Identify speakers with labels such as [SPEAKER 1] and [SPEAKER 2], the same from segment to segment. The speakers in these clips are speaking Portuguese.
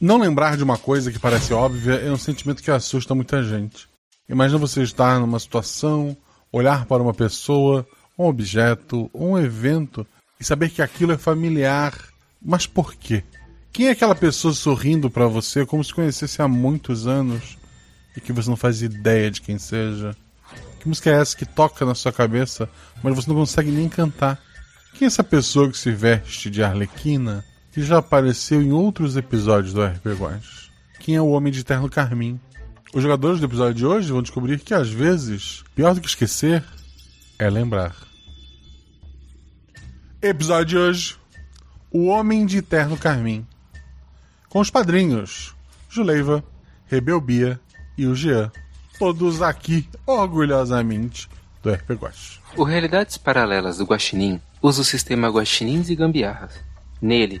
[SPEAKER 1] Não lembrar de uma coisa que parece óbvia é um sentimento que assusta muita gente. Imagina você estar numa situação, olhar para uma pessoa, um objeto, um evento e saber que aquilo é familiar. Mas por quê? Quem é aquela pessoa sorrindo para você como se conhecesse há muitos anos e que você não faz ideia de quem seja? Que música é essa que toca na sua cabeça, mas você não consegue nem cantar? Quem é essa pessoa que se veste de arlequina que já apareceu em outros episódios do RP Guache. Quem é o Homem de Terno Carmim? Os jogadores do episódio de hoje vão descobrir que, às vezes, pior do que esquecer é lembrar. Episódio de hoje: O Homem de Terno Carmim. Com os padrinhos Juleiva, Rebelbia e o Jean. Todos aqui, orgulhosamente, do RP Guache.
[SPEAKER 2] O Realidades Paralelas do Guaxinim usa o sistema Guaxinins e Gambiarras. Nele,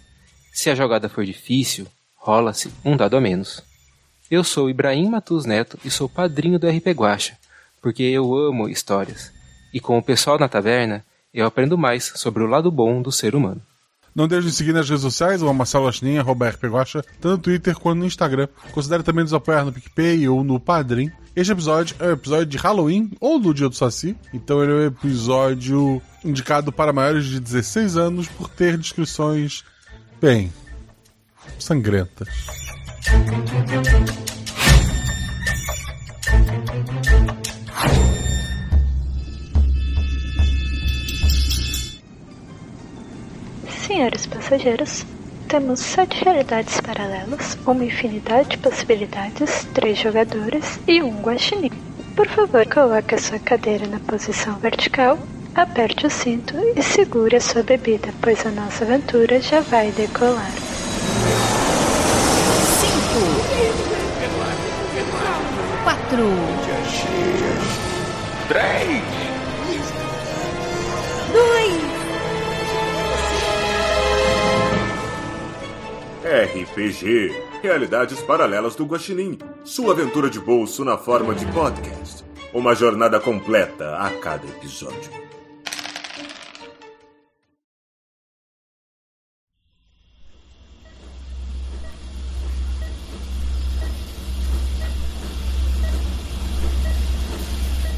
[SPEAKER 2] Se a jogada for difícil, rola-se um dado a menos. Eu sou Ibrahim Matus Neto e sou padrinho do RP Guacha, porque eu amo histórias. E com o pessoal na taverna, eu aprendo mais sobre o lado bom do ser humano.
[SPEAKER 1] Não deixe de seguir nas redes sociais, o Marcelo Achininha, arroba RPGuacha, tanto no Twitter quanto no Instagram. Considere também nos apoiar no PicPay ou no Padrim. Este episódio é o episódio de Halloween ou do Dia do Saci. Então ele é o episódio indicado para maiores de 16 anos por ter descrições Bem, sangrentas.
[SPEAKER 3] Senhores passageiros, temos sete realidades paralelas, uma infinidade de possibilidades, três jogadores e um guaxinim. Por favor, coloque a sua cadeira na posição vertical Aperte o cinto e segure a sua bebida, pois a nossa aventura já vai decolar.
[SPEAKER 4] Cinco, quatro,
[SPEAKER 5] três,
[SPEAKER 4] dois.
[SPEAKER 5] RPG Realidades Paralelas do Guaxinim. Sua aventura de bolso na forma de podcast. Uma jornada completa a cada episódio.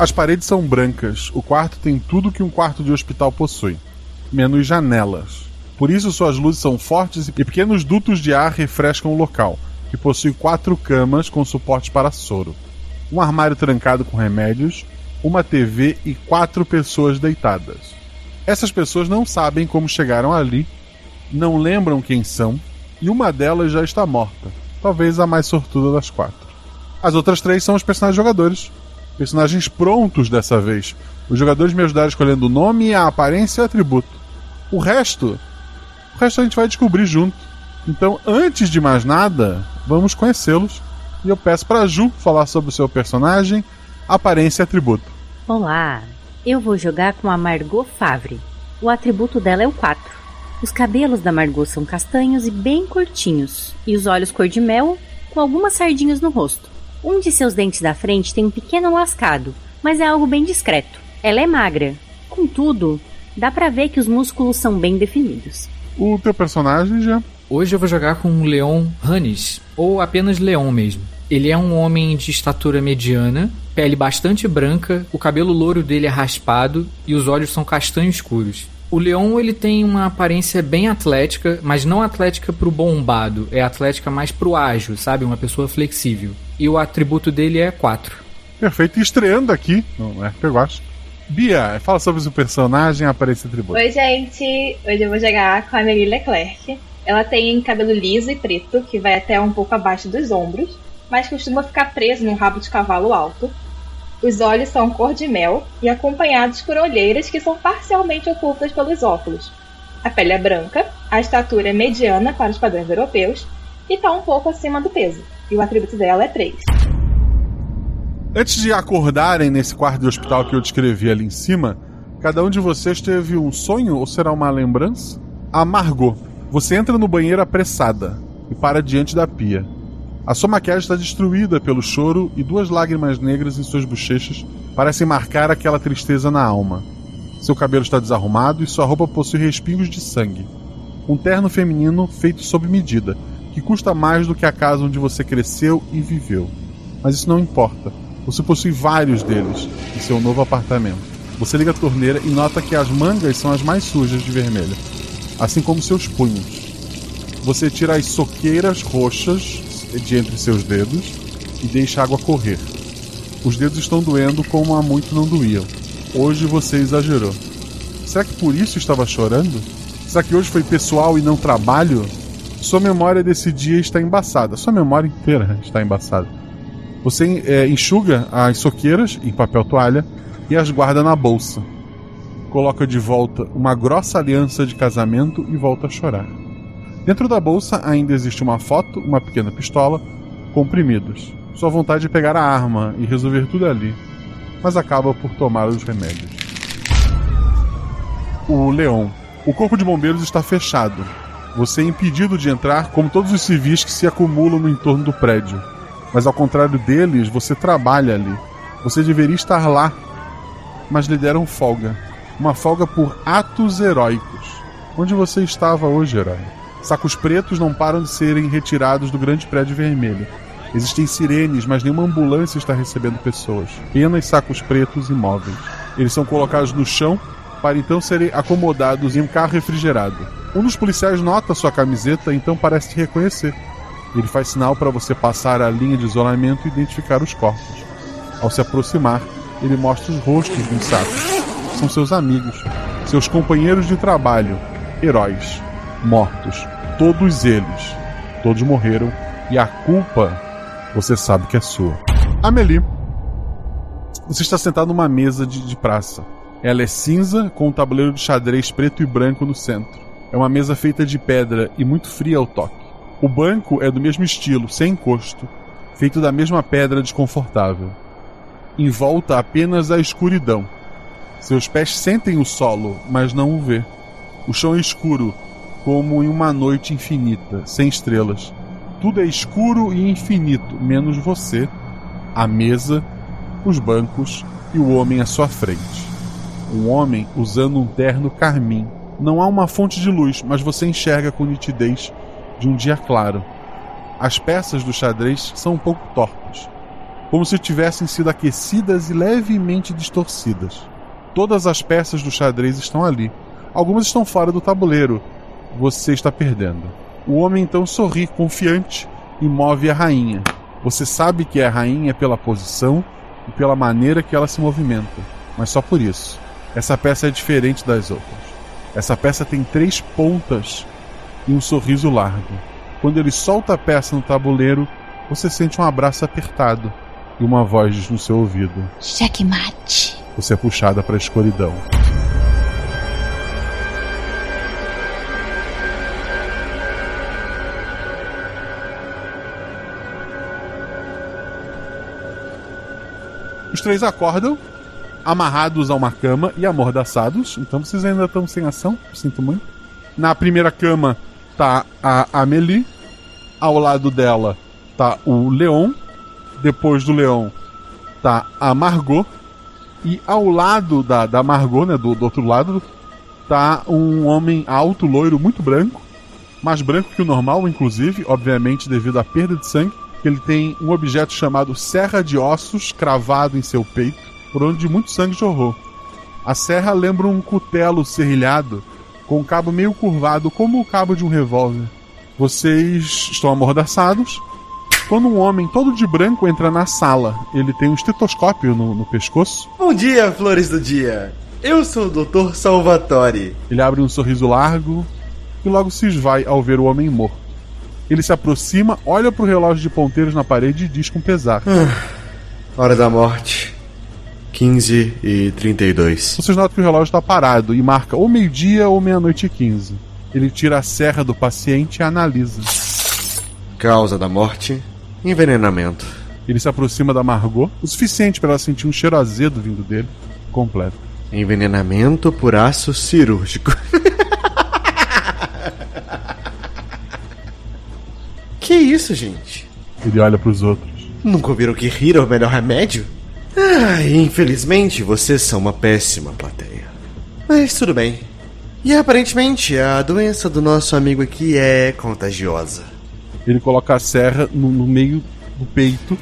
[SPEAKER 1] As paredes são brancas, o quarto tem tudo que um quarto de hospital possui, menos janelas. Por isso, suas luzes são fortes e pequenos dutos de ar refrescam o local, que possui quatro camas com suporte para soro, um armário trancado com remédios, uma TV e quatro pessoas deitadas. Essas pessoas não sabem como chegaram ali, não lembram quem são, e uma delas já está morta, talvez a mais sortuda das quatro. As outras três são os personagens jogadores, personagens prontos dessa vez. Os jogadores me ajudaram escolhendo o nome, a aparência e o atributo. O resto, o resto a gente vai descobrir junto. Então, antes de mais nada, vamos conhecê-los. E eu peço para Ju falar sobre o seu personagem, aparência e atributo.
[SPEAKER 6] Olá, eu vou jogar com a Margot Favre. O atributo dela é o 4. Os cabelos da Margot são castanhos e bem curtinhos, e os olhos cor de mel com algumas sardinhas no rosto. Um de seus dentes da frente tem um pequeno lascado, mas é algo bem discreto. Ela é magra. Contudo, dá pra ver que os músculos são bem definidos.
[SPEAKER 1] O teu personagem já?
[SPEAKER 7] Hoje eu vou jogar com o Leon Hannes, ou apenas Leon mesmo. Ele é um homem de estatura mediana, pele bastante branca, o cabelo louro dele é raspado e os olhos são castanho escuros. O Leon ele tem uma aparência bem atlética, mas não atlética pro bombado, é atlética mais pro ágil, sabe? Uma pessoa flexível. E o atributo dele é 4.
[SPEAKER 1] Perfeito. E estreando aqui no RP Guacha. Bia, fala sobre o seu personagem, aparência e atributo.
[SPEAKER 8] Oi, gente. Hoje eu vou jogar com a Amelie Leclerc. Ela tem cabelo liso e preto, que vai até um pouco abaixo dos ombros, mas costuma ficar preso num rabo de cavalo alto. Os olhos são cor de mel e acompanhados por olheiras que são parcialmente ocultas pelos óculos. A pele é branca, a estatura é mediana para os padrões europeus e está um pouco acima do peso. E o atributo dela é 3.
[SPEAKER 1] Antes de acordarem nesse quarto de hospital que eu descrevi ali em cima, cada um de vocês teve um sonho ou será uma lembrança? A Margot. Você entra no banheiro apressada e para diante da pia. A sua maquiagem está destruída pelo choro e duas lágrimas negras em suas bochechas parecem marcar aquela tristeza na alma. Seu cabelo está desarrumado e sua roupa possui respingos de sangue. Um terno feminino feito sob medida, que custa mais do que a casa onde você cresceu e viveu. Mas isso não importa. Você possui vários deles em seu novo apartamento. Você liga a torneira e nota que as mangas são as mais sujas de vermelho, assim como seus punhos. Você tira as soqueiras roxas de entre seus dedos e deixa a água correr. Os dedos estão doendo como há muito não doíam. Hoje você exagerou. Será que por isso estava chorando? Será que hoje foi pessoal e não trabalho? Sua memória desse dia está embaçada. Sua memória inteira está embaçada. Você é, enxuga as soqueiras em papel toalha e as guarda na bolsa. Coloca de volta uma grossa aliança de casamento e volta a chorar. Dentro da bolsa ainda existe uma foto, uma pequena pistola, comprimidos. Sua vontade é pegar a arma e resolver tudo ali, mas acaba por tomar os remédios. O Leão. O corpo de bombeiros está fechado. Você é impedido de entrar, como todos os civis que se acumulam no entorno do prédio. Mas ao contrário deles, você trabalha ali. Você deveria estar lá, mas lhe deram folga. Uma folga por atos heróicos. Onde você estava hoje, herói? Sacos pretos não param de serem retirados do grande prédio vermelho. Existem sirenes, mas nenhuma ambulância está recebendo pessoas. Apenas sacos pretos imóveis. Eles são colocados no chão para então serem acomodados em um carro refrigerado. Um dos policiais nota sua camiseta, então parece te reconhecer. Ele faz sinal para você passar a linha de isolamento e identificar os corpos. Ao se aproximar, ele mostra os rostos dos sacos. São seus amigos, seus companheiros de trabalho, heróis, mortos. Todos eles. Todos morreram e a culpa você sabe que é sua. Amelie. Você está sentado numa mesa de, de praça. Ela é cinza com um tabuleiro de xadrez preto e branco no centro. É uma mesa feita de pedra e muito fria ao toque. O banco é do mesmo estilo, sem encosto, feito da mesma pedra desconfortável. Em volta apenas a escuridão. Seus pés sentem o solo, mas não o vê. O chão é escuro, como em uma noite infinita, sem estrelas. Tudo é escuro e infinito, menos você, a mesa, os bancos e o homem à sua frente. Um homem usando um terno carmim. Não há uma fonte de luz, mas você enxerga com nitidez de um dia claro. As peças do xadrez são um pouco tortas, como se tivessem sido aquecidas e levemente distorcidas. Todas as peças do xadrez estão ali. Algumas estão fora do tabuleiro. Você está perdendo. O homem então sorri confiante e move a rainha. Você sabe que é a rainha pela posição e pela maneira que ela se movimenta, mas só por isso. Essa peça é diferente das outras. Essa peça tem três pontas e um sorriso largo. Quando ele solta a peça no tabuleiro, você sente um abraço apertado e uma voz diz no seu ouvido:
[SPEAKER 6] Checkmate.
[SPEAKER 1] Você é puxada para a escuridão. Os três acordam, amarrados a uma cama e amordaçados. Então vocês ainda estão sem ação, sinto muito. Na primeira cama tá a Amelie. Ao lado dela tá o Leon. Depois do Leon tá a Margot. E ao lado da, da Margot, né, do, do outro lado, tá um homem alto, loiro, muito branco. Mais branco que o normal, inclusive, obviamente devido à perda de sangue. Ele tem um objeto chamado Serra de Ossos cravado em seu peito, por onde muito sangue jorrou. A serra lembra um cutelo serrilhado, com um cabo meio curvado, como o cabo de um revólver. Vocês estão amordaçados. Quando um homem todo de branco entra na sala, ele tem um estetoscópio no, no pescoço.
[SPEAKER 4] Bom dia, flores do dia. Eu sou o Dr. Salvatore.
[SPEAKER 1] Ele abre um sorriso largo e logo se esvai ao ver o homem morto. Ele se aproxima, olha para o relógio de ponteiros na parede e diz com pesar:
[SPEAKER 4] Hora da morte. 15 e 32.
[SPEAKER 1] Vocês notam que o relógio está parado e marca ou meio-dia ou meia-noite e 15. Ele tira a serra do paciente e analisa.
[SPEAKER 4] Causa da morte: Envenenamento.
[SPEAKER 1] Ele se aproxima da Margot, o suficiente para ela sentir um cheiro azedo vindo dele, completo.
[SPEAKER 4] Envenenamento por aço cirúrgico. que isso, gente?
[SPEAKER 1] Ele olha para os outros.
[SPEAKER 4] Nunca ouviram que rir é o melhor remédio? Ah, infelizmente vocês são uma péssima plateia. Mas tudo bem. E aparentemente a doença do nosso amigo aqui é contagiosa.
[SPEAKER 1] Ele coloca a serra no, no meio do peito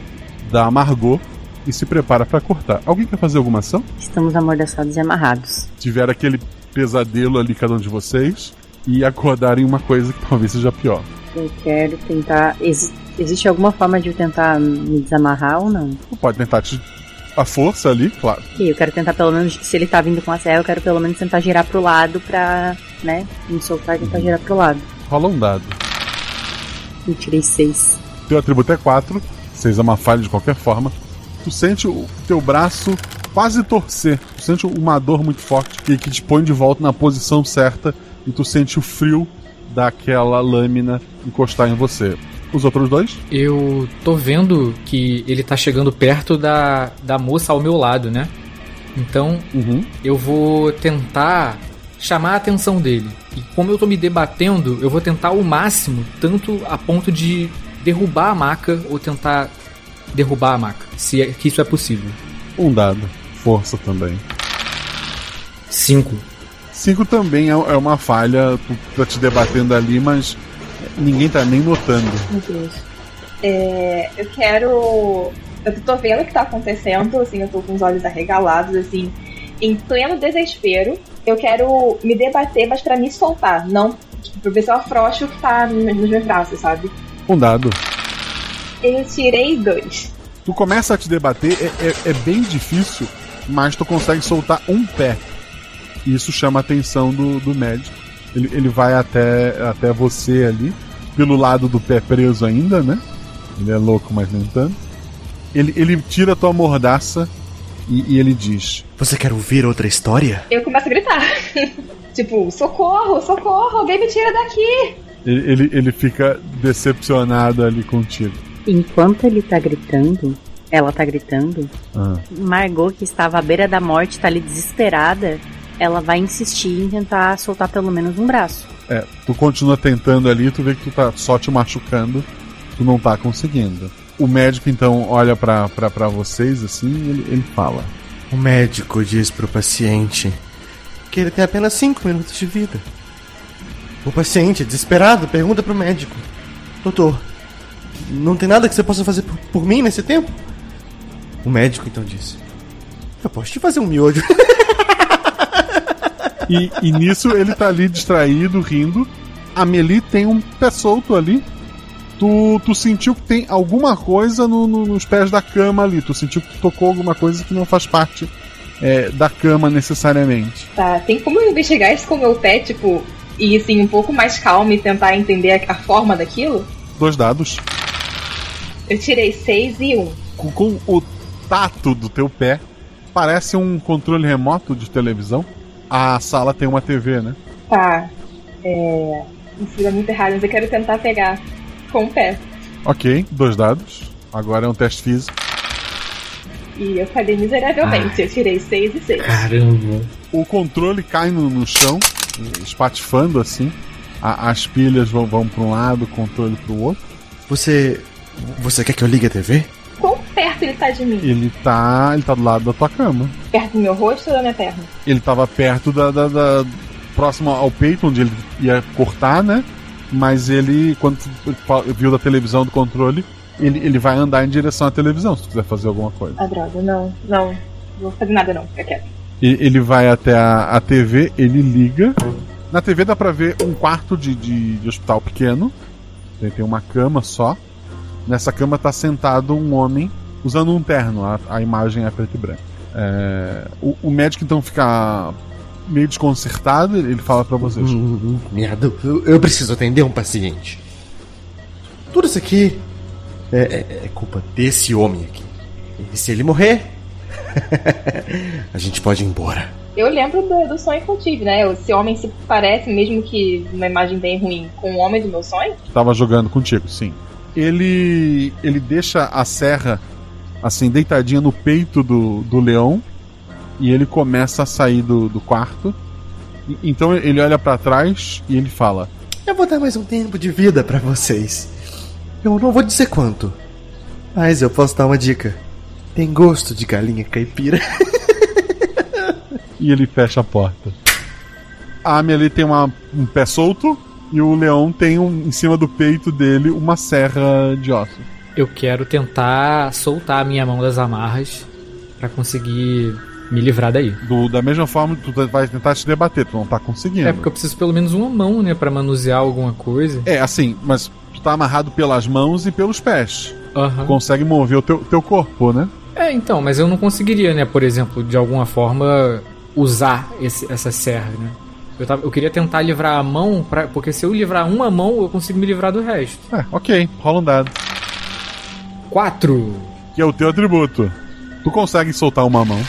[SPEAKER 1] da Margot e se prepara para cortar. Alguém quer fazer alguma ação?
[SPEAKER 6] Estamos amordaçados e amarrados.
[SPEAKER 1] Tiveram aquele pesadelo ali, cada um de vocês, e acordarem uma coisa que talvez seja pior.
[SPEAKER 6] Eu quero tentar. Ex existe alguma forma de eu tentar me desamarrar ou não?
[SPEAKER 1] Pode tentar te... a força ali, claro.
[SPEAKER 6] E eu quero tentar pelo menos, se ele tá vindo com a serra, eu quero pelo menos tentar girar pro lado pra, né, me soltar e tentar girar pro lado.
[SPEAKER 1] Rola um dado.
[SPEAKER 6] Eu tirei seis.
[SPEAKER 1] Teu atributo é 4, 6 é uma falha de qualquer forma. Tu sente o teu braço quase torcer. Tu sente uma dor muito forte que, que te põe de volta na posição certa e tu sente o frio daquela lâmina encostar em você. Os outros dois?
[SPEAKER 7] Eu tô vendo que ele tá chegando perto da, da moça ao meu lado, né? Então
[SPEAKER 1] Uhum.
[SPEAKER 7] eu vou tentar chamar a atenção dele. E como eu tô me debatendo, eu vou tentar o máximo, tanto a ponto de derrubar a maca ou tentar derrubar a maca, se é que isso é possível.
[SPEAKER 1] Um dado. Força também.
[SPEAKER 7] Cinco.
[SPEAKER 1] 5 também é, é uma falha, tu tá te debatendo ali, mas ninguém tá nem notando.
[SPEAKER 8] É, eu quero. Eu tô vendo o que tá acontecendo, assim, eu tô com os olhos arregalados, assim, em pleno desespero. Eu quero me debater, mas pra me soltar, não tipo, pra ver se eu afrouxo o que tá nos meus braços, sabe?
[SPEAKER 1] Um dado.
[SPEAKER 8] Eu tirei dois.
[SPEAKER 1] Tu começa a te debater, é, é- é bem difícil, mas tu consegue soltar um pé. E isso chama a atenção do, do médico. Ele, ele vai até, até você ali, pelo lado do pé preso ainda, né? Ele é louco, mas nem tanto. Ele, ele tira a tua mordaça e, e ele diz:
[SPEAKER 4] Você quer ouvir outra história?
[SPEAKER 8] Eu começo a gritar. tipo, socorro, socorro, alguém me tira daqui!
[SPEAKER 1] Ele, ele, ele fica decepcionado ali contigo.
[SPEAKER 6] Enquanto ele tá gritando, ela tá gritando,
[SPEAKER 1] Ah.
[SPEAKER 6] Margot, que estava à beira da morte, tá ali desesperada. Ela vai insistir em tentar soltar pelo menos um braço.
[SPEAKER 1] É, tu continua tentando ali, tu vê que tu tá só te machucando, tu não tá conseguindo. O médico então olha pra vocês assim e ele, ele fala:
[SPEAKER 4] O médico diz pro paciente que ele tem apenas 5 minutos de vida. O paciente, desesperado, pergunta pro médico: Doutor, não tem nada que você possa fazer por, por mim nesse tempo? O médico então disse: Eu posso te fazer um miojo.
[SPEAKER 1] E, e nisso ele tá ali distraído, rindo. A Meli tem um pé solto ali. Tu, tu sentiu que tem alguma coisa no- no- nos pés da cama ali. Tu sentiu que tu tocou alguma coisa que não faz parte é, da cama necessariamente.
[SPEAKER 8] Tá, tem como eu investigar isso com o meu pé, tipo, e assim, um pouco mais calmo e tentar entender a, a forma daquilo?
[SPEAKER 1] Dois dados.
[SPEAKER 8] Eu tirei seis e um.
[SPEAKER 1] com, com o tato do teu pé, parece um controle remoto de televisão. A sala tem uma TV, né?
[SPEAKER 8] Tá. É. Isso é muito errado, mas eu quero tentar pegar com o pé.
[SPEAKER 1] Ok, dois dados. Agora é um teste físico.
[SPEAKER 8] E eu falhei miseravelmente. Eu tirei seis e seis.
[SPEAKER 7] Caramba.
[SPEAKER 1] O controle cai no, no chão, espatifando assim. A- as pilhas vão, vão para um lado, o controle para o outro.
[SPEAKER 4] Você. Você quer que eu ligue a TV?
[SPEAKER 8] Perto ele tá de mim?
[SPEAKER 1] Ele tá, ele tá do lado da tua cama.
[SPEAKER 8] Perto do meu rosto ou da minha perna?
[SPEAKER 1] Ele tava perto da, da, da- próximo ao peito, onde ele ia cortar, né? Mas ele, quando viu da televisão do controle, ele, ele vai andar em direção à televisão, se tu quiser fazer alguma coisa.
[SPEAKER 8] Ah, droga, não, não. Não vou fazer nada não, fica quieto.
[SPEAKER 1] E- Ele vai até a, a TV, ele liga. Na TV dá pra ver um quarto de, de, de hospital pequeno. Tem, tem uma cama só. Nessa cama tá sentado um homem usando um terno. A, a imagem é preto e branco. É, o, o médico então fica meio desconcertado. Ele ele fala pra vocês:
[SPEAKER 4] Hum, merda, eu, eu preciso atender um paciente. Tudo isso aqui é, é- é culpa desse homem aqui. E se ele morrer, a gente pode ir embora.
[SPEAKER 8] Eu lembro do, do sonho que eu tive, né? Esse homem se parece, mesmo que uma imagem bem ruim, com o homem do meu sonho.
[SPEAKER 1] Tava jogando contigo, sim. ele ele deixa a serra assim deitadinha no peito do, do leão e ele começa a sair do, do quarto. E- Então ele olha pra trás e ele fala:
[SPEAKER 4] Eu vou dar mais um tempo de vida pra vocês. Eu não vou dizer quanto, mas eu posso dar uma dica. Tem gosto de galinha caipira.
[SPEAKER 1] e ele fecha a porta. A Amelie tem uma, um pé solto e o leão tem um, em cima do peito dele uma serra de osso.
[SPEAKER 7] Eu quero tentar soltar a minha mão das amarras pra conseguir me livrar daí.
[SPEAKER 1] Do, da mesma forma, tu vai tentar te debater, tu não tá conseguindo.
[SPEAKER 7] É porque eu preciso pelo menos uma mão, né, Pra manusear alguma coisa.
[SPEAKER 1] É, assim, mas tu tá amarrado pelas mãos e pelos pés.
[SPEAKER 7] Aham.
[SPEAKER 1] Consegue mover o teu, teu corpo, né?
[SPEAKER 7] É, então, mas eu não conseguiria, né, por exemplo, de alguma forma usar esse- essa serra, né? Eu, tava- eu queria tentar livrar a mão, pra, porque se eu livrar uma mão, eu consigo me livrar do resto.
[SPEAKER 1] É, ok, rola um dado.
[SPEAKER 7] Quatro.
[SPEAKER 1] Que é o teu atributo. Tu consegue soltar uma mão.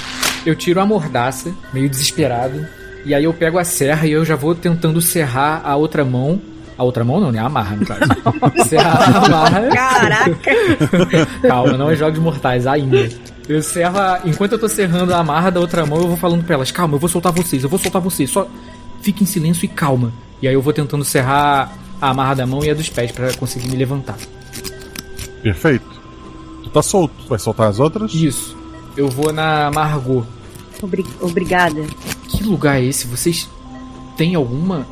[SPEAKER 7] Eu tiro a mordaça, meio desesperado, e aí eu pego a serra e eu já vou tentando serrar a outra mão. A outra mão não, né? A amarra, no caso. serrar a amarra.
[SPEAKER 6] Caraca!
[SPEAKER 7] Calma, não é jogos mortais ainda. Eu serro a... Enquanto eu tô serrando a amarra da outra mão, eu vou falando pra elas, calma, eu vou soltar vocês, eu vou soltar vocês, só fique em silêncio e calma. E aí eu vou tentando serrar a amarra da mão e a dos pés pra conseguir me levantar.
[SPEAKER 1] Perfeito. Tá solto. Vai soltar as outras?
[SPEAKER 7] Isso. Eu vou na Margot.
[SPEAKER 6] Obri- obrigada.
[SPEAKER 7] Que lugar é esse? Vocês têm alguma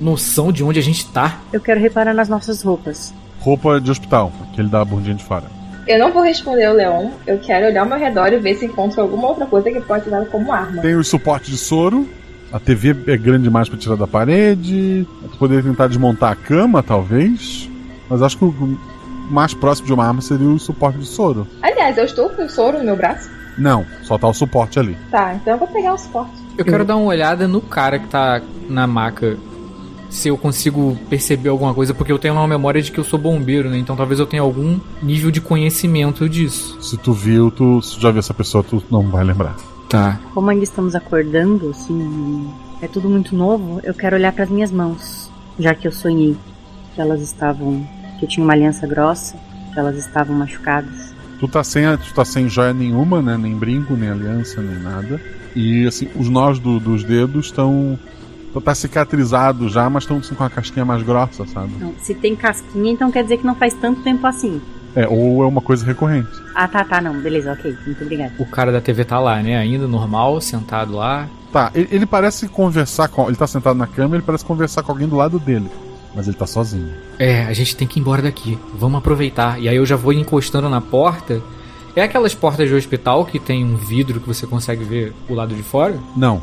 [SPEAKER 7] noção de onde a gente tá?
[SPEAKER 6] Eu quero reparar nas nossas roupas.
[SPEAKER 1] Roupa de hospital, aquele da bundinha de fora.
[SPEAKER 8] Eu não vou responder o Leon. Eu quero olhar ao meu redor e ver se encontro alguma outra coisa que pode ser usada como arma.
[SPEAKER 1] Tem os suportes de soro. A TV é grande demais pra tirar da parede. Tu poderia tentar desmontar a cama, talvez. Mas acho que o mais próximo de uma arma seria o suporte de soro.
[SPEAKER 8] Aliás, eu estou com o soro no meu braço.
[SPEAKER 1] Não, só tá o suporte ali.
[SPEAKER 8] Tá, então eu vou pegar o suporte.
[SPEAKER 7] Eu quero dar uma olhada no cara que tá na maca. Se eu consigo perceber alguma coisa, porque eu tenho uma memória de que eu sou bombeiro, né? Então talvez eu tenha algum nível de conhecimento disso.
[SPEAKER 1] Se tu viu, tu se tu já viu essa pessoa, tu não vai lembrar.
[SPEAKER 7] Tá.
[SPEAKER 6] Como ainda estamos acordando, assim, é tudo muito novo, eu quero olhar para as minhas mãos, já que eu sonhei que elas estavam, que tinha uma aliança grossa, que elas estavam machucadas.
[SPEAKER 1] Tu tá sem, a- tu tá sem joia nenhuma, né? Nem brinco, nem aliança, nem nada. E assim, os nós do- dos dedos estão. Tá cicatrizado já, mas estão assim, com a casquinha mais grossa, sabe?
[SPEAKER 6] Não, se tem casquinha, então quer dizer que não faz tanto tempo assim.
[SPEAKER 1] É, ou é uma coisa recorrente.
[SPEAKER 6] Ah, tá, tá, não, beleza, ok, muito obrigada.
[SPEAKER 7] O cara da TV tá lá, né? Ainda normal, sentado lá.
[SPEAKER 1] Tá, ele, ele parece conversar com. Ele tá sentado na cama ele parece conversar com alguém do lado dele. Mas ele tá sozinho.
[SPEAKER 7] É, a gente tem que ir embora daqui. Vamos aproveitar. E aí eu já vou encostando na porta. É aquelas portas de hospital que tem um vidro que você consegue ver o lado de fora?
[SPEAKER 1] Não.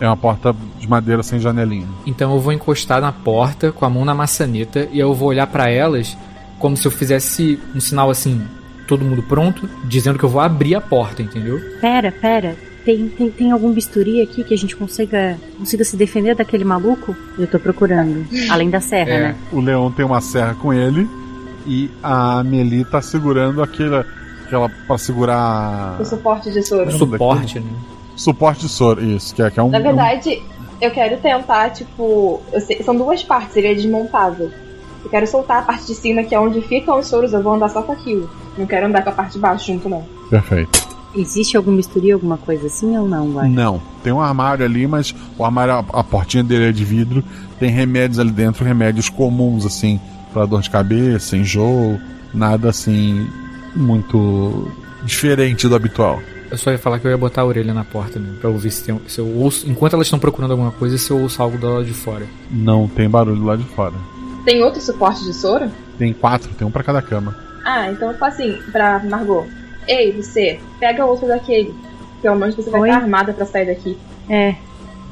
[SPEAKER 1] É uma porta de madeira sem janelinha.
[SPEAKER 7] Então eu vou encostar na porta com a mão na maçaneta e eu vou olhar pra elas como se eu fizesse um sinal assim, todo mundo pronto, dizendo que eu vou abrir a porta, entendeu?
[SPEAKER 6] Pera, pera, tem, tem, tem algum bisturi aqui que a gente consiga, consiga se defender daquele maluco? Eu tô procurando, além da serra,
[SPEAKER 7] É.
[SPEAKER 6] né?
[SPEAKER 1] O leão tem uma serra com ele e a Amelie tá segurando aquela. aquela pra segurar.
[SPEAKER 8] O suporte de soro.
[SPEAKER 7] Suporte, né?
[SPEAKER 1] Suporte de soro, isso, que é, que é um.
[SPEAKER 8] Na verdade, eu quero tentar, tipo. eu sei- são duas partes, ele é desmontável. Eu quero soltar a parte de cima, que é onde ficam os soros, eu vou andar só com aquilo. Não quero andar com a parte de baixo junto, não.
[SPEAKER 1] Perfeito.
[SPEAKER 6] Existe algum bisturi, alguma coisa assim ou não, vai?
[SPEAKER 1] Não, tem um armário ali, mas o armário, a, a portinha dele é de vidro, tem remédios ali dentro, remédios comuns, assim, pra dor de cabeça, enjoo, nada assim, muito diferente do habitual.
[SPEAKER 7] Eu só ia falar que eu ia botar a orelha na porta, né? Pra ouvir se, tem, se eu ouço. Enquanto elas estão procurando alguma coisa, se eu ouço algo do lado de fora.
[SPEAKER 1] Não tem barulho lá de fora.
[SPEAKER 8] Tem outro suporte de soro?
[SPEAKER 1] Tem quatro, tem um pra cada cama.
[SPEAKER 8] Ah, então eu faço assim, pra Margot. Ei, você, pega outro daquele. Pelo menos você vai
[SPEAKER 6] Oi?
[SPEAKER 8] estar armada pra sair daqui.
[SPEAKER 6] É,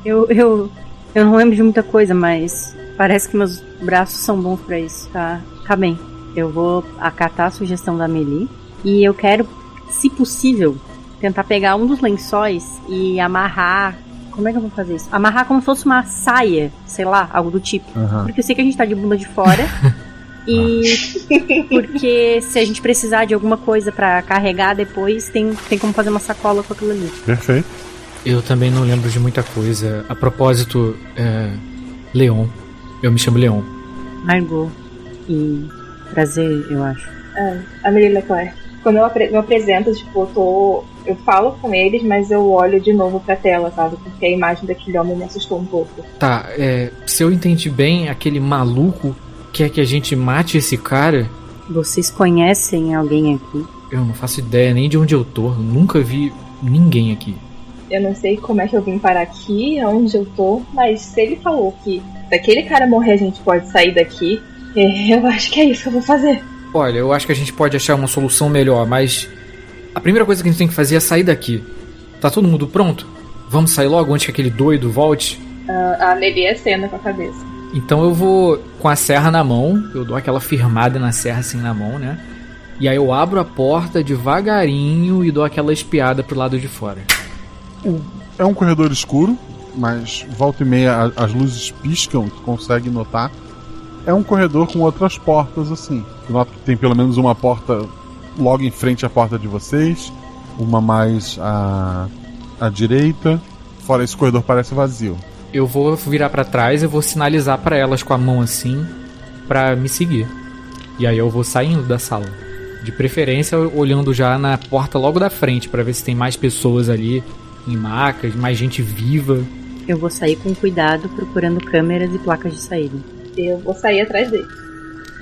[SPEAKER 6] eu, eu, eu não lembro de muita coisa, mas parece que meus braços são bons pra isso, tá? Tá bem. Eu vou acatar a sugestão da Meli e eu quero, se possível, tentar pegar um dos lençóis e amarrar. Como é que eu vou fazer isso? Amarrar como se fosse uma saia, sei lá, algo do tipo.
[SPEAKER 1] Aham.
[SPEAKER 6] Porque eu sei que a gente tá de bunda de fora. E porque se a gente precisar de alguma coisa pra carregar depois, tem, tem como fazer uma sacola com aquilo ali.
[SPEAKER 1] Perfeito.
[SPEAKER 7] Eu também não lembro de muita coisa. A propósito, é. Leon. Eu me chamo Leon.
[SPEAKER 6] Margot. E Prazer, eu acho.
[SPEAKER 8] É, Amelie Leclerc. Quando eu apre- me apresento, tipo, eu tô. Eu falo com eles, mas eu olho de novo pra tela, sabe? Porque a imagem daquele homem me assustou um pouco.
[SPEAKER 7] Tá, é, se eu entendi bem, aquele maluco quer que a gente mate esse cara?
[SPEAKER 6] Vocês conhecem alguém aqui?
[SPEAKER 7] Eu não faço ideia nem de onde eu tô. Nunca vi ninguém aqui.
[SPEAKER 8] Eu não sei como é que eu vim parar aqui, aonde eu tô, mas se ele falou que se aquele cara morrer a gente pode sair daqui, é, eu acho que é isso que eu vou fazer.
[SPEAKER 7] Olha, eu acho que a gente pode achar uma solução melhor, mas a primeira coisa que a gente tem que fazer é sair daqui. Tá todo mundo pronto? Vamos sair logo antes que aquele doido volte?
[SPEAKER 8] Ah, a Amelie acena com a cabeça.
[SPEAKER 7] Então eu vou com a serra na mão, eu dou aquela firmada na serra assim na mão, né? E aí eu abro a porta devagarinho e dou aquela espiada pro lado de fora.
[SPEAKER 1] É um corredor escuro, mas volta e meia as luzes piscam, tu consegue notar. É um corredor com outras portas assim. Tu nota que tem pelo menos uma porta logo em frente à porta de vocês, uma mais à, à direita. Fora esse corredor parece vazio.
[SPEAKER 7] Eu vou virar pra trás e vou sinalizar pra elas com a mão assim pra me seguir. E aí eu vou saindo da sala. De preferência olhando já na porta logo da frente pra ver se tem mais pessoas ali em macas, mais gente viva.
[SPEAKER 6] Eu vou sair com cuidado procurando câmeras e placas de saída.
[SPEAKER 8] Eu vou sair atrás dele.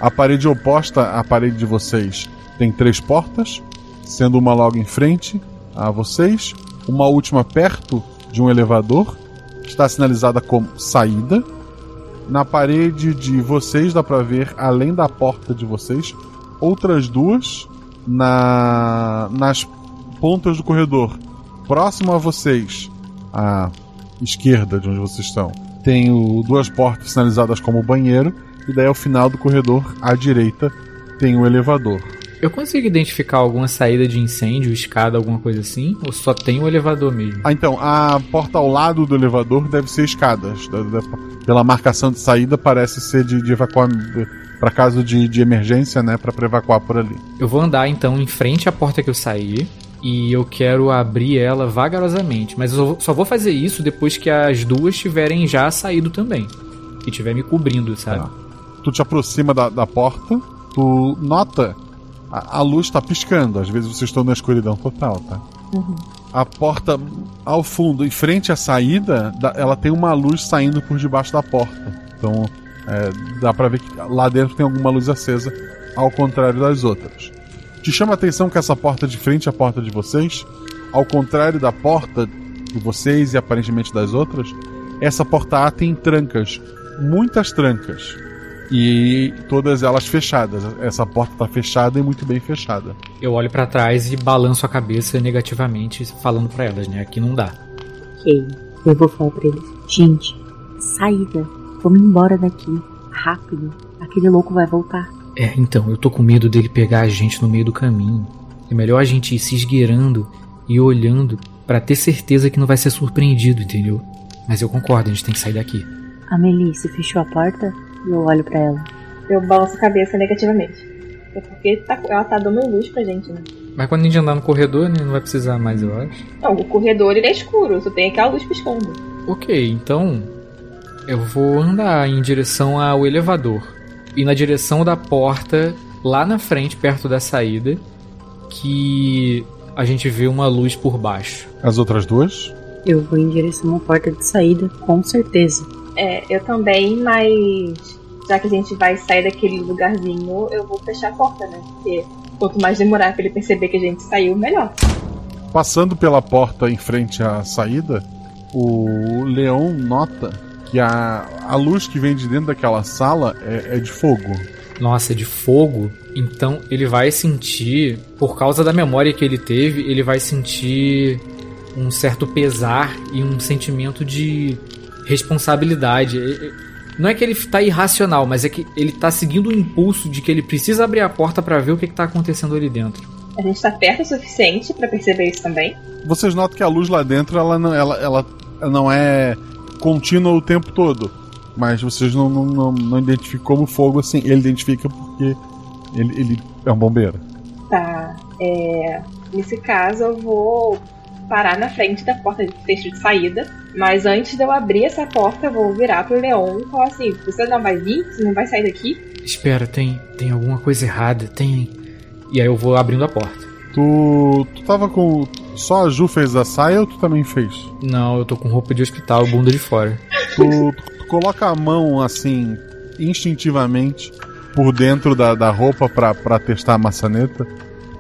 [SPEAKER 1] A parede oposta à parede de vocês tem três portas, sendo uma logo em frente a vocês, uma última perto de um elevador, está sinalizada como saída. Na parede de vocês dá para ver, além da porta de vocês, outras duas na nas pontas do corredor, próximo a vocês, à esquerda de onde vocês estão. Tem o- duas portas sinalizadas como banheiro e daí ao final do corredor, à direita, tem o elevador.
[SPEAKER 7] Eu consigo identificar alguma saída de incêndio, escada, alguma coisa assim? Ou só tem o elevador mesmo?
[SPEAKER 1] Ah, então, a porta ao lado do elevador deve ser escadas. Da- da- pela marcação de saída, parece ser de, de evacuar. para caso de, de emergência, né? Pra evacuar por ali.
[SPEAKER 7] Eu vou andar então em frente à porta que eu saí e eu quero abrir ela vagarosamente, mas eu só vou fazer isso depois que as duas tiverem já saído também. E tiver me cobrindo, sabe?
[SPEAKER 1] Tu te aproxima da, da porta, tu nota a, a luz tá piscando. Às vezes vocês estão na escuridão total, tá? A porta ao fundo, em frente à saída, da- ela tem uma luz saindo por debaixo da porta. Então é, dá pra ver que lá dentro tem alguma luz acesa, ao contrário das outras. Te chama a atenção que essa porta de frente à porta de vocês, ao contrário da porta de vocês e aparentemente das outras, essa porta A tem trancas, muitas trancas. E todas elas fechadas. Essa porta tá fechada e muito bem fechada.
[SPEAKER 7] Eu olho pra trás e balanço a cabeça negativamente, falando pra elas, né? Aqui não dá.
[SPEAKER 6] Ok, eu vou falar pra eles. Gente, saída. Vamos embora daqui. Rápido. Aquele louco vai voltar.
[SPEAKER 7] É, então, eu tô com medo dele pegar a gente no meio do caminho. É melhor a gente ir se esgueirando e olhando pra ter certeza que não vai ser surpreendido, entendeu? Mas eu concordo, a gente tem que sair daqui.
[SPEAKER 6] Amelie, você fechou a porta? Eu olho pra ela.
[SPEAKER 8] Eu balanço a cabeça negativamente. É porque tá- ela tá dando luz pra gente, né?
[SPEAKER 7] Mas quando a gente andar no corredor, né, não vai precisar mais, eu acho.
[SPEAKER 8] Não, o corredor ele é escuro, só tem aquela luz piscando.
[SPEAKER 7] Ok, então eu vou andar em direção ao elevador e na direção da porta lá na frente, perto da saída, que a gente vê uma luz por baixo.
[SPEAKER 1] As outras duas?
[SPEAKER 6] Eu vou em direção à porta de saída, com certeza.
[SPEAKER 8] É, eu também, mas já que a gente vai sair daquele lugarzinho, eu vou fechar a porta, né? Porque quanto mais demorar pra ele perceber que a gente saiu, melhor.
[SPEAKER 1] Passando pela porta em frente à saída, o Leão nota que a, a luz que vem de dentro daquela sala é, é de fogo.
[SPEAKER 7] Nossa, é de fogo. Então ele vai sentir, por causa da memória que ele teve, ele vai sentir um certo pesar e um sentimento de responsabilidade. Não é que ele tá irracional, mas é que ele tá seguindo o impulso de que ele precisa abrir a porta pra ver o que, que tá acontecendo ali dentro.
[SPEAKER 8] A gente tá perto o suficiente pra perceber isso também.
[SPEAKER 1] Vocês notam que a luz lá dentro ela não, ela, ela não é contínua o tempo todo. Mas vocês não, não, não, não identificam como fogo assim. Ele identifica porque ele, ele é um bombeiro.
[SPEAKER 8] Tá. É, nesse caso, eu vou parar na frente da porta de texto de saída. Mas antes de eu abrir essa porta, eu vou virar pro Leon e falar assim: você não vai vir? Você não vai sair daqui?
[SPEAKER 7] Espera, tem, tem alguma coisa errada. Tem. E aí eu vou abrindo a porta.
[SPEAKER 1] Tu. Tu tava com. Só a Ju fez a saia ou tu também fez?
[SPEAKER 7] Não, eu tô com roupa de hospital, bunda de fora.
[SPEAKER 1] Tu, tu coloca a mão assim, instintivamente, por dentro da, da roupa para testar a maçaneta.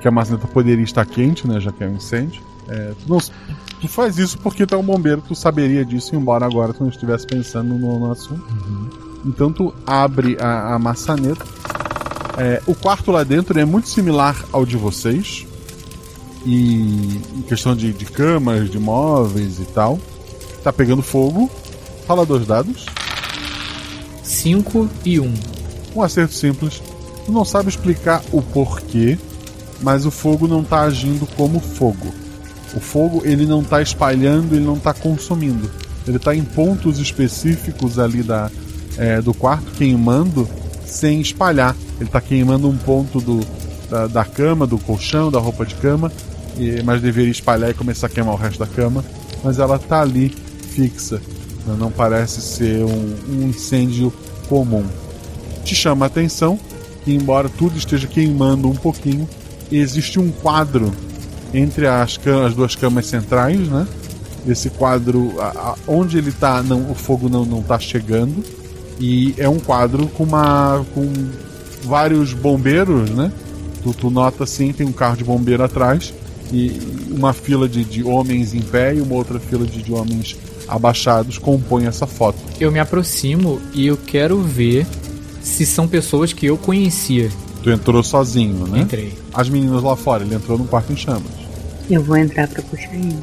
[SPEAKER 1] Que a maçaneta poderia estar quente, né? Já que é um incêndio. É, tu, não, tu faz isso porque tu é um bombeiro, tu saberia disso, embora agora tu não estivesse pensando no, no assunto. Uhum. Então tu abre a, a maçaneta. É, o quarto lá dentro é muito similar ao de vocês. E em questão de, de camas, de móveis e tal. Tá pegando fogo. Fala dois dados.
[SPEAKER 7] 5 e 1. Um.
[SPEAKER 1] um acerto simples. Tu não sabe explicar o porquê, mas o fogo não tá agindo como fogo. O fogo ele não tá espalhando, ele não tá consumindo. Ele tá em pontos específicos ali da, é, do quarto queimando sem espalhar. Ele tá queimando um ponto do, da, da cama, do colchão, da roupa de cama, e, mas deveria espalhar e começar a queimar o resto da cama. Mas ela tá ali fixa. Não parece ser um, um incêndio comum. Te chama a atenção que, embora tudo esteja queimando um pouquinho, existe um quadro entre as, as duas camas centrais, né? Esse quadro, a, a, onde ele está, não, o fogo não, não tá chegando. E é um quadro com uma. com vários bombeiros, né? Tu, tu nota assim, tem um carro de bombeiro atrás e uma fila de, de homens em pé e uma outra fila de, de homens abaixados compõem essa foto.
[SPEAKER 7] Eu me aproximo e eu quero ver se são pessoas que eu conhecia.
[SPEAKER 1] Tu entrou sozinho, né?
[SPEAKER 7] Entrei.
[SPEAKER 1] As meninas lá fora, ele entrou num quarto em chamas.
[SPEAKER 6] Eu vou entrar pra puxar ele.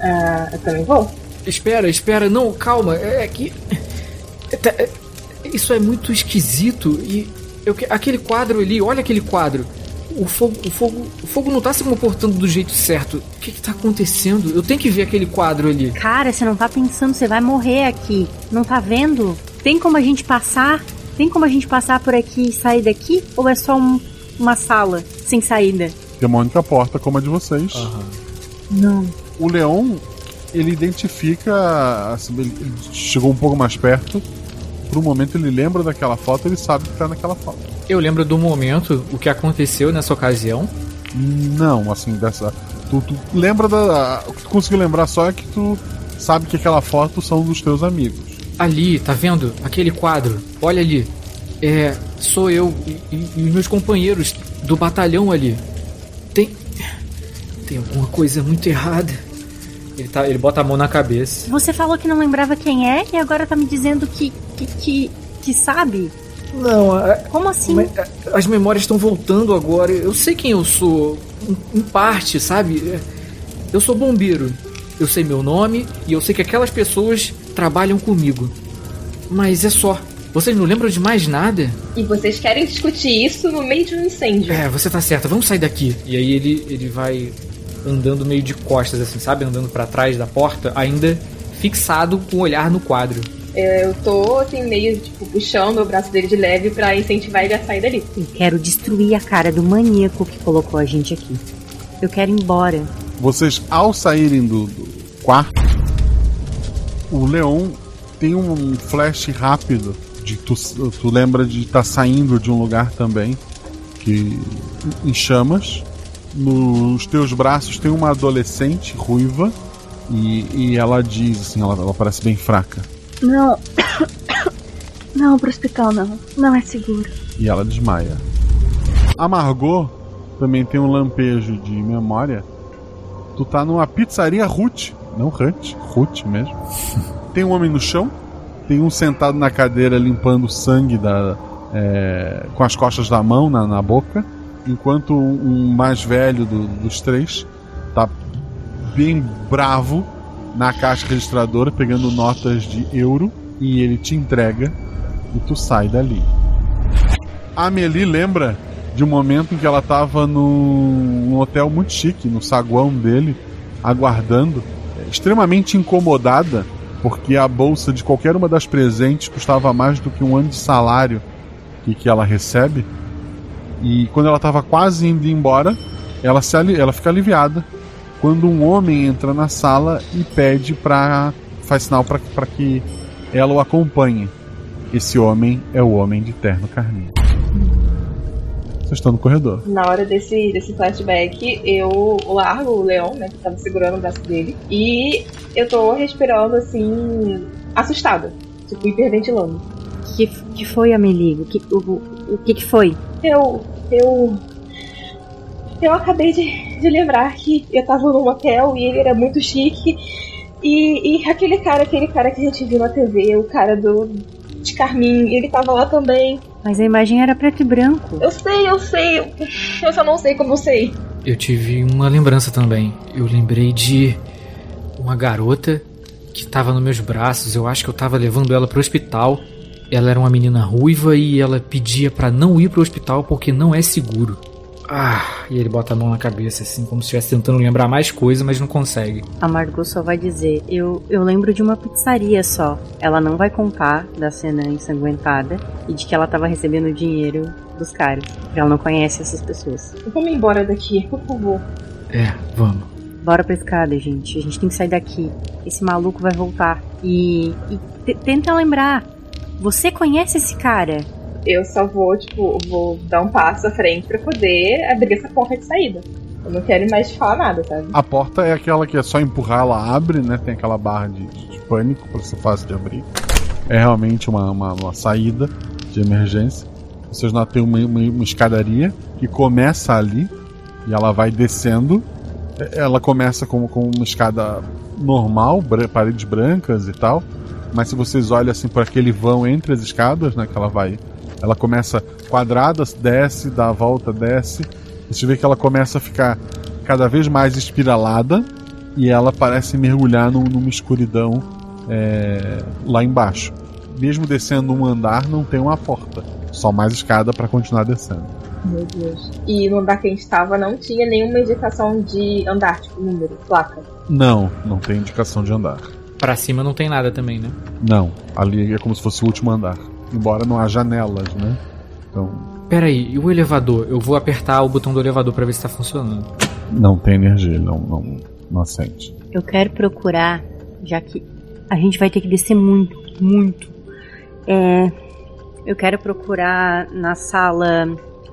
[SPEAKER 8] Ah, eu também vou.
[SPEAKER 7] Espera, espera, não, calma. É que. É, isso é muito esquisito. E. Eu, aquele quadro ali, olha aquele quadro. O fogo, o fogo, o fogo não tá se comportando do jeito certo. O que que tá acontecendo? Eu tenho que ver aquele quadro ali.
[SPEAKER 6] Cara, você não tá pensando, você vai morrer aqui. Não tá vendo? Tem como a gente passar? Tem como a gente passar por aqui e sair daqui? Ou é só um, uma sala sem saída?
[SPEAKER 1] Tem uma única porta como a de vocês.
[SPEAKER 7] Uhum.
[SPEAKER 6] Não.
[SPEAKER 1] O leão, ele identifica. Assim, ele chegou um pouco mais perto. Por um momento ele lembra daquela foto, ele sabe que tá naquela foto.
[SPEAKER 7] Eu lembro do momento, o que aconteceu nessa ocasião.
[SPEAKER 1] Não, assim, dessa. Tu, tu lembra da. O que tu conseguiu lembrar só é que tu sabe que aquela foto são dos teus amigos.
[SPEAKER 7] Ali, tá vendo? Aquele quadro. Olha ali. É. Sou eu e, e, e meus companheiros do batalhão ali. Tem. Alguma coisa muito errada. Ele, tá, ele bota a mão na cabeça.
[SPEAKER 6] Você falou que não lembrava quem é e agora tá me dizendo que. que. que, que sabe?
[SPEAKER 7] Não, a,
[SPEAKER 6] Como assim?
[SPEAKER 7] a- as memórias estão voltando agora. Eu sei quem eu sou. Em, em parte, sabe? Eu sou bombeiro. Eu sei meu nome e eu sei que aquelas pessoas trabalham comigo. Mas é só. Vocês não lembram de mais nada?
[SPEAKER 8] E vocês querem discutir isso no meio de um incêndio.
[SPEAKER 7] É, você tá certa, vamos sair daqui. E aí ele, ele vai andando meio de costas, assim, sabe? Andando pra trás da porta, ainda fixado com o olhar no quadro.
[SPEAKER 8] Eu tô, assim, meio, tipo, puxando o braço dele de leve pra incentivar ele a sair dali.
[SPEAKER 6] Eu quero destruir a cara do maníaco que colocou a gente aqui. Eu quero ir embora.
[SPEAKER 1] Vocês, ao saírem do, do quarto, o Leon tem um flash rápido de tu, tu lembra de estar saindo de um lugar também que em chamas. Nos teus braços tem uma adolescente ruiva e, e ela diz assim, ela, ela parece bem fraca.
[SPEAKER 3] Não. Não, pro hospital não. Não é seguro.
[SPEAKER 1] e ela desmaia. A Margot também tem um lampejo de memória. Tu tá numa pizzaria Ruth, não Hunt, Ruth mesmo. tem um homem no chão, tem um sentado na cadeira limpando o sangue da, é, com as costas da mão na, na boca, enquanto um mais velho do- dos três tá bem bravo na caixa registradora pegando notas de euro e ele te entrega e tu sai dali. A Amelie lembra de um momento em que ela estava num hotel muito chique, no saguão dele, aguardando, é, extremamente incomodada, porque a bolsa de qualquer uma das presentes custava mais do que um ano de salário que, que ela recebe. E quando ela estava quase indo embora, ela, se ali- ela fica aliviada quando um homem entra na sala e pede para faz sinal para que ela o acompanhe. Esse homem é o homem de terno carmim. Vocês estão no corredor.
[SPEAKER 8] Na hora desse, desse flashback, eu largo o leão, né, que tava segurando o braço dele, e eu tô respirando assim, assustada, tipo, hiperventilando.
[SPEAKER 6] Que, que foi, Amelie? O que, o, o que, que foi?
[SPEAKER 8] Eu. Eu. Eu acabei de, de lembrar que eu tava num hotel e ele era muito chique. E, e aquele cara, aquele cara que a gente viu na TV, o cara do. de Carmim, ele tava lá também.
[SPEAKER 6] Mas a imagem era preto e branco.
[SPEAKER 8] Eu sei, eu sei. Eu só não sei como eu sei.
[SPEAKER 7] Eu tive uma lembrança também. Eu lembrei de uma garota que tava nos meus braços. Eu acho que eu tava levando ela pro hospital. Ela era uma menina ruiva e ela pedia para não ir pro hospital porque não é seguro. Ah, e ele bota a mão na cabeça, assim, como se estivesse tentando lembrar mais coisa, mas não consegue.
[SPEAKER 6] A Margot só vai dizer: eu, eu lembro de uma pizzaria só. Ela não vai contar da cena ensanguentada e de que ela tava recebendo dinheiro dos caras. Porque ela não conhece essas pessoas.
[SPEAKER 8] Vamos embora daqui, por favor.
[SPEAKER 7] É, vamos.
[SPEAKER 6] Bora pra escada, gente. A gente tem que sair daqui. Esse maluco vai voltar. E. e tenta lembrar. Você conhece esse cara?
[SPEAKER 8] Eu só vou, tipo, vou dar um passo à frente pra poder abrir essa porta de saída. Eu não quero mais falar nada, sabe?
[SPEAKER 1] A porta é aquela que é só empurrar, ela abre, né? Tem aquela barra de, de pânico pra ser fácil de abrir. É realmente uma, uma, uma saída de emergência. Vocês notam uma, uma, uma escadaria que começa ali e ela vai descendo. Ela começa com, com uma escada normal, paredes brancas e tal. Mas se vocês olham assim por aquele vão entre as escadas, né? Que ela vai ela começa quadrada, desce, dá a volta, desce. Você vê que ela começa a ficar cada vez mais espiralada e ela parece mergulhar num, numa escuridão é, lá embaixo. Mesmo descendo um andar, não tem uma porta, só mais escada para continuar descendo.
[SPEAKER 8] Meu Deus. E no andar que a gente estava não tinha nenhuma indicação de andar, tipo número, placa.
[SPEAKER 1] Não, não tem indicação de andar.
[SPEAKER 7] Para cima não tem nada também, né?
[SPEAKER 1] Não, ali é como se fosse o último andar embora não há janelas, né? Então.
[SPEAKER 7] Peraí, e o elevador? Eu vou apertar o botão do elevador para ver se tá funcionando.
[SPEAKER 1] Não tem energia, não, não, não acende.
[SPEAKER 6] Eu quero procurar, já que a gente vai ter que descer muito, muito. É, eu quero procurar na sala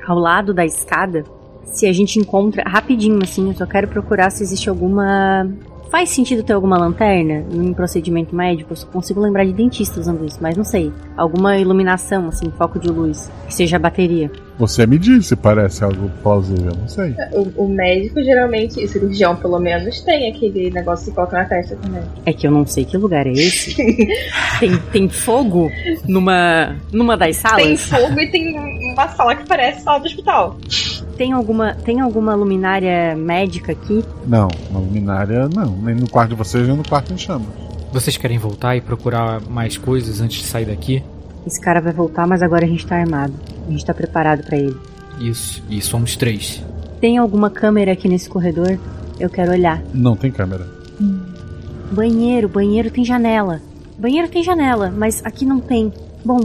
[SPEAKER 6] ao lado da escada se a gente encontra rapidinho assim. Eu só quero procurar se existe alguma Faz sentido ter alguma lanterna em procedimento médico? Eu consigo lembrar de dentista usando isso, mas não sei. Alguma iluminação, assim, foco de luz, que seja bateria.
[SPEAKER 1] Você me diz se parece algo plausível, não sei.
[SPEAKER 8] O, o médico geralmente, o cirurgião pelo menos, tem aquele negócio que coloca na testa também.
[SPEAKER 6] É que eu não sei que lugar é esse. tem, tem fogo numa, numa das salas?
[SPEAKER 8] Tem fogo e tem uma sala que parece sala do hospital.
[SPEAKER 6] Tem alguma, tem alguma luminária médica aqui?
[SPEAKER 1] Não, uma luminária não. Nem no quarto de vocês, nem no quarto em chamas.
[SPEAKER 7] Vocês querem voltar e procurar mais coisas antes de sair daqui?
[SPEAKER 6] Esse cara vai voltar, mas agora a gente tá armado. A gente tá preparado para ele.
[SPEAKER 7] Isso, e somos três.
[SPEAKER 6] Tem alguma câmera aqui nesse corredor? Eu quero olhar.
[SPEAKER 1] Não tem câmera.
[SPEAKER 6] Hum. Banheiro, banheiro tem janela. Banheiro tem janela, mas aqui não tem. Bom.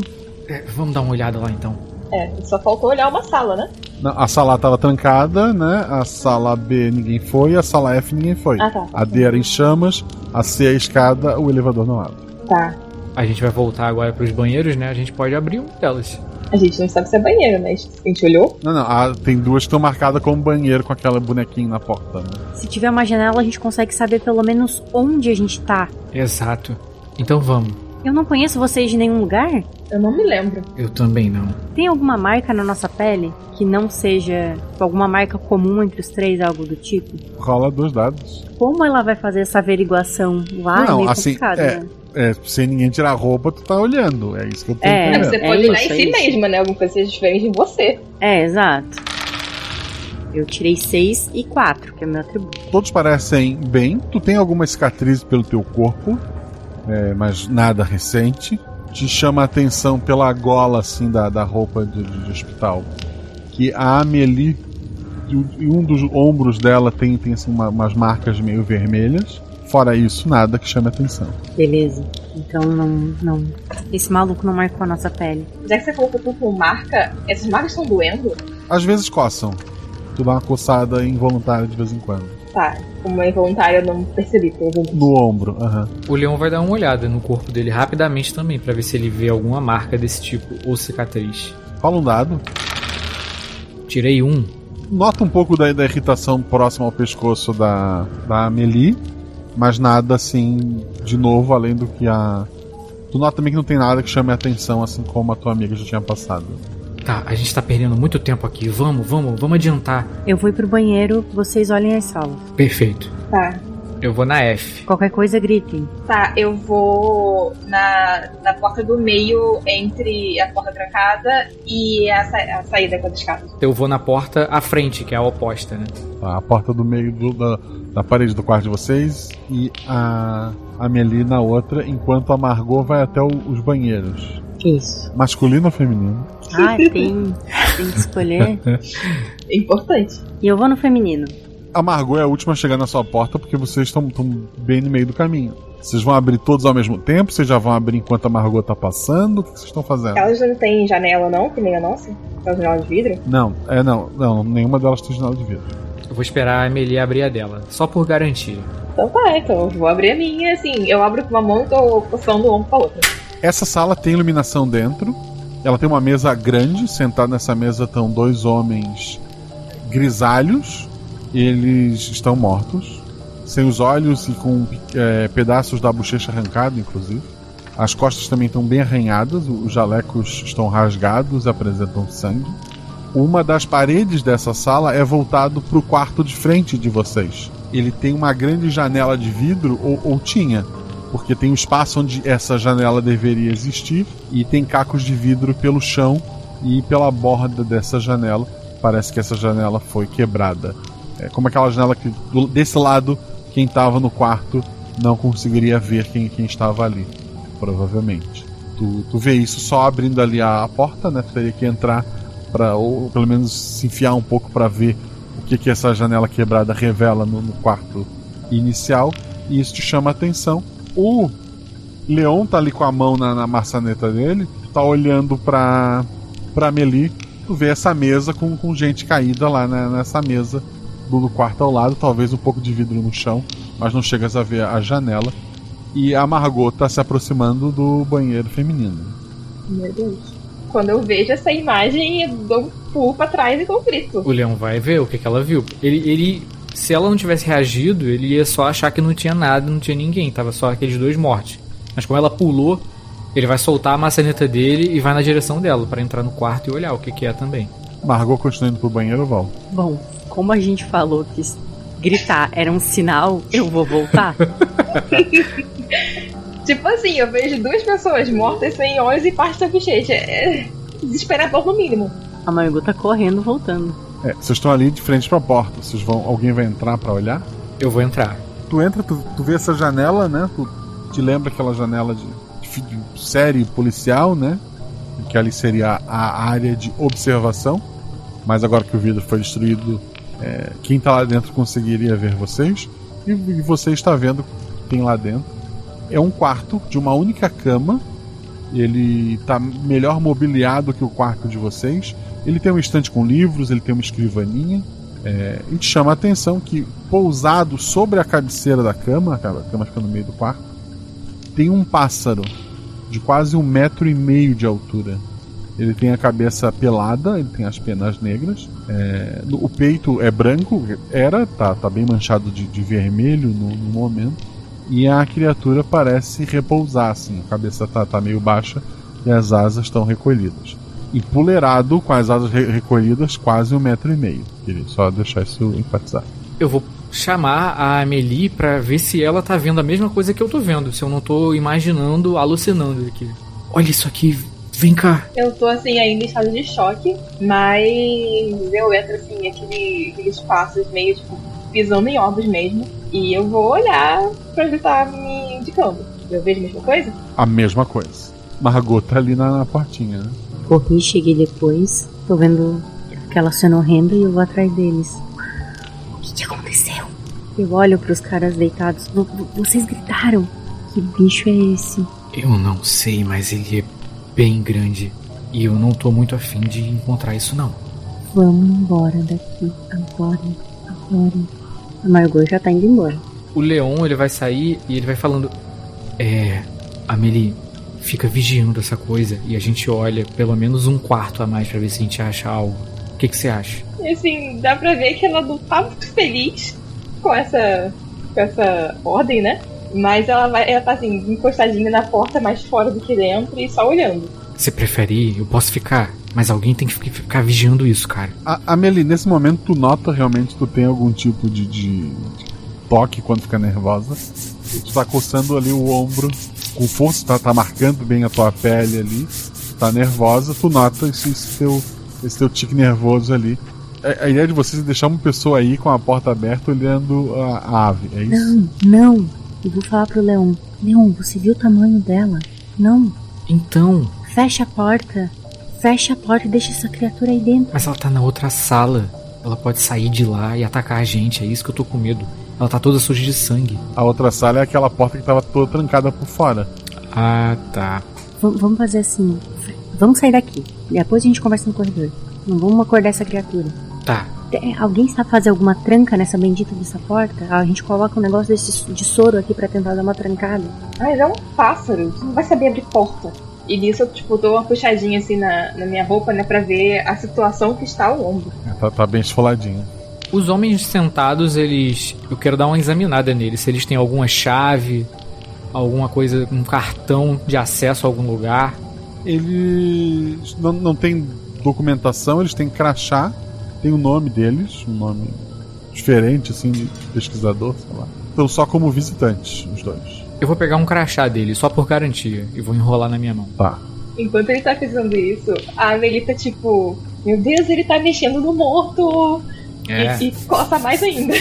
[SPEAKER 7] É, vamos dar uma olhada lá então.
[SPEAKER 8] É, só faltou olhar uma sala, né?
[SPEAKER 1] A sala A tava trancada, né? A sala B ninguém foi, a sala F ninguém foi.
[SPEAKER 8] Ah, tá.
[SPEAKER 1] A D era em chamas, a C é a escada, o elevador não abre.
[SPEAKER 8] Tá.
[SPEAKER 7] A gente vai voltar agora pros banheiros, né? A gente pode abrir um delas.
[SPEAKER 8] A gente não sabe se é banheiro, né? A gente olhou?
[SPEAKER 1] Não, não. Ah, tem duas que estão marcadas como banheiro com aquela bonequinha na porta, né?
[SPEAKER 6] Se tiver uma janela, a gente consegue saber pelo menos onde a gente tá.
[SPEAKER 7] Exato. Então vamos.
[SPEAKER 6] Eu não conheço vocês de nenhum lugar?
[SPEAKER 8] Eu não me lembro.
[SPEAKER 7] Eu também não.
[SPEAKER 6] Tem alguma marca na nossa pele que não seja tipo, alguma marca comum entre os três, algo do tipo?
[SPEAKER 1] Rola dois dados.
[SPEAKER 6] Como ela vai fazer essa averiguação lá?
[SPEAKER 1] Não,
[SPEAKER 6] é meio
[SPEAKER 1] assim, é,
[SPEAKER 6] né?
[SPEAKER 1] é, sem ninguém tirar a roupa, tu tá olhando. É isso que eu tô
[SPEAKER 6] É,
[SPEAKER 8] É,
[SPEAKER 1] entendendo.
[SPEAKER 8] você
[SPEAKER 6] é
[SPEAKER 8] pode olhar
[SPEAKER 6] isso,
[SPEAKER 8] em
[SPEAKER 6] é
[SPEAKER 8] si
[SPEAKER 6] isso.
[SPEAKER 8] mesma, né? Alguma coisa seja diferente de você.
[SPEAKER 6] É, exato. Eu tirei 6 e 4, que é o meu atributo.
[SPEAKER 1] Todos parecem bem. Tu tem alguma cicatriz pelo teu corpo, é, mas nada recente. Te chama a atenção pela gola assim da, da roupa de, de- hospital. Que a Amelie, em um dos ombros dela tem, tem assim, uma- umas marcas meio vermelhas. Fora isso, nada que chame a atenção.
[SPEAKER 6] Beleza. Então não, não. Esse maluco não marcou a nossa pele.
[SPEAKER 8] Já que você colocou tudo com marca, essas marcas estão doendo?
[SPEAKER 1] Às vezes coçam. Tu dá uma coçada involuntária de vez em quando.
[SPEAKER 8] Tá, como é involuntário, eu não percebi.
[SPEAKER 1] No ombro, aham.
[SPEAKER 7] O leão vai dar uma olhada no corpo dele rapidamente também, pra ver se ele vê alguma marca desse tipo ou cicatriz.
[SPEAKER 1] Fala um dado.
[SPEAKER 7] Tirei um.
[SPEAKER 1] Nota um pouco da, da irritação próxima ao pescoço da, da Amelie, mas nada assim, de novo, além do que a. Tu nota também que não tem nada que chame a atenção, assim como a tua amiga já tinha passado.
[SPEAKER 7] Tá, a gente tá perdendo muito tempo aqui. Vamos, vamos, vamos adiantar.
[SPEAKER 6] Eu vou ir pro banheiro, vocês olhem as salas.
[SPEAKER 7] Perfeito.
[SPEAKER 8] Tá.
[SPEAKER 7] Eu vou na F.
[SPEAKER 6] Qualquer coisa, gritem.
[SPEAKER 8] Tá, eu vou na, na porta do meio entre a porta trancada e a, sa a saída com as escadas.
[SPEAKER 7] Eu vou na porta à frente, que é a oposta, né?
[SPEAKER 1] Tá, a porta do meio do- da, da parede do quarto de vocês e a Amelie na outra, enquanto a Margot vai até o- os banheiros.
[SPEAKER 6] Isso.
[SPEAKER 1] Masculino ou feminino?
[SPEAKER 6] Ah, tem, tem que escolher.
[SPEAKER 8] É importante.
[SPEAKER 6] E eu vou no feminino.
[SPEAKER 1] A Margot é a última a chegar na sua porta porque vocês estão bem no meio do caminho. Vocês vão abrir todos ao mesmo tempo? Vocês já vão abrir enquanto a Margot tá passando? O que vocês estão fazendo?
[SPEAKER 8] Elas não têm janela, não? Que nem a nossa? Aquela janela de vidro?
[SPEAKER 1] Não, é não, não, nenhuma delas tem janela de vidro.
[SPEAKER 7] Eu vou esperar a Amelie abrir a dela, só por garantia.
[SPEAKER 8] Então tá, então eu vou abrir a minha, assim. Eu abro com uma mão e tô postando o ombro com a outra.
[SPEAKER 1] Essa sala tem iluminação dentro. Ela tem uma mesa grande. Sentado nessa mesa estão dois homens grisalhos. Eles estão mortos, sem os olhos e com é, pedaços da bochecha arrancada, inclusive. As costas também estão bem arranhadas. Os jalecos estão rasgados, apresentam sangue. Uma das paredes dessa sala é voltado para o quarto de frente de vocês. Ele tem uma grande janela de vidro, ou, ou tinha, porque tem um espaço onde essa janela deveria existir e tem cacos de vidro pelo chão e pela borda dessa janela. Parece que essa janela foi quebrada. É como aquela janela que desse lado quem estava no quarto não conseguiria ver quem, quem estava ali, provavelmente. Tu, tu vê isso só abrindo ali a, a porta, né? Tu teria que entrar para ou pelo menos se enfiar um pouco para ver o que que essa janela quebrada revela no, no quarto inicial e isso te chama a atenção. O Leon tá ali com a mão na, na maçaneta dele, tá olhando pra, pra Meli. Tu vê essa mesa com, com gente caída lá né, nessa mesa do, do quarto ao lado, talvez um pouco de vidro no chão, mas não chegas a ver a janela. E a Margot tá se aproximando do banheiro feminino.
[SPEAKER 8] Meu Deus. Quando eu vejo essa imagem, eu dou um pulo pra trás e dou um grito.
[SPEAKER 7] O leão vai ver o que, que ela viu. Ele, ele, se ela não tivesse reagido, ele ia só achar que não tinha nada, não tinha ninguém, tava só aqueles dois mortos. Mas como ela pulou, ele vai soltar a maçaneta dele e vai na direção dela pra entrar no quarto e olhar o que, que é também.
[SPEAKER 1] Margot continua indo pro banheiro, Val.
[SPEAKER 6] Bom, como a gente falou que gritar era um sinal, eu vou voltar.
[SPEAKER 8] Tipo assim, eu vejo duas pessoas mortas sem olhos e parte da bochecha. É desesperador no mínimo.
[SPEAKER 6] A Margot tá correndo, voltando.
[SPEAKER 1] É, vocês estão ali de frente pra porta. Vocês vão, alguém vai entrar pra olhar?
[SPEAKER 7] Eu vou entrar.
[SPEAKER 1] Tu entra, tu, tu vê essa janela, né? Tu te lembra aquela janela de, de de série policial, né? Que ali seria a área de observação. Mas agora que o vidro foi destruído, é, quem tá lá dentro conseguiria ver vocês. E, e você está vendo o que tem lá dentro. É um quarto de uma única cama. Ele tá melhor mobiliado que o quarto de vocês. Ele tem um estante com livros, ele tem uma escrivaninha. É, e te chama a atenção que pousado sobre a cabeceira da cama, a cama fica no meio do quarto, tem um pássaro de quase um metro e meio de altura. Ele tem a cabeça pelada, ele tem as penas negras. é, o peito é branco, era, tá, tá bem manchado de, de vermelho no, no momento. E a criatura parece repousar, assim, a cabeça tá, tá meio baixa e as asas estão recolhidas. Empoleirado, com as asas re- recolhidas, quase um metro e meio. Queria só deixar isso enfatizado.
[SPEAKER 7] Eu vou chamar a Amelie pra ver se ela tá vendo a mesma coisa que eu tô vendo. Se eu não tô imaginando, alucinando aqui. Olha isso aqui, vem cá.
[SPEAKER 8] Eu tô assim, ainda em estado de choque, mas eu entro assim, aquele, aqueles passos meio tipo pisando em ovos mesmo. E eu vou olhar pra ele tá me indicando. Eu vejo a mesma coisa?
[SPEAKER 1] A mesma coisa. Margot tá ali na, na portinha, né?
[SPEAKER 6] Corri, cheguei depois. Tô vendo aquela cena horrenda e eu vou atrás deles. O que, que aconteceu? Eu olho pros caras deitados. "Vo- vo- Vocês gritaram? Que bicho é esse?
[SPEAKER 7] Eu não sei, mas ele é bem grande. E eu não tô muito afim de encontrar isso, não.
[SPEAKER 6] Vamos embora daqui. Agora. Agora. A Margot já tá indo embora.
[SPEAKER 7] O Leon, ele vai sair e ele vai falando: É. Amelie, fica vigiando essa coisa e a gente olha pelo menos um quarto a mais pra ver se a gente acha algo. O que, que você acha?
[SPEAKER 8] Assim, dá pra ver que ela não tá muito feliz com essa, com essa ordem, né? Mas ela vai, ela tá assim, encostadinha na porta, mais fora do que dentro e só olhando.
[SPEAKER 7] Você prefere ir? Eu posso ficar. Mas alguém tem que fi- ficar vigiando isso, cara.
[SPEAKER 1] A, Amelie, nesse momento tu nota realmente que tu tem algum tipo de, de toque quando fica nervosa. Tu tá coçando ali o ombro com força, tá, tá marcando bem a tua pele ali. Tá nervosa, tu nota esse, esse teu, esse teu tique nervoso ali. A, a ideia de vocês é deixar uma pessoa aí com a porta aberta olhando a, a ave, é isso?
[SPEAKER 6] Não, não. Eu vou falar pro Leon. Leon, você viu o tamanho dela? Não.
[SPEAKER 7] Então,
[SPEAKER 6] Fecha a porta. Fecha a porta e deixa essa criatura aí dentro.
[SPEAKER 7] mas ela tá na outra sala. Ela pode sair de lá e atacar a gente. É isso que eu tô com medo. Ela tá toda suja de sangue.
[SPEAKER 1] A outra sala é aquela porta que tava toda trancada por fora.
[SPEAKER 7] Ah, tá.
[SPEAKER 6] V- vamos fazer assim. Vamos sair daqui. Depois a gente conversa no corredor. Não vamos acordar essa criatura.
[SPEAKER 7] Tá.
[SPEAKER 6] É, Alguém sabe fazer alguma tranca nessa bendita dessa porta? A gente coloca um negócio desse de soro aqui pra tentar dar uma trancada.
[SPEAKER 8] Mas é um pássaro, você não vai saber abrir porta. E nisso eu, tipo, dou uma puxadinha assim na, na minha roupa, né, pra ver a situação que está o ombro.
[SPEAKER 1] É, Tá, tá bem esfoladinho.
[SPEAKER 7] Os homens sentados, eles. Eu quero dar uma examinada neles. Se eles têm alguma chave, alguma coisa, um cartão de acesso a algum lugar.
[SPEAKER 1] Eles não, não têm documentação, eles têm crachá, tem o nome deles, um nome diferente, assim, de pesquisador, sei lá. Estão só como visitantes, os dois.
[SPEAKER 7] Eu vou pegar um crachá dele, só por garantia, e vou enrolar na minha mão.
[SPEAKER 1] Tá.
[SPEAKER 8] Enquanto ele tá fazendo isso, a Amelie tá tipo, meu Deus, ele tá mexendo no morto!
[SPEAKER 7] É.
[SPEAKER 8] E, e coça mais ainda.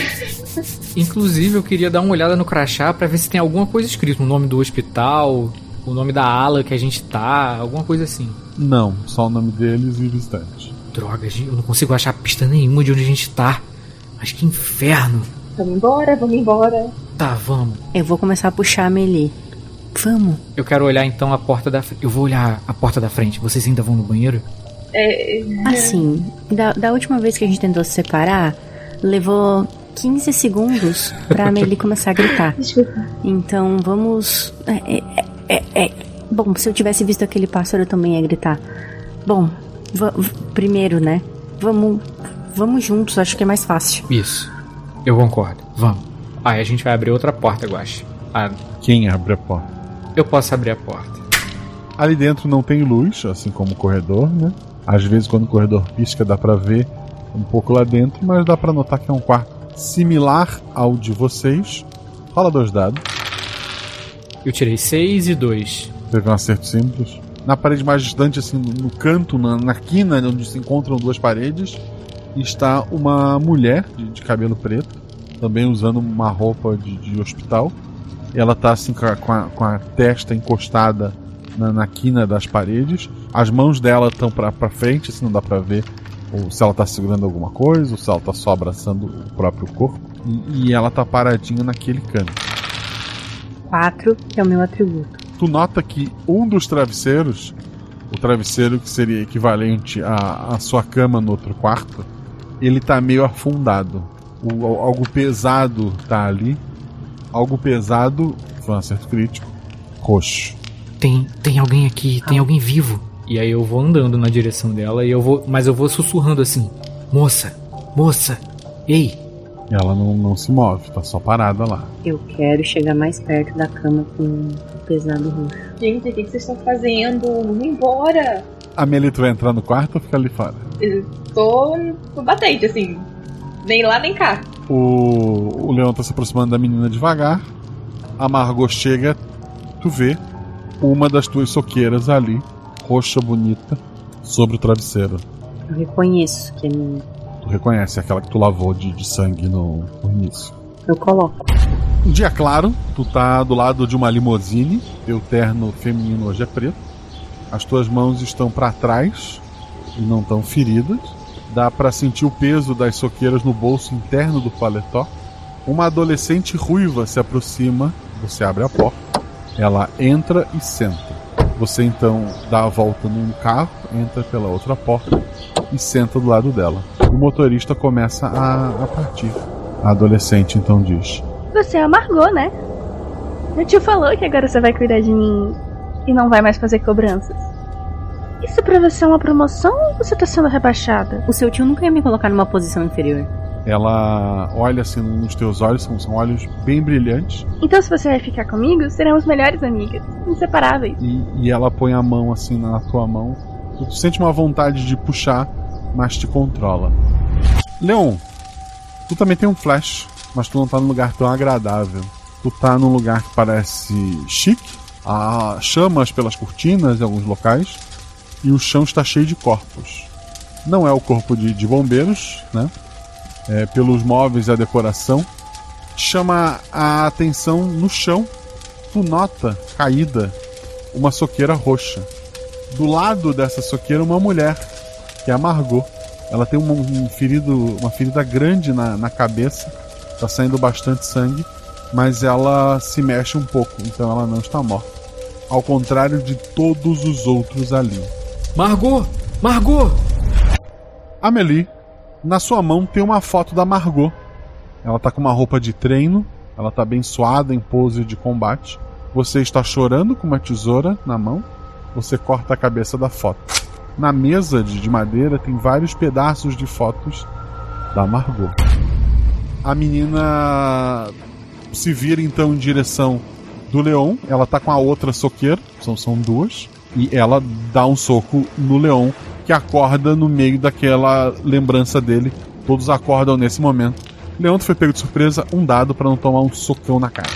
[SPEAKER 7] Inclusive, eu queria dar uma olhada no crachá pra ver se tem alguma coisa escrito, o nome do hospital, o nome da ala que a gente tá, alguma coisa assim.
[SPEAKER 1] Não, só o nome deles e visitantes.
[SPEAKER 7] Droga, gente, eu não consigo achar pista nenhuma de onde a gente tá. Mas que inferno.
[SPEAKER 8] Vamos embora, vamos embora.
[SPEAKER 7] Tá, vamos.
[SPEAKER 6] Eu vou começar a puxar a Melee. Vamos.
[SPEAKER 7] Eu quero olhar então a porta da frente. Eu vou olhar a porta da frente. Vocês ainda vão no banheiro?
[SPEAKER 8] É,
[SPEAKER 6] Assim, da, da última vez que a gente tentou se separar, levou 15 segundos pra Amelie começar a gritar.
[SPEAKER 8] Desculpa.
[SPEAKER 6] Então vamos. É, é, é, é. Bom, se eu tivesse visto aquele pássaro, eu também ia gritar. Bom, primeiro, né? Vamos. Vamos juntos, acho que é mais fácil.
[SPEAKER 7] Isso. Eu concordo. Vamos. Aí a gente vai abrir outra porta, Guache. Ah,
[SPEAKER 1] Quem abre a porta?
[SPEAKER 7] eu posso abrir a porta.
[SPEAKER 1] Ali dentro não tem luz, assim como o corredor, né? Às vezes quando o corredor pisca dá pra ver um pouco lá dentro, mas dá pra notar que é um quarto similar ao de vocês. Fala dois dados.
[SPEAKER 7] Eu tirei 6 e 2.
[SPEAKER 1] Teve um acerto simples. Na parede mais distante, assim, no canto, na, na quina onde se encontram duas paredes, está uma mulher de, de cabelo preto, também usando uma roupa de, de hospital. Ela está assim com a, com a- com a testa encostada na, na quina das paredes. As mãos dela estão para frente, assim, não dá para ver ou se ela está segurando alguma coisa, ou se ela está só abraçando o próprio corpo. E, e ela está paradinha naquele canto.
[SPEAKER 6] 4, que é o meu atributo.
[SPEAKER 1] tu nota que um dos travesseiros, o travesseiro que seria equivalente à, à sua cama no outro quarto, ele tá meio afundado. O, al- algo pesado tá ali. Algo pesado, foi um acerto crítico, roxo.
[SPEAKER 7] Tem, tem alguém aqui, tem alguém vivo. E aí eu vou andando na direção dela e eu vou. Mas eu vou sussurrando assim. Moça, moça, ei.
[SPEAKER 1] E ela não, não se move, tá só parada lá.
[SPEAKER 6] Eu quero chegar mais perto da cama com o pesado roxo.
[SPEAKER 8] Gente, o que, vocês estão fazendo? Vamos embora.
[SPEAKER 1] A Melito vai entrar no quarto ou fica ali fora?
[SPEAKER 8] Eu tô no batente, assim. Nem lá nem cá.
[SPEAKER 1] O, o leão tá se aproximando da menina devagar. A Margot chega, tu vê uma das tuas soqueiras ali, roxa bonita, sobre o travesseiro.
[SPEAKER 6] Eu reconheço que é minha.
[SPEAKER 1] Tu reconhece aquela que tu lavou de, de sangue no, no início.
[SPEAKER 6] Eu coloco.
[SPEAKER 1] Um dia claro, tu tá do lado de uma limousine, teu terno feminino hoje é preto. As tuas mãos estão para trás e não estão feridas. Dá para sentir o peso das soqueiras no bolso interno do paletó. Uma adolescente ruiva se aproxima, você abre a porta. Ela entra e senta. Você então dá a volta num carro, entra pela outra porta e senta do lado dela. O motorista começa a, a partir. A adolescente então diz:
[SPEAKER 9] Você é a Margot, né? Meu tio falou que agora você vai cuidar de mim e não vai mais fazer cobranças. Isso pra você é uma promoção ou você tá sendo rebaixada?
[SPEAKER 6] O seu tio nunca ia me colocar numa posição inferior.
[SPEAKER 1] Ela olha assim nos teus olhos, são, são olhos bem brilhantes.
[SPEAKER 9] Então, se você vai ficar comigo, seremos melhores amigas, inseparáveis.
[SPEAKER 1] E, e ela põe a mão assim na tua mão. Tu, sente uma vontade de puxar, mas te controla. Leon, tu também tem um flash, mas tu não tá num lugar tão agradável. Tu tá num lugar que parece chique, há chamas pelas cortinas em alguns locais, e o chão está cheio de corpos. Não é o corpo de, de bombeiros, né? É, pelos móveis e a decoração. Chama a atenção no chão. Tu nota, caída, uma soqueira roxa. Do lado dessa soqueira, uma mulher, que é a Margot. Ela tem um, um ferido, uma ferida grande na, na cabeça, tá saindo bastante sangue, mas ela se mexe um pouco, então ela não está morta. Ao contrário de todos os outros ali.
[SPEAKER 7] Margot! Margot!
[SPEAKER 1] Amelie, na sua mão tem uma foto da Margot. Ela tá com uma roupa de treino, ela tá bem suada em pose de combate. Você está chorando com uma tesoura na mão. Você corta a cabeça da foto. Na mesa de, de madeira tem vários pedaços de fotos da Margot. A menina se vira então em direção do Leon. Ela tá com a outra soqueira, são, são duas. E ela dá um soco no Leon, que acorda no meio daquela lembrança dele. Todos acordam nesse momento. Leon foi pego de surpresa, um dado para não tomar um socão na cara.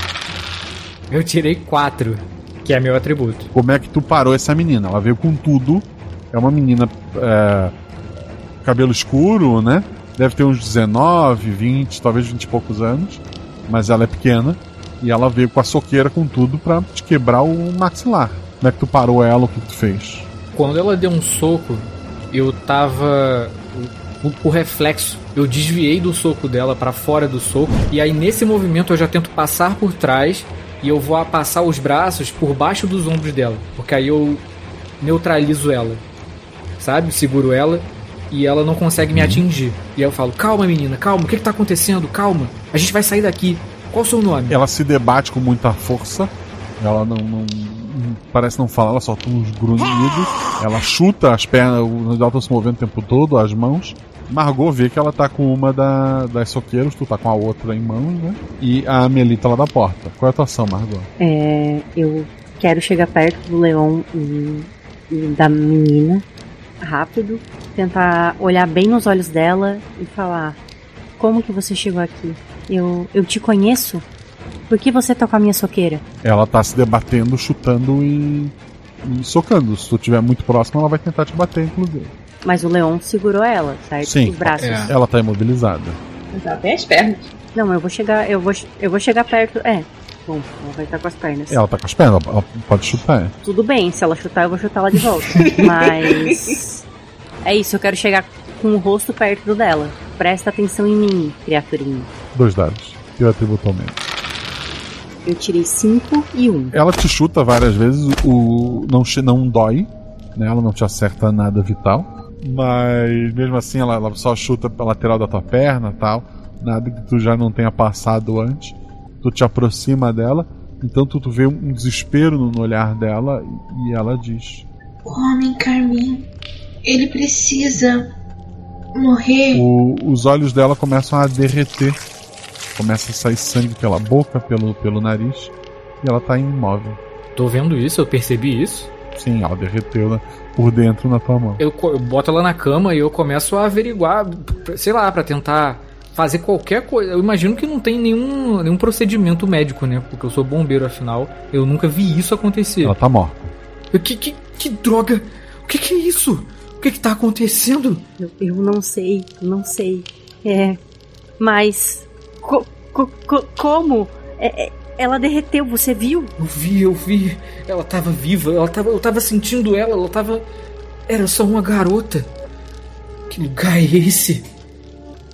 [SPEAKER 7] Eu tirei quatro, que é meu atributo.
[SPEAKER 1] Como é que tu parou essa menina? Ela veio com tudo. É uma menina. É, cabelo escuro, né? Deve ter uns 19, 20, talvez 20 e poucos anos. Mas ela é pequena. E ela veio com a soqueira com tudo pra te quebrar o maxilar. Como é que tu parou ela? O que tu fez?
[SPEAKER 7] Quando ela deu um soco, eu tava. Por, por reflexo, eu desviei do soco dela para fora do soco. E aí nesse movimento eu já tento passar por trás e eu vou passar os braços por baixo dos ombros dela. Porque aí eu neutralizo ela. Sabe? Seguro ela e ela não consegue me atingir. E aí eu falo: Calma, menina, calma, o que, que tá acontecendo? Calma, a gente vai sair daqui. Qual o seu nome?
[SPEAKER 1] Ela se debate com muita força. Ela não- não- parece não falar, ela solta uns grunhidos. Ela chuta as pernas, ela estão se movendo o tempo todo, as mãos. Margot vê que ela tá com uma da, das soqueiras, tu tá com a outra em mãos, né? E a Amelie tá lá da porta. Qual é a tua ação, Margot?
[SPEAKER 6] É, eu quero chegar perto do Leon e, e da menina, rápido, tentar olhar bem nos olhos dela e falar: Como que você chegou aqui? Eu, eu te conheço? Por que você tá com a minha soqueira?
[SPEAKER 1] Ela tá se debatendo, chutando e, e socando. Se tu estiver muito próximo, ela vai tentar te bater, inclusive.
[SPEAKER 6] Mas o Leon segurou ela, certo?
[SPEAKER 1] Sim,
[SPEAKER 6] Os braços.
[SPEAKER 1] ela tá imobilizada.
[SPEAKER 8] Já tem as pernas.
[SPEAKER 6] Não, eu vou chegar, eu vou, eu vou chegar perto. É. Bom, ela vai estar com as pernas.
[SPEAKER 1] Ela tá com as pernas, ela pode chutar. é.
[SPEAKER 6] Tudo bem, se ela chutar, eu vou chutar ela de volta. Mas. É isso, eu quero chegar com o rosto perto do dela. Presta atenção em mim, criaturinha.
[SPEAKER 1] Dois dados. E o atributo aumenta.
[SPEAKER 6] Eu tirei 5 e 1. Um.
[SPEAKER 1] Ela te chuta várias vezes, o não, não dói, né? Ela não te acerta nada vital. Mas mesmo assim ela, ela só chuta pela lateral da tua perna tal. Nada que tu já não tenha passado antes. Tu te aproxima dela, então tu, tu vê um desespero no, no olhar dela e, e ela diz:
[SPEAKER 10] O homem Carmin, ele precisa morrer.
[SPEAKER 1] o- os olhos dela começam a derreter. Começa a sair sangue pela boca, pelo, pelo nariz. E ela tá imóvel.
[SPEAKER 7] Tô vendo isso, eu percebi isso.
[SPEAKER 1] Sim, ela derreteu né, por dentro na tua mão.
[SPEAKER 7] Eu, eu boto ela na cama e eu começo a averiguar, sei lá, pra tentar fazer qualquer coisa. Eu imagino que não tem nenhum, nenhum procedimento médico, né? Porque eu sou bombeiro, afinal. Eu nunca vi isso acontecer.
[SPEAKER 1] Ela tá morta.
[SPEAKER 7] Eu- Que, que, que droga? O que, que é isso? O que, que tá acontecendo?
[SPEAKER 6] Eu, eu não sei, não sei. É. Mas. Co- co- co- como? É- é- ela derreteu, você viu?
[SPEAKER 7] Eu vi, eu vi. Ela tava viva, ela tava, eu tava sentindo ela, ela tava. Era só uma garota. Que lugar é esse?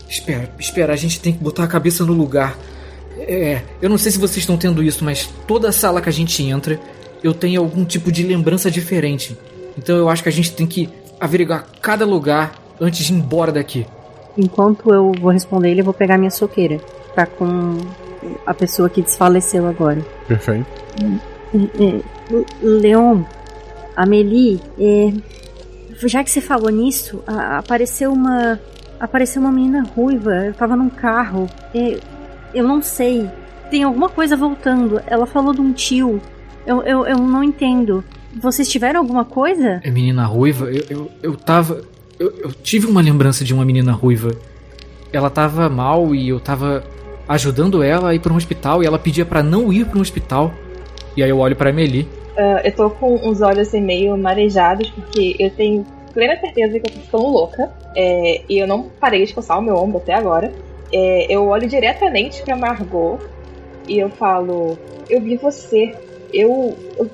[SPEAKER 7] Espera, espera, a gente tem que botar a cabeça no lugar. É, eu não sei se vocês estão tendo isso, mas toda sala que a gente entra, eu tenho algum tipo de lembrança diferente. Então eu acho que a gente tem que averiguar cada lugar antes de ir embora daqui.
[SPEAKER 6] Enquanto eu vou responder ele, eu vou pegar minha soqueira. tá com a pessoa que desfaleceu agora.
[SPEAKER 1] Perfeito.
[SPEAKER 6] Leon, Amelie, é, já que você falou nisso, a- apareceu uma. Apareceu uma menina ruiva. Eu tava num carro. É, eu não sei. Tem alguma coisa voltando. Ela falou de um tio. Eu, eu, eu não entendo. Vocês tiveram alguma coisa?
[SPEAKER 7] É menina ruiva, eu, eu, eu tava. Eu, eu tive uma lembrança de uma menina ruiva. Ela tava mal e eu tava ajudando ela a ir pra um hospital e ela pedia pra não ir pra um hospital. E aí eu olho pra Amelie.
[SPEAKER 8] Ah, eu tô com uns olhos assim meio marejados, porque eu tenho plena certeza que eu tô ficando louca. É, e eu não parei de coçar o meu ombro até agora. É, eu olho diretamente pra Margot e eu falo: Eu vi você. Eu, eu.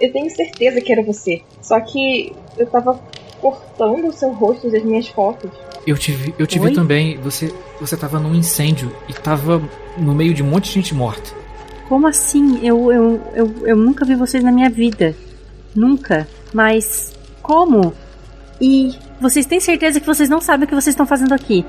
[SPEAKER 8] eu tenho certeza que era você. Só que eu tava cortando o seu rosto das minhas fotos.
[SPEAKER 7] Eu te vi, eu te vi também. Você, você tava num incêndio e tava no meio de um monte de gente morta.
[SPEAKER 6] Como assim? Eu, eu, eu, eu nunca vi vocês na minha vida. Nunca. Mas como? E vocês têm certeza que vocês não sabem o que vocês estão fazendo aqui?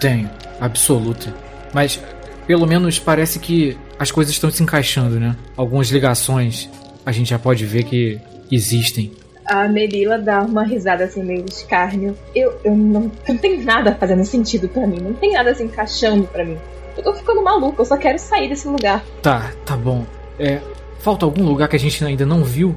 [SPEAKER 7] Tenho, absoluta. Mas pelo menos parece que as coisas estão se encaixando, né? Algumas ligações a gente já pode ver que existem.
[SPEAKER 8] A Melila dá uma risada assim, meio escárnio. Eu, eu não, não tem nada fazendo sentido pra mim. Não tem nada se encaixando pra mim. Eu tô ficando maluca, eu só quero sair desse lugar.
[SPEAKER 7] Tá, tá bom. É, falta algum lugar que a gente ainda não viu?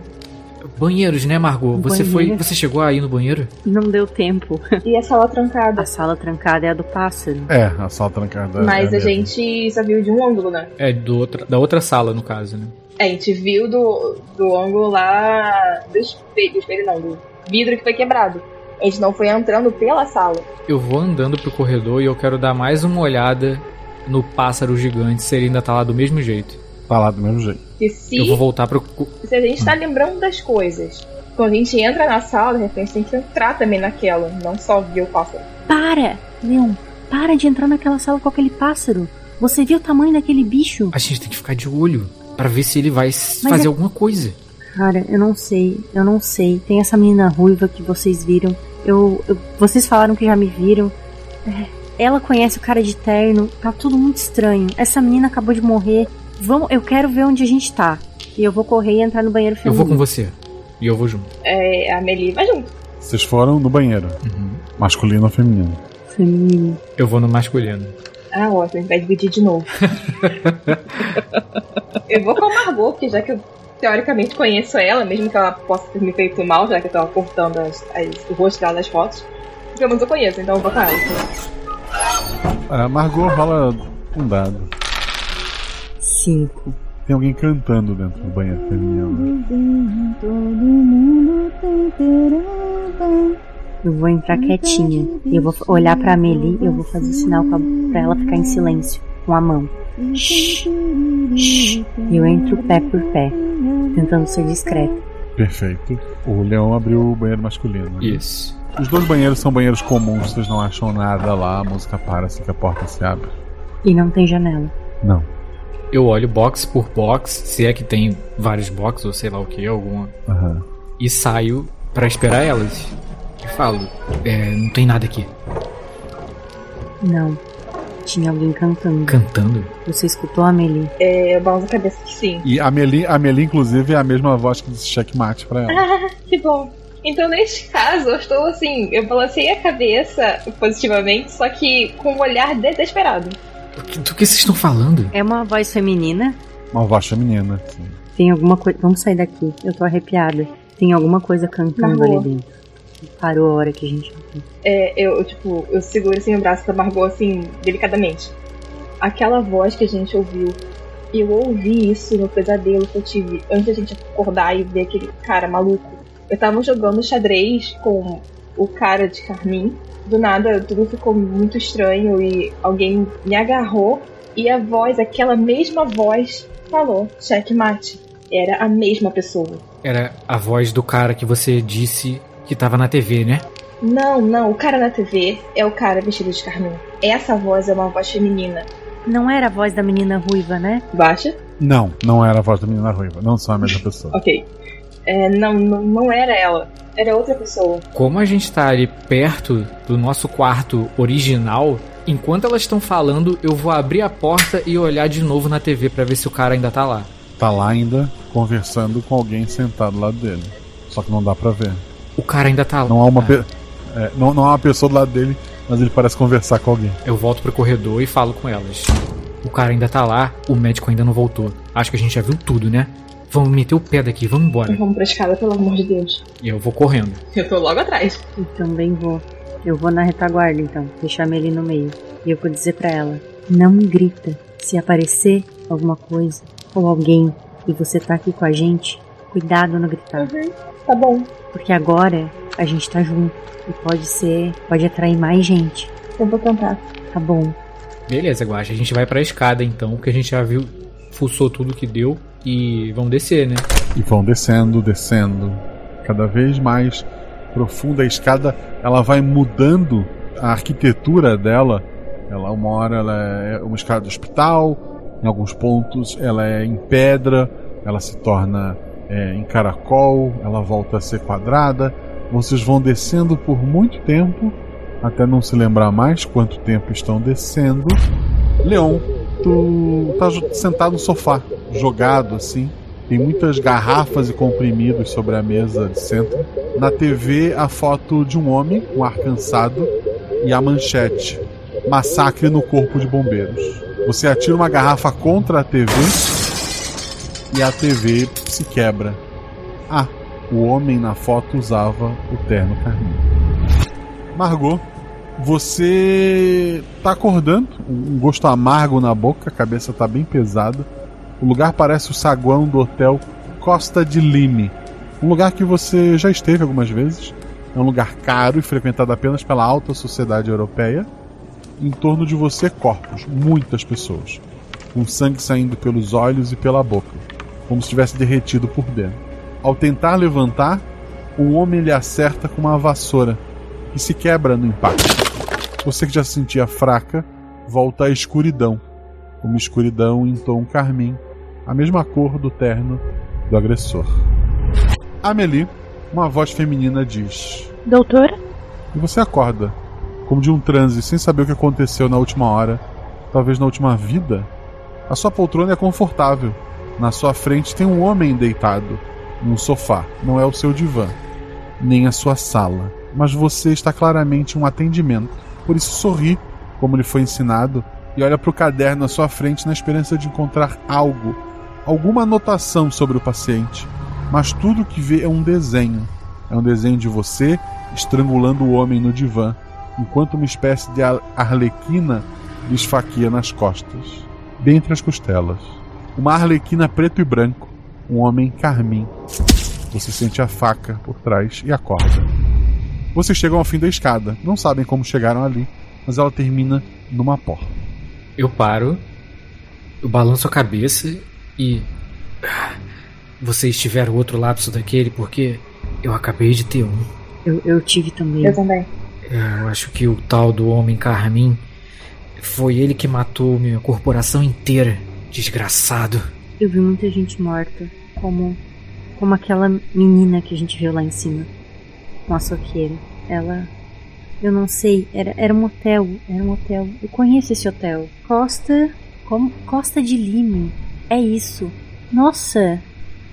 [SPEAKER 7] Banheiros, né, Margot? Você foi, você chegou aí no banheiro?
[SPEAKER 6] Não deu tempo.
[SPEAKER 8] E a sala trancada.
[SPEAKER 6] A sala trancada é a do pássaro.
[SPEAKER 1] É, a sala trancada.
[SPEAKER 8] Mas
[SPEAKER 1] é
[SPEAKER 8] a
[SPEAKER 1] mesmo.
[SPEAKER 8] gente só viu de um ângulo, né?
[SPEAKER 7] É do outra, da outra sala, no caso, né?
[SPEAKER 8] É, a gente viu do, do ângulo lá do espelho, do espelho não, do vidro que foi quebrado. A gente não foi entrando pela sala.
[SPEAKER 7] Eu vou andando pro corredor e eu quero dar mais uma olhada no pássaro gigante, se ele ainda tá lá do mesmo jeito.
[SPEAKER 1] Tá lá do mesmo jeito.
[SPEAKER 8] Que se,
[SPEAKER 7] Eu vou voltar pro.
[SPEAKER 8] se a gente tá lembrando das coisas, quando a gente entra na sala, de repente tem que entrar também naquela, não só ver o pássaro.
[SPEAKER 6] Para! Leon, para de entrar naquela sala com aquele pássaro. Você viu o tamanho daquele bicho?
[SPEAKER 7] A gente tem que ficar de olho pra ver se ele vai
[SPEAKER 6] Mas
[SPEAKER 7] fazer
[SPEAKER 6] é-
[SPEAKER 7] alguma coisa.
[SPEAKER 6] Cara, eu não sei, eu não sei. Tem essa menina ruiva que vocês viram. Eu, eu- vocês falaram que já me viram. É, ela conhece o cara de terno. Tá tudo muito estranho. Essa menina acabou de morrer. Vamos, eu quero ver onde a gente tá. E eu vou correr e entrar no banheiro
[SPEAKER 7] Eu
[SPEAKER 6] feminino.
[SPEAKER 7] vou com você. E eu vou junto.
[SPEAKER 8] É, a Meli vai junto.
[SPEAKER 1] Vocês foram no banheiro.
[SPEAKER 7] Uhum.
[SPEAKER 1] Masculino ou feminino?
[SPEAKER 6] Feminino.
[SPEAKER 7] Eu vou no masculino.
[SPEAKER 8] Ah, ótimo, a gente vai dividir de novo. eu vou com a Margot, porque já que eu teoricamente conheço ela, mesmo que ela possa ter me feito mal, já que eu tava cortando as, as- o rosto dela das fotos. Pelo menos eu conheço, então eu vou com ela.
[SPEAKER 1] A Margot rola um dado.
[SPEAKER 6] Cinco.
[SPEAKER 1] Tem alguém cantando dentro do banheiro feminino.
[SPEAKER 6] Eu vou entrar quietinha. E eu vou olhar pra Amelie e eu vou fazer o sinal pra ela ficar em silêncio, com a mão. Shhh, shhh. E eu entro pé por pé, tentando ser discreta.
[SPEAKER 1] Perfeito. O Leão abriu o banheiro masculino. né?
[SPEAKER 7] Isso.
[SPEAKER 1] Os dois banheiros são banheiros comuns, vocês não acham nada lá, a música para assim que a porta se abre.
[SPEAKER 6] E não tem janela.
[SPEAKER 1] Não.
[SPEAKER 7] Eu olho box por box, se é que tem vários boxes ou sei lá o que, alguma.
[SPEAKER 1] Aham.
[SPEAKER 7] E saio pra esperar elas. E falo, é, não tem nada aqui.
[SPEAKER 6] Não. Tinha alguém cantando.
[SPEAKER 7] Cantando?
[SPEAKER 6] Você escutou a Amelie?
[SPEAKER 8] É, eu balanço a cabeça que sim.
[SPEAKER 1] E a Amelie, a Amelie, inclusive, é a mesma voz que disse checkmate pra ela.
[SPEAKER 8] Ah, que bom. Então, neste caso, eu estou assim, eu balancei a cabeça positivamente, só que com um olhar desesperado.
[SPEAKER 7] Do que, do que vocês estão falando?
[SPEAKER 6] É uma voz feminina?
[SPEAKER 1] Uma voz feminina. sim.
[SPEAKER 6] Tem alguma coisa. Vamos sair daqui. Eu tô arrepiada. Tem alguma coisa cantando ali dentro. Parou a hora que a gente.
[SPEAKER 8] É, eu, eu, tipo, eu seguro assim o braço da Margot, assim, delicadamente. Aquela voz que a gente ouviu, eu ouvi isso no pesadelo que eu tive antes da gente acordar e ver aquele cara maluco. Eu tava jogando xadrez com o cara de carmim. Do nada, tudo ficou muito estranho e alguém me agarrou e a voz, aquela mesma voz, falou: checkmate. Era a mesma pessoa.
[SPEAKER 7] Era a voz do cara que você disse que tava na TV, né?
[SPEAKER 8] Não, não, o cara na TV é o cara vestido de carmim. Essa voz é uma voz feminina.
[SPEAKER 6] Não era a voz da menina ruiva, né?
[SPEAKER 8] Baixa?
[SPEAKER 1] Não, não era a voz da menina ruiva. Não são a mesma pessoa.
[SPEAKER 8] Ok. É, não, não, não era ela. Era outra pessoa.
[SPEAKER 7] Como a gente tá ali perto do nosso quarto original, Enquanto elas estão falando, eu vou abrir a porta e olhar de novo na TV para ver se o cara ainda tá lá.
[SPEAKER 1] Tá lá ainda conversando com alguém sentado do lado dele. Só que não dá pra ver.
[SPEAKER 7] O cara ainda tá lá.
[SPEAKER 1] Não há uma, pe... é, não, não há uma pessoa do lado dele, mas ele parece conversar com alguém.
[SPEAKER 7] Eu volto pro corredor e falo com elas. O cara ainda tá lá, o médico ainda não voltou. Acho que a gente já viu tudo, né? Vamos meter o pé daqui, vamos embora.
[SPEAKER 8] Vamos pra escada, pelo amor de Deus.
[SPEAKER 7] E eu vou correndo.
[SPEAKER 8] Eu tô logo atrás.
[SPEAKER 6] Eu também vou. Eu vou na retaguarda então, deixar Meli no meio. E eu vou dizer pra ela: não grita. Se aparecer alguma coisa ou alguém e você tá aqui com a gente, cuidado no gritar.
[SPEAKER 8] Uhum, tá bom.
[SPEAKER 6] Porque agora a gente tá junto e pode ser, pode atrair mais gente.
[SPEAKER 8] Eu vou tentar.
[SPEAKER 6] Tá bom.
[SPEAKER 7] Beleza, Guaxa, a gente vai pra escada então, porque a gente já viu, fuçou tudo que deu e vamos descer, né?
[SPEAKER 1] E vão descendo, descendo. Cada vez mais profunda a escada, ela vai mudando a arquitetura dela. Ela uma hora ela é uma escada de hospital, em alguns pontos ela é em pedra, ela se torna é, em caracol, ela volta a ser quadrada. Vocês vão descendo por muito tempo, até não se lembrar mais quanto tempo estão descendo. Leon, tu tá sentado no sofá, jogado assim. Tem muitas garrafas e comprimidos sobre a mesa de centro. Na TV, a foto de um homem, um ar cansado, e a manchete: Massacre no corpo de bombeiros. Você atira uma garrafa contra a TV e a TV se quebra. Ah, o homem na foto usava o terno carmim. Margot, você tá acordando, um gosto amargo na boca, a cabeça tá bem pesada. O lugar parece o saguão do hotel Costa de Lime, um lugar que você já esteve algumas vezes. É um lugar caro e frequentado apenas pela alta sociedade europeia. Em torno de você, corpos, muitas pessoas, com sangue saindo pelos olhos e pela boca, como se tivesse derretido por dentro. Ao tentar levantar, um homem lhe acerta com uma vassoura e se quebra no impacto. Você que já se sentia fraca, volta à escuridão, uma escuridão em tom carmim, a mesma cor do terno do agressor. Amelie, uma voz feminina diz:
[SPEAKER 9] Doutora?
[SPEAKER 1] E você acorda, como de um transe, sem saber o que aconteceu na última hora, talvez na última vida. A sua poltrona é confortável. Na sua frente tem um homem deitado, num sofá. Não é o seu divã, nem a sua sala. Mas você está claramente em um atendimento. Por isso sorri, como lhe foi ensinado, e olha para o caderno à sua frente na esperança de encontrar algo, alguma anotação sobre o paciente. Mas tudo que vê é um desenho. É um desenho de você estrangulando o homem no divã, enquanto uma espécie de arlequina lhe esfaqueia nas costas, bem entre as costelas. Uma arlequina preto e branco, um homem carmim. Você sente a faca por trás e acorda. Vocês chegam ao fim da escada, não sabem como chegaram ali, mas ela termina numa porta.
[SPEAKER 7] Eu paro, eu balanço a cabeça e. Vocês tiveram outro lapso daquele porque eu acabei de ter um.
[SPEAKER 6] Eu, eu tive também.
[SPEAKER 8] Eu também.
[SPEAKER 7] É, eu acho que o tal do Homem Carmim foi ele que matou minha corporação inteira. Desgraçado.
[SPEAKER 6] Eu vi muita gente morta, como como aquela menina que a gente viu lá em cima, com a soqueira. Ela, eu não sei, era, era um hotel, era um hotel. Eu conheço esse hotel. Costa, como Costa de Lima. É isso. Nossa.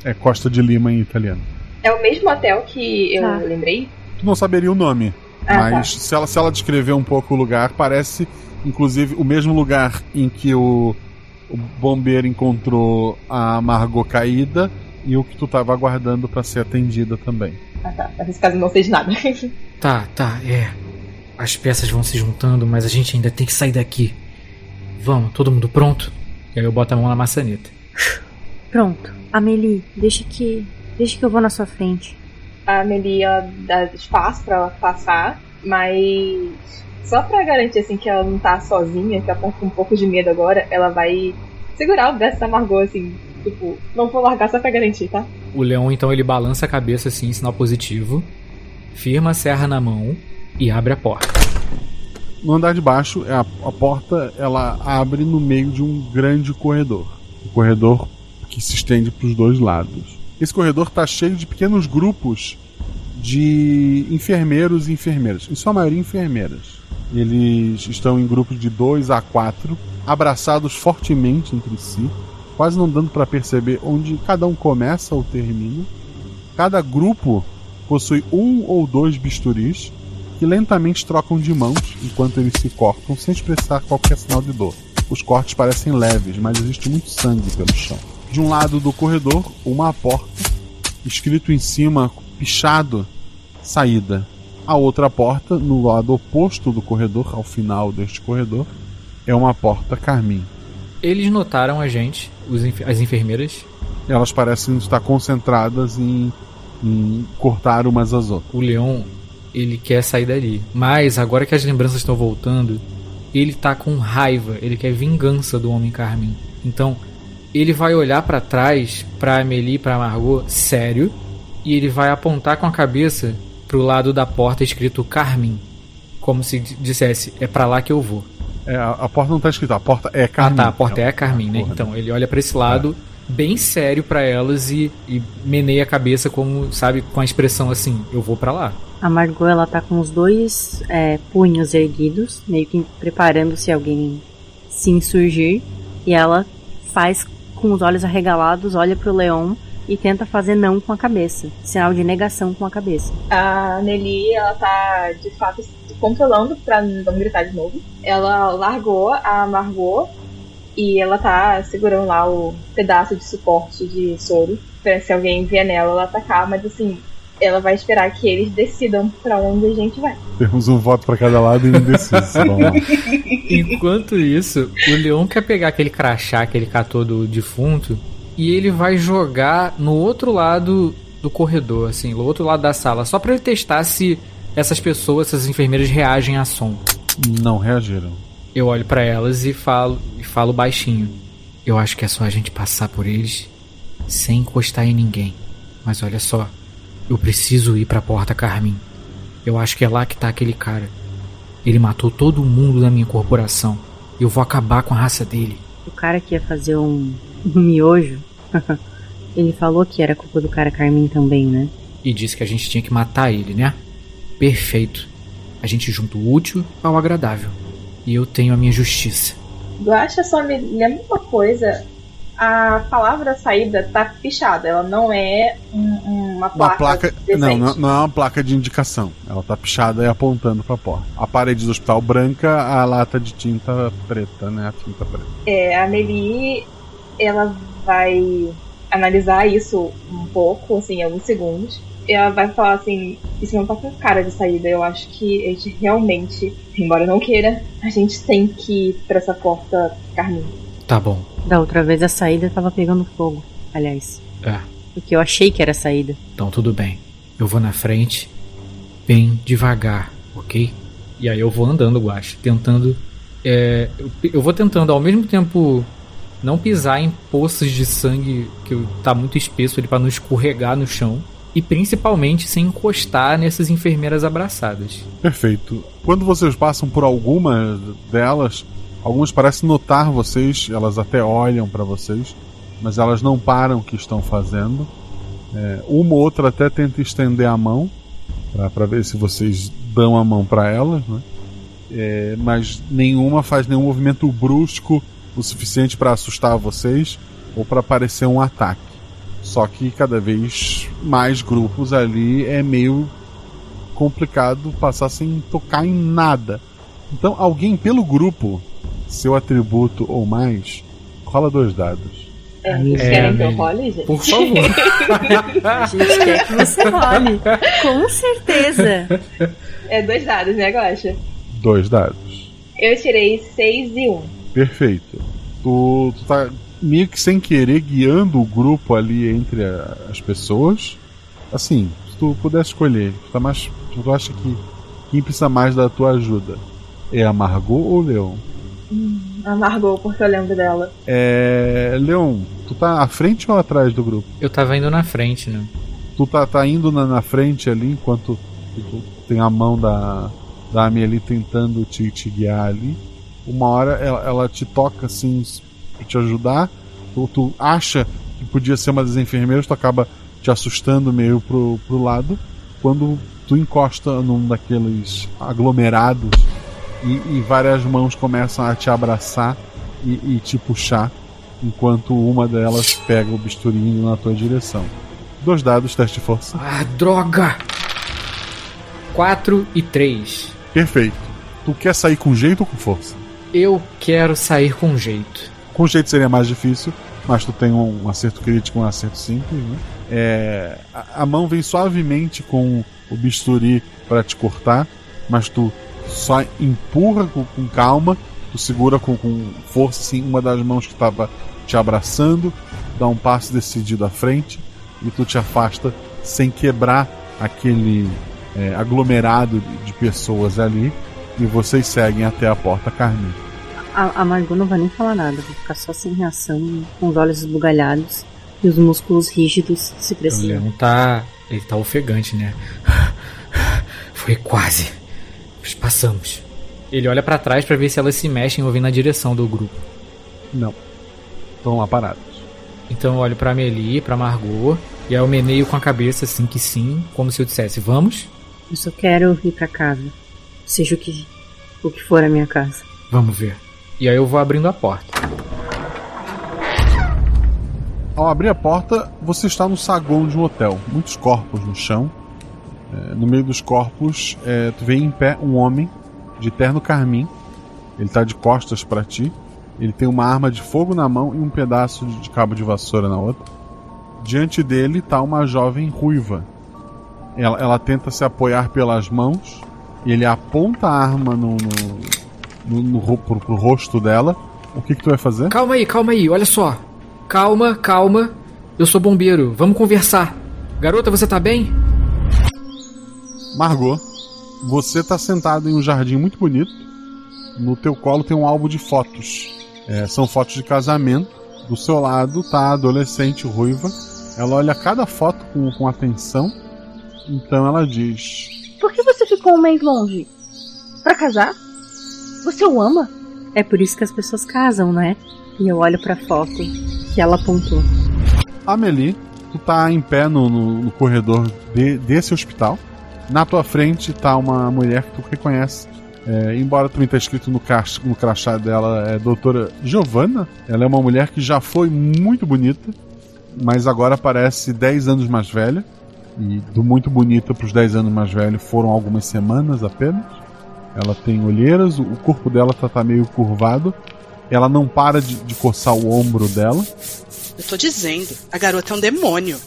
[SPEAKER 1] É Costa de Lima em italiano.
[SPEAKER 8] É o mesmo hotel que eu
[SPEAKER 6] Tá.
[SPEAKER 8] lembrei?
[SPEAKER 1] Tu não saberia o nome,
[SPEAKER 8] Ah,
[SPEAKER 1] mas se, ela, se ela descrever um pouco o lugar, parece inclusive o mesmo lugar em que o, o bombeiro encontrou a Margot caída e o que tu estava aguardando para ser atendida também.
[SPEAKER 8] Ah, tá. Mas nesse caso eu não sei de nada.
[SPEAKER 7] Tá, tá, é. As peças vão se juntando, mas a gente ainda tem que sair daqui. Vamos, todo mundo pronto? E aí eu boto a mão na maçaneta.
[SPEAKER 6] Pronto. Amelie, deixa que deixa que eu vou na sua frente.
[SPEAKER 8] a Amelie ela dá espaço pra ela passar, mas só pra garantir assim que ela não tá sozinha, que ela tá com um pouco de medo agora, ela vai segurar o braço da Margot assim, tipo, não vou largar só pra garantir, tá?
[SPEAKER 7] O leão então ele balança a cabeça assim, sinal positivo, firma a serra na mão e abre a porta.
[SPEAKER 1] No andar de baixo, é a, a porta ela abre no meio de um grande corredor. Um corredor que se estende para os dois lados. Esse corredor está cheio de pequenos grupos de enfermeiros e enfermeiras, em sua maioria enfermeiras. Eles estão em grupos de 2 a 4, abraçados fortemente entre si, quase não dando para perceber onde cada um começa ou termina. Cada grupo possui um ou dois bisturis que lentamente trocam de mãos enquanto eles se cortam sem expressar qualquer sinal de dor. Os cortes parecem leves, mas existe muito sangue pelo chão. De um lado do corredor, uma porta, escrito em cima, pichado, saída. A outra porta, no lado oposto do corredor, ao final deste corredor, é uma porta carmim.
[SPEAKER 7] Eles notaram a gente, enfer as enfermeiras.
[SPEAKER 1] Elas parecem estar concentradas em, em cortar umas às outras.
[SPEAKER 7] O Leão, ele quer sair dali. Mas agora que as lembranças estão voltando, ele tá com raiva, ele quer vingança do Homem Carmim. Então, ele vai olhar para trás, pra Amelie e pra Margot, sério, e ele vai apontar com a cabeça pro lado da porta escrito Carmim, como se dissesse, é para lá que eu vou.
[SPEAKER 1] É, a, a, porta não tá escrita, a porta é Carmim.
[SPEAKER 7] Ah tá, a porta é, é Carmim, né? Então, ele olha para esse lado, é. bem sério para elas e, e meneia a cabeça como, sabe, com a expressão assim, eu vou para lá.
[SPEAKER 6] A Margot ela tá com os dois é, punhos erguidos, meio que preparando se alguém se insurgir. E ela faz com os olhos arregalados, olha pro Leon e tenta fazer não com a cabeça. Sinal de negação com a cabeça.
[SPEAKER 8] A Nelly, ela tá de fato controlando pra não gritar de novo. Ela largou a Margot e ela tá segurando lá o pedaço de suporte de soro. Pra se alguém vier nela, ela atacar, mas assim, ela vai esperar que eles decidam para onde a gente vai.
[SPEAKER 1] Temos um voto para cada lado e indeciso.
[SPEAKER 7] Enquanto isso, o Leon quer pegar aquele crachá que ele catou do defunto e ele vai jogar no outro lado do corredor, assim, no outro lado da sala, só para ele testar se essas pessoas, essas enfermeiras reagem a som.
[SPEAKER 1] Não reagiram.
[SPEAKER 7] Eu olho para elas e falo, e falo baixinho. Eu acho que é só a gente passar por eles sem encostar em ninguém. Mas olha só, eu preciso ir para a porta Carmin. Eu acho que é lá que tá aquele cara. Ele matou todo mundo da minha corporação. Eu vou acabar com a raça dele.
[SPEAKER 6] O cara que ia fazer um, um miojo. ele falou que era culpa do cara Carmin também, né?
[SPEAKER 7] E disse que a gente tinha que matar ele, né? Perfeito. A gente junta o útil ao agradável. E eu tenho a minha justiça.
[SPEAKER 8] Eu acho só me lembra uma coisa a palavra saída tá pichada, ela não é um, uma placa. Uma placa
[SPEAKER 1] não, não é uma placa de indicação. Ela tá pichada e apontando pra porta. A parede do hospital branca, a lata de tinta preta, né? A tinta preta.
[SPEAKER 8] É, a Meli, ela vai analisar isso um pouco, assim, alguns segundos. E ela vai falar assim: Isso não tá com cara de saída. Eu acho que a gente realmente, embora não queira, a gente tem que ir pra essa porta carmim.
[SPEAKER 7] Tá bom.
[SPEAKER 6] Da outra vez a saída tava pegando fogo, aliás.
[SPEAKER 7] É.
[SPEAKER 6] Porque eu achei que era a saída.
[SPEAKER 7] Então tudo bem. Eu vou na frente, bem devagar, ok? E aí eu vou andando, Guache, tentando. É, eu, eu, vou tentando ao mesmo tempo não pisar em poças de sangue que tá muito espesso ali para não escorregar no chão. E principalmente sem encostar nessas enfermeiras abraçadas.
[SPEAKER 1] Perfeito. Quando vocês passam por alguma delas, Algumas parecem notar vocês, elas até olham para vocês, mas elas não param o que estão fazendo. É, uma ou outra até tenta estender a mão para ver se vocês dão a mão para elas, né? É, mas nenhuma faz nenhum movimento brusco o suficiente para assustar vocês ou para parecer um ataque. Só que cada vez mais grupos ali é meio complicado passar sem tocar em nada. Então alguém pelo grupo seu atributo ou mais, rola dois dados.
[SPEAKER 8] É, vocês é, querem que eu role, gente?
[SPEAKER 7] Por favor.
[SPEAKER 6] a gente quer que você role. Com certeza.
[SPEAKER 8] É dois dados, né, Gosta?
[SPEAKER 1] Dois dados.
[SPEAKER 8] Eu tirei seis e um.
[SPEAKER 1] Perfeito. Tu, tu tá meio que sem querer guiando o grupo ali entre a, as pessoas. Assim, se tu puder escolher, tu, tá mais, tu acha que quem precisa mais da tua ajuda? É a Margot ou o Leon?
[SPEAKER 8] Hum, amargou porque eu lembro dela.
[SPEAKER 1] É. Leon, tu tá à frente ou atrás do grupo?
[SPEAKER 7] Eu tava indo na frente, né?
[SPEAKER 1] Tu tá, tá indo na, na frente ali enquanto tu tem a mão da, da Amy ali tentando te, te guiar ali. Uma hora ela, ela te toca assim pra te ajudar. Tu, tu acha que podia ser uma das enfermeiras, tu acaba te assustando meio pro, pro lado. Quando tu encosta num daqueles aglomerados e, e várias mãos começam a te abraçar e, e te puxar, enquanto uma delas pega o bisturi na tua direção. Dois dados, teste de força.
[SPEAKER 7] Ah, droga! 4 e 3.
[SPEAKER 1] Perfeito. Tu quer sair com jeito ou com força?
[SPEAKER 7] Eu quero sair com jeito.
[SPEAKER 1] Com jeito seria mais difícil, mas tu tem um acerto crítico um acerto simples, né? É, a, a mão vem suavemente com o bisturi para te cortar, mas tu só empurra com, com calma, tu segura com, com força assim, uma das mãos que estava te abraçando, dá um passo decidido à frente e tu te afasta sem quebrar aquele é, aglomerado de pessoas ali e vocês seguem até a porta Carmim.
[SPEAKER 6] A, a Margot não vai nem falar nada, vai ficar só sem reação, com os olhos esbugalhados e os músculos rígidos se
[SPEAKER 7] O
[SPEAKER 6] crescendo.
[SPEAKER 7] Leão tá. Ele tá ofegante, né? Foi quase. Mas Passamos. Ele olha pra trás pra ver se elas se mexem ou vêm na direção do grupo.
[SPEAKER 1] Não. Estão lá parados.
[SPEAKER 7] Então eu olho pra Amelie, pra Margot, e aí eu meneio com a cabeça assim que sim, como se eu dissesse, vamos?
[SPEAKER 6] Eu só quero ir pra casa. Seja o que, o que for a minha casa.
[SPEAKER 7] Vamos ver. E aí eu vou abrindo a porta.
[SPEAKER 1] Ao abrir a porta, você está no saguão de um hotel. Muitos corpos no chão. É, no meio dos corpos, é, tu vê em pé um homem de terno carmim. Ele está de costas para ti. Ele tem uma arma de fogo na mão e um pedaço de, cabo de vassoura na outra. Diante dele está uma jovem ruiva. Ela, ela tenta se apoiar pelas mãos. Ele aponta a arma no, no, no, no ro- pro, pro rosto dela. O que, que tu vai fazer?
[SPEAKER 7] Calma aí, calma aí, olha só. Calma, calma. Eu sou bombeiro, vamos conversar. Garota, você tá bem?
[SPEAKER 1] Margot, você está sentado em um jardim muito bonito. No teu colo tem um álbum de fotos. É, são fotos de casamento. Do seu lado tá a adolescente ruiva. Ela olha cada foto com, com atenção. Então ela diz:
[SPEAKER 9] Por que você ficou um mês longe? Pra casar? Você o ama?
[SPEAKER 6] É por isso que as pessoas casam, né? E eu olho pra foto que ela apontou.
[SPEAKER 1] Amelie, tu tá em pé no, no- no corredor de- desse hospital. Na tua frente tá uma mulher que tu reconhece. É, embora também tá escrito no, cach- no crachá dela, é doutora Giovanna. Ela é uma mulher que já foi muito bonita, mas agora parece 10 anos mais velha. E do muito bonita pros 10 anos mais velho foram algumas semanas apenas. Ela tem olheiras, o corpo dela tá, tá meio curvado. Ela não para de, de coçar o ombro dela.
[SPEAKER 11] Eu tô dizendo, a garota é um demônio.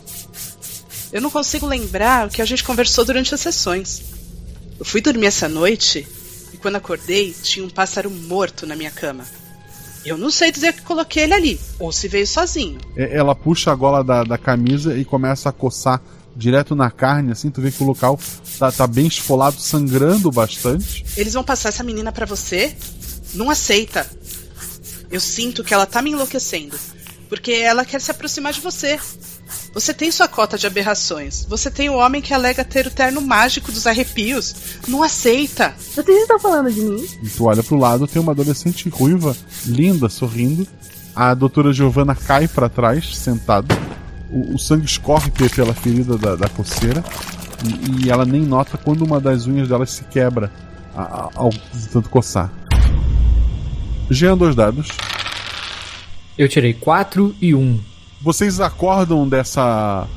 [SPEAKER 11] Eu não consigo lembrar o que a gente conversou durante as sessões. Eu fui dormir essa noite e quando acordei tinha um pássaro morto na minha cama. Eu não sei dizer que coloquei ele ali, ou se veio sozinho.
[SPEAKER 1] É, Ela puxa a gola da, da camisa e começa a coçar direto na carne, assim, tu vê que o local tá, tá bem esfolado, sangrando bastante.
[SPEAKER 11] Eles vão passar essa menina pra você? Não aceita. Eu sinto que ela tá me enlouquecendo, porque ela quer se aproximar de você. Você tem sua cota de aberrações. Você tem o homem que alega ter o terno mágico dos arrepios. Não aceita.
[SPEAKER 9] Vocês estão falando de mim?
[SPEAKER 1] E tu olha pro lado, tem uma adolescente ruiva, linda, sorrindo. A doutora Giovanna cai pra trás, sentada. O, o sangue escorre pe- pela ferida da, da coceira. E, e ela nem nota quando uma das unhas dela se quebra ao tanto coçar. Jean, dois dados.
[SPEAKER 7] Eu tirei 4 e 1.
[SPEAKER 1] Vocês acordam dessa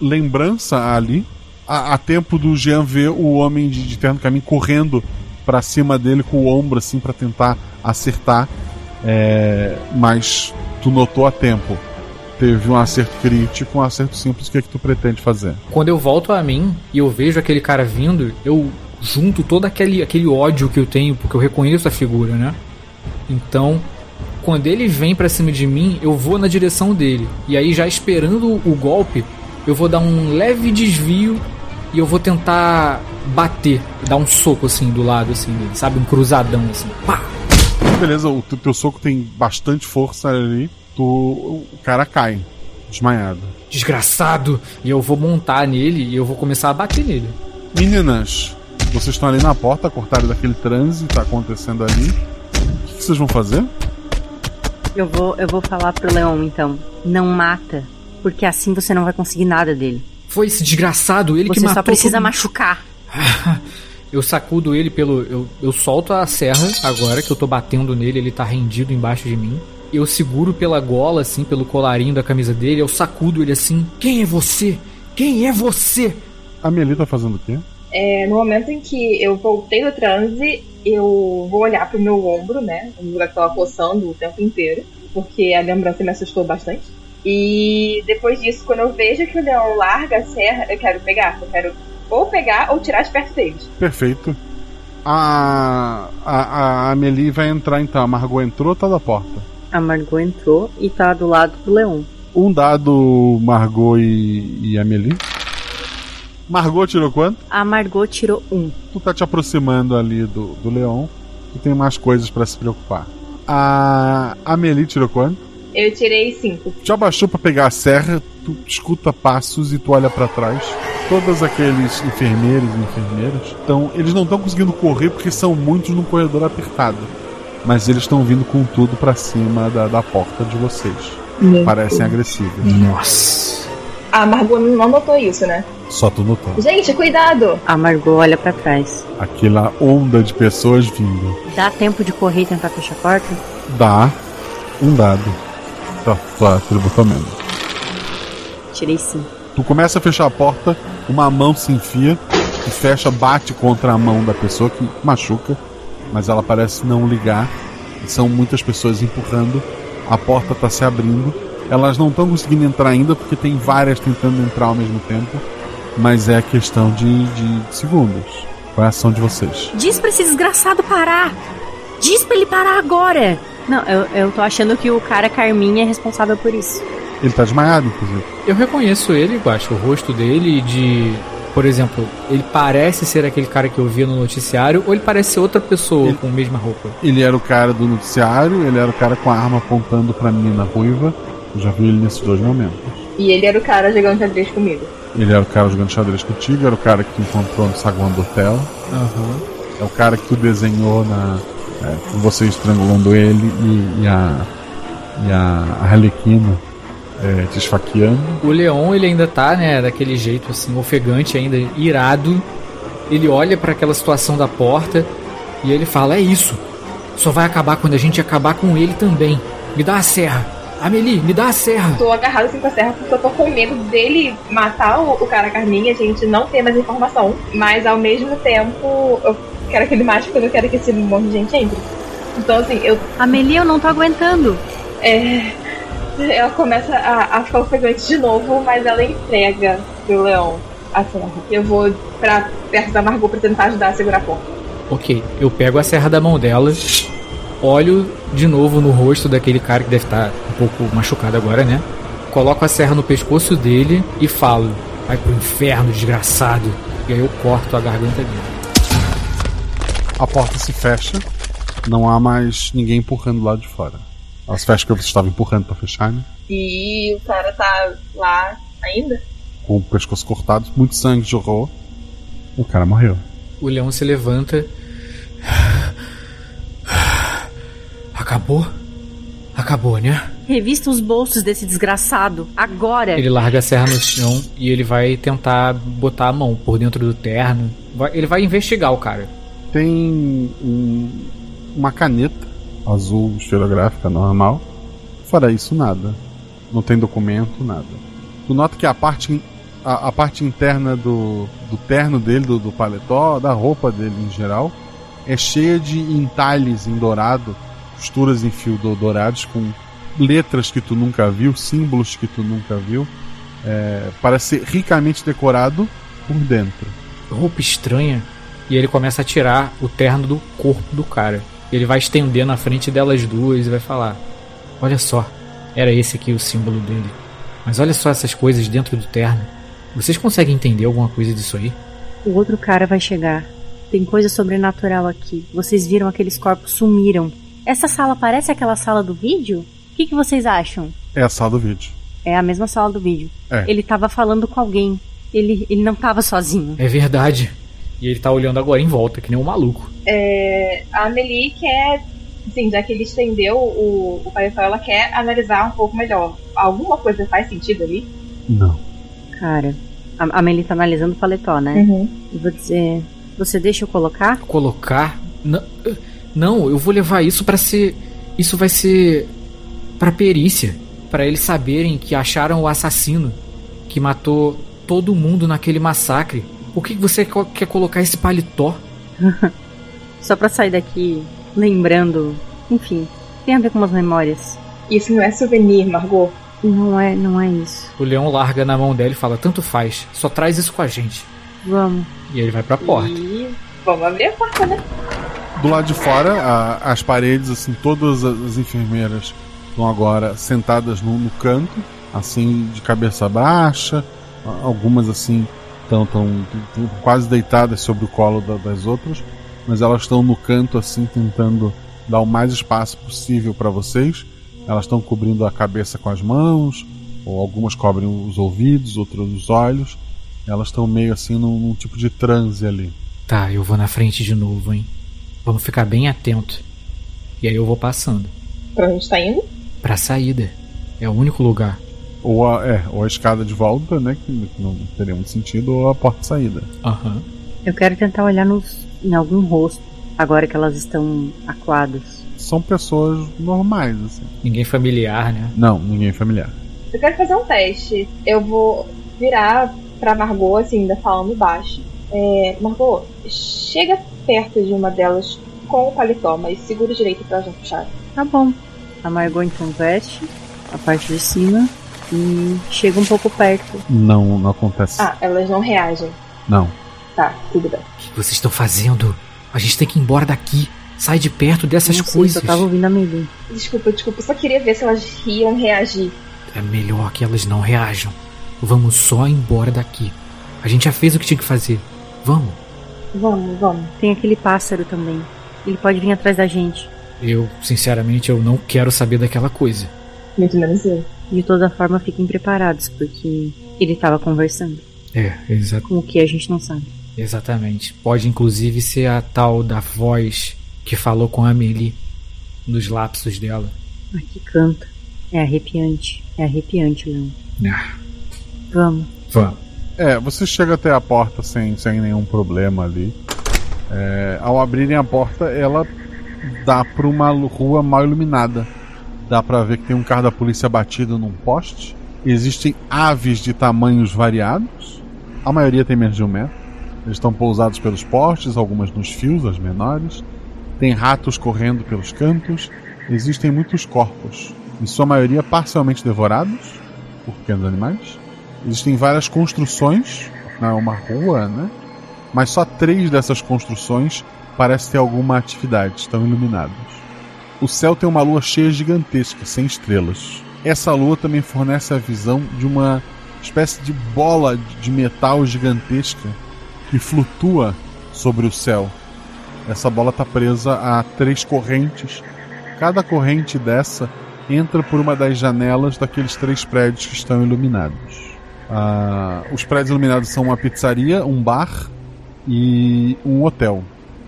[SPEAKER 1] lembrança ali, a, a tempo do Jean ver o homem de, de terno caminho correndo pra cima dele com o ombro assim pra tentar acertar, é, mas tu notou a tempo. Teve um acerto crítico, um acerto simples. O que é que tu pretende fazer?
[SPEAKER 7] Quando eu volto a mim e eu vejo aquele cara vindo, eu junto todo aquele, aquele ódio que eu tenho, porque eu reconheço a figura, né? Então, quando ele vem pra cima de mim, eu vou na direção dele. E aí, já esperando o golpe, eu vou dar um leve desvio e eu vou tentar bater, dar um soco assim do lado, assim, dele, sabe? Um cruzadão assim. Pá!
[SPEAKER 1] Beleza, o teu soco tem bastante força ali. Tu, o cara cai, desmaiado.
[SPEAKER 7] Desgraçado! E eu vou montar nele e eu vou começar a bater nele.
[SPEAKER 1] Meninas, vocês estão ali na porta, cortaram daquele transe que tá acontecendo ali. O que que vocês vão fazer?
[SPEAKER 6] Eu vou, eu vou falar pro Leon então. Não mata, porque assim você não vai conseguir nada dele.
[SPEAKER 7] Foi esse desgraçado, ele
[SPEAKER 6] você
[SPEAKER 7] que matou
[SPEAKER 6] só precisa
[SPEAKER 7] todo-
[SPEAKER 6] machucar.
[SPEAKER 7] Eu sacudo ele pelo. Eu, eu solto a serra agora, que eu tô batendo nele, ele tá rendido embaixo de mim. Eu seguro pela gola, assim, pelo colarinho da camisa dele, eu sacudo ele assim. Quem é você? Quem é você?
[SPEAKER 1] A Meli tá fazendo o quê?
[SPEAKER 8] É, no momento em que eu voltei do transe, eu vou olhar pro meu ombro, né? O lugar que tava coçando o tempo inteiro, porque a lembrança me assustou bastante. E depois disso, quando eu vejo que o leão larga a serra, eu quero pegar. Eu quero ou pegar ou tirar de perto deles.
[SPEAKER 1] Perfeito. A, a, a Amelie vai entrar então. A Margot entrou ou tá da porta?
[SPEAKER 6] A Margot entrou e tá do lado do leão.
[SPEAKER 1] Um dado Margot e, e Amelie. Margot tirou quanto?
[SPEAKER 6] A Margot tirou um.
[SPEAKER 1] Tu tá te aproximando ali do, do leão. Tu tem mais coisas pra se preocupar. A Amelie tirou quanto?
[SPEAKER 8] Eu tirei cinco.
[SPEAKER 1] Tu abaixou pra pegar a serra, tu escuta passos e tu olha pra trás. Todos aqueles enfermeiros e enfermeiras estão. Eles não estão conseguindo correr porque são muitos num corredor apertado. Mas eles estão vindo com tudo pra cima da, da porta de vocês.
[SPEAKER 8] Meu
[SPEAKER 1] Parecem
[SPEAKER 8] Deus.
[SPEAKER 1] agressivos.
[SPEAKER 7] Nossa.
[SPEAKER 8] A Margot não notou isso, né?
[SPEAKER 1] Só tu notou.
[SPEAKER 8] Gente, cuidado!
[SPEAKER 6] A Margot olha pra trás.
[SPEAKER 1] Aquela onda de pessoas vindo.
[SPEAKER 6] Dá tempo de correr e tentar fechar a porta?
[SPEAKER 1] Dá um dado. Tá, tua atributo menos.
[SPEAKER 6] Tirei sim.
[SPEAKER 1] Tu começa a fechar a porta, uma mão se enfia e fecha, bate contra a mão da pessoa que machuca, mas ela parece não ligar. São muitas pessoas empurrando, a porta tá se abrindo. Elas não estão conseguindo entrar ainda porque tem várias tentando entrar ao mesmo tempo, mas é questão de, de segundos. Qual é a ação de vocês?
[SPEAKER 6] Diz pra esse desgraçado parar! Diz pra ele parar agora! Não, eu, eu tô achando que o cara Carminha é responsável por isso.
[SPEAKER 1] Ele tá desmaiado, inclusive.
[SPEAKER 7] Eu reconheço ele, eu acho, o rosto dele de. Por exemplo, ele parece ser aquele cara que eu via no noticiário, ou ele parece ser outra pessoa com a mesma roupa.
[SPEAKER 1] Ele era o cara do noticiário, ele era o cara com a arma apontando pra menina ruiva. Eu já vi ele nesses dois momentos.
[SPEAKER 8] E ele era o cara jogando xadrez comigo.
[SPEAKER 1] Ele era o cara jogando xadrez contigo, era o cara que encontrou no saguão do hotel.
[SPEAKER 7] Aham.
[SPEAKER 1] É o cara que tu desenhou na. É, com você estrangulando ele e, e a. E a Arlequina é, te esfaqueando.
[SPEAKER 7] O Leon, ele ainda tá, né, daquele jeito assim, ofegante ainda, irado. Ele olha pra aquela situação da porta e ele fala: "É isso. Só vai acabar quando a gente acabar com ele também. Me dá a serra. Amelie, me dá a serra."
[SPEAKER 8] Tô agarrado assim com a serra porque eu tô com medo dele matar o, o cara Carminha, a gente não tem mais informação. Mas ao mesmo tempo, eu quero que ele mate porque eu não quero que esse monte de gente entre. Então assim, eu.
[SPEAKER 6] Amelie, eu não tô aguentando.
[SPEAKER 8] É. Ela começa a, a ficar ofegante de novo, mas ela entrega pro Leão a serra. Eu vou pra perto da Margot pra tentar ajudar a segurar a porta.
[SPEAKER 7] Ok, eu pego a serra da mão dela, olho de novo no rosto daquele cara que deve estar um pouco machucado agora, né? Coloco a serra no pescoço dele e falo: Vai pro inferno, desgraçado. E aí eu corto a garganta dele.
[SPEAKER 1] A porta se fecha, não há mais ninguém empurrando do lado de fora. Se fecha que você estava empurrando pra fechar, né?
[SPEAKER 8] E o cara tá lá ainda?
[SPEAKER 1] Com o pescoço cortado, muito sangue jorrou. O cara morreu.
[SPEAKER 7] O leão se levanta. Acabou? Acabou, né?
[SPEAKER 6] Revista os bolsos desse desgraçado. Agora!
[SPEAKER 7] Ele larga a serra no chão e ele vai tentar botar a mão por dentro do terno. Vai- ele vai investigar o cara.
[SPEAKER 1] Tem um- uma caneta azul esferográfica normal. Fora isso, nada. Não tem documento, nada. Tu nota que a parte, a, a parte interna do, do terno dele, do, do paletó, da roupa dele em geral, é cheia de entalhes em dourado, costuras em fio do- dourados com letras que tu nunca viu, símbolos que tu nunca viu. É, parece ser ricamente decorado por dentro.
[SPEAKER 7] Roupa estranha. E ele começa a tirar o terno do corpo do cara. Ele vai estender na frente delas duas e vai falar: Olha só, era esse aqui o símbolo dele. Mas olha só essas coisas dentro do terno. Vocês conseguem entender alguma coisa disso aí?
[SPEAKER 6] O outro cara vai chegar. Tem coisa sobrenatural aqui. Vocês viram aqueles corpos sumiram. Essa sala parece aquela sala do vídeo? O que, que vocês acham?
[SPEAKER 1] É a sala do vídeo.
[SPEAKER 6] É a mesma sala do vídeo.
[SPEAKER 1] É.
[SPEAKER 6] Ele tava falando com alguém. Ele, ele não tava sozinho.
[SPEAKER 7] É verdade. E ele tá olhando agora em volta, que nem um maluco.
[SPEAKER 8] É, a Amelie quer, assim, já que ele estendeu o, o paletó, ela quer analisar um pouco melhor. Alguma coisa faz sentido ali?
[SPEAKER 1] Não.
[SPEAKER 6] Cara, a, a Meli tá analisando o paletó, né?
[SPEAKER 8] Uhum.
[SPEAKER 6] Eu vou dizer. Você deixa eu colocar?
[SPEAKER 7] Colocar? Não, não eu vou levar isso para ser. Isso vai ser. pra perícia. para eles saberem que acharam o assassino que matou todo mundo naquele massacre. Por que você quer colocar esse paletó?
[SPEAKER 6] Só pra sair daqui lembrando. Enfim, tem a ver com umas memórias.
[SPEAKER 8] Isso não é souvenir, Margot.
[SPEAKER 6] Não é, não é isso.
[SPEAKER 7] O leão larga na mão dela e fala: Tanto faz, só traz isso com a gente.
[SPEAKER 6] Vamos.
[SPEAKER 7] E ele vai pra porta.
[SPEAKER 8] E vamos abrir a porta, né?
[SPEAKER 1] Do lado de fora, a- as paredes, assim, todas as as enfermeiras estão agora sentadas no, no canto, assim, de cabeça baixa. Algumas, assim, estão tão, tão quase deitadas sobre o colo da- das outras, mas elas estão no canto, assim, tentando dar o mais espaço possível para vocês. Elas estão cobrindo a cabeça com as mãos, ou algumas cobrem os ouvidos, outras os olhos. Elas estão meio assim num, num tipo de transe ali.
[SPEAKER 7] Tá, eu vou na frente de novo, hein? Vamos ficar bem atento. E aí eu vou passando.
[SPEAKER 8] Pra onde tá indo?
[SPEAKER 7] Pra saída. É o único lugar.
[SPEAKER 1] Ou a, é, ou a escada de volta, né? Que não teria muito sentido, ou a porta de saída.
[SPEAKER 7] Aham.
[SPEAKER 6] Eu quero tentar olhar nos, em algum rosto, agora que elas estão aquadas.
[SPEAKER 1] São pessoas normais, assim.
[SPEAKER 7] Ninguém familiar, né?
[SPEAKER 1] Não, ninguém familiar.
[SPEAKER 8] Eu quero fazer um teste. Eu vou virar pra Margot, assim, ainda falando baixo. É, Margot, chega perto de uma delas com o paletó, mas segura direito pra já puxar.
[SPEAKER 6] Tá bom. A Margot então veste a parte de cima e chega um pouco perto.
[SPEAKER 1] Não, não acontece.
[SPEAKER 8] Ah, elas não reagem.
[SPEAKER 1] Não.
[SPEAKER 8] Tá, tudo bem.
[SPEAKER 7] O que vocês estão fazendo? A gente tem que ir embora daqui. Sai de perto dessas
[SPEAKER 6] Não sei,
[SPEAKER 7] coisas.
[SPEAKER 6] só tava ouvindo a Meili.
[SPEAKER 8] Desculpa, desculpa. Eu só queria ver se elas iam reagir.
[SPEAKER 7] É melhor que elas não reajam. Vamos só embora daqui. A gente já fez o que tinha que fazer. Vamos.
[SPEAKER 8] Vamos, vamos.
[SPEAKER 6] Tem aquele pássaro também. Ele pode vir atrás da gente.
[SPEAKER 7] Eu, sinceramente, eu não quero saber daquela coisa.
[SPEAKER 8] Muito menos eu.
[SPEAKER 6] De toda forma, fiquem preparados, porque ele tava conversando.
[SPEAKER 7] É, exa
[SPEAKER 6] Com o que a gente não sabe.
[SPEAKER 7] exatamente. Pode inclusive ser a tal da voz que falou com a Amelie nos lapsos dela.
[SPEAKER 6] Ai, que canta. É arrepiante. É arrepiante, Leão.
[SPEAKER 7] Ah,
[SPEAKER 6] Vamos.
[SPEAKER 7] vamos.
[SPEAKER 1] É, você chega até a porta sem, sem nenhum problema ali. É, ao abrirem a porta, ela dá pra uma rua mal iluminada. Dá pra ver que tem um carro da polícia batido num poste. Existem aves de tamanhos variados. A maioria tem menos de um metro. Eles estão pousados pelos postes, algumas nos fios, as menores. Tem ratos correndo pelos cantos. Existem muitos corpos, em sua maioria parcialmente devorados por pequenos animais. Existem várias construções, não é uma rua, né? Mas só três dessas construções parecem ter alguma atividade, estão iluminadas. O céu tem uma lua cheia gigantesca, sem estrelas. Essa lua também fornece a visão de uma espécie de bola de metal gigantesca que flutua sobre o céu. Essa bola está presa a três correntes. Cada corrente dessa entra por uma das janelas daqueles três prédios que estão iluminados. Ah, os prédios iluminados são uma pizzaria, um bar e um hotel.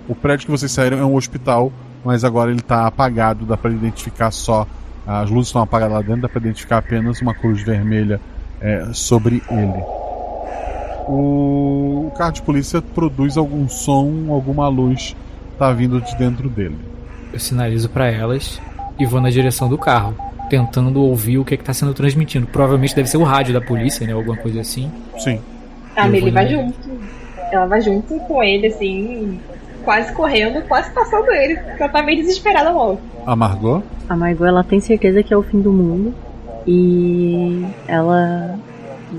[SPEAKER 1] O prédio que vocês saíram é um hospital, mas agora ele está apagado, dá para identificar só. As luzes estão apagadas lá dentro, dá para identificar apenas uma cruz vermelha é, sobre ele. O, o carro de polícia produz algum som, alguma luz está vindo de dentro dele.
[SPEAKER 7] Eu sinalizo pra elas e vou na direção do carro, tentando ouvir o que está sendo transmitido. Provavelmente deve ser o rádio da polícia, né? Alguma coisa assim.
[SPEAKER 1] Sim.
[SPEAKER 8] A
[SPEAKER 7] Eu
[SPEAKER 8] Amelie
[SPEAKER 7] vou
[SPEAKER 8] vai junto. Ela vai junto com ele, assim, quase correndo, quase passando ele. Ela tá meio desesperada logo.
[SPEAKER 1] A Margot?
[SPEAKER 6] A Margot, ela tem certeza que é o fim do mundo. E ela.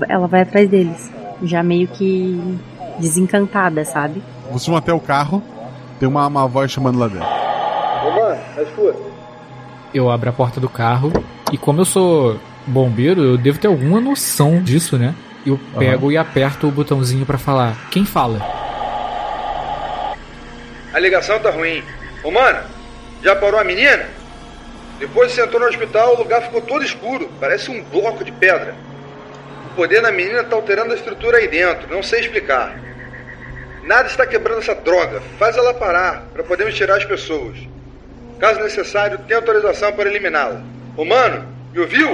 [SPEAKER 6] Ela vai atrás deles. Já meio que desencantada, sabe?
[SPEAKER 1] Vocês vão até o carro, tem uma, uma voz chamando lá dentro.
[SPEAKER 12] Ô mano, tá escuro.
[SPEAKER 7] Eu abro a porta do carro e como eu sou bombeiro, eu devo ter alguma noção disso, né? Eu pego e aperto o botãozinho pra falar. Quem fala?
[SPEAKER 12] A ligação tá ruim. Ô mano, já parou a menina? Depois que você entrou no hospital, o lugar ficou todo escuro. Parece um bloco de pedra. O poder da menina tá alterando a estrutura aí dentro. Não sei explicar. Nada está quebrando essa droga. Faz ela parar para podermos tirar as pessoas. Caso necessário, tem autorização para eliminá-la. Ô mano, me ouviu?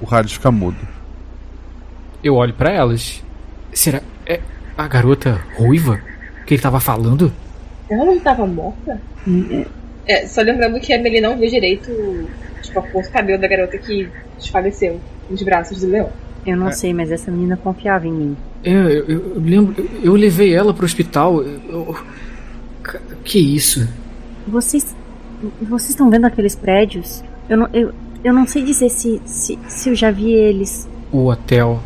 [SPEAKER 1] O rádio fica mudo.
[SPEAKER 7] Eu olho pra elas. Será. É, a garota ruiva que ele tava falando?
[SPEAKER 8] Ela não estava morta? É, só lembrando que a Amelie não viu direito tipo, a cor do cabelo da garota que desfaleceu nos braços do leão.
[SPEAKER 6] Eu não
[SPEAKER 1] É.
[SPEAKER 6] sei, mas essa menina confiava em mim.
[SPEAKER 7] É, eu, eu- eu lembro. Eu, eu levei ela pro hospital. que isso?
[SPEAKER 6] Vocês. Vocês estão vendo aqueles prédios? Eu não, eu, eu não sei dizer se, se, se eu já vi eles.
[SPEAKER 7] O hotel.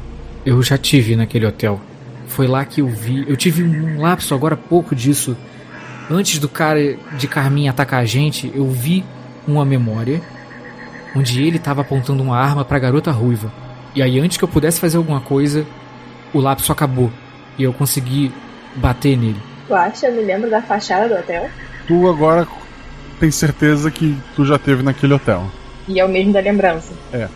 [SPEAKER 7] Eu já tive naquele hotel. Foi lá que eu vi. Eu tive um lapso agora há pouco disso. Antes do cara de Carminha atacar a gente, eu vi uma memória onde ele estava apontando uma arma pra garota ruiva. E aí, antes que eu pudesse fazer alguma coisa, o lapso acabou. E eu consegui bater nele.
[SPEAKER 8] Tu acha? Eu me lembro da fachada do hotel.
[SPEAKER 1] Tu agora tem certeza que tu já teve naquele hotel.
[SPEAKER 8] E é o mesmo da lembrança.
[SPEAKER 1] É.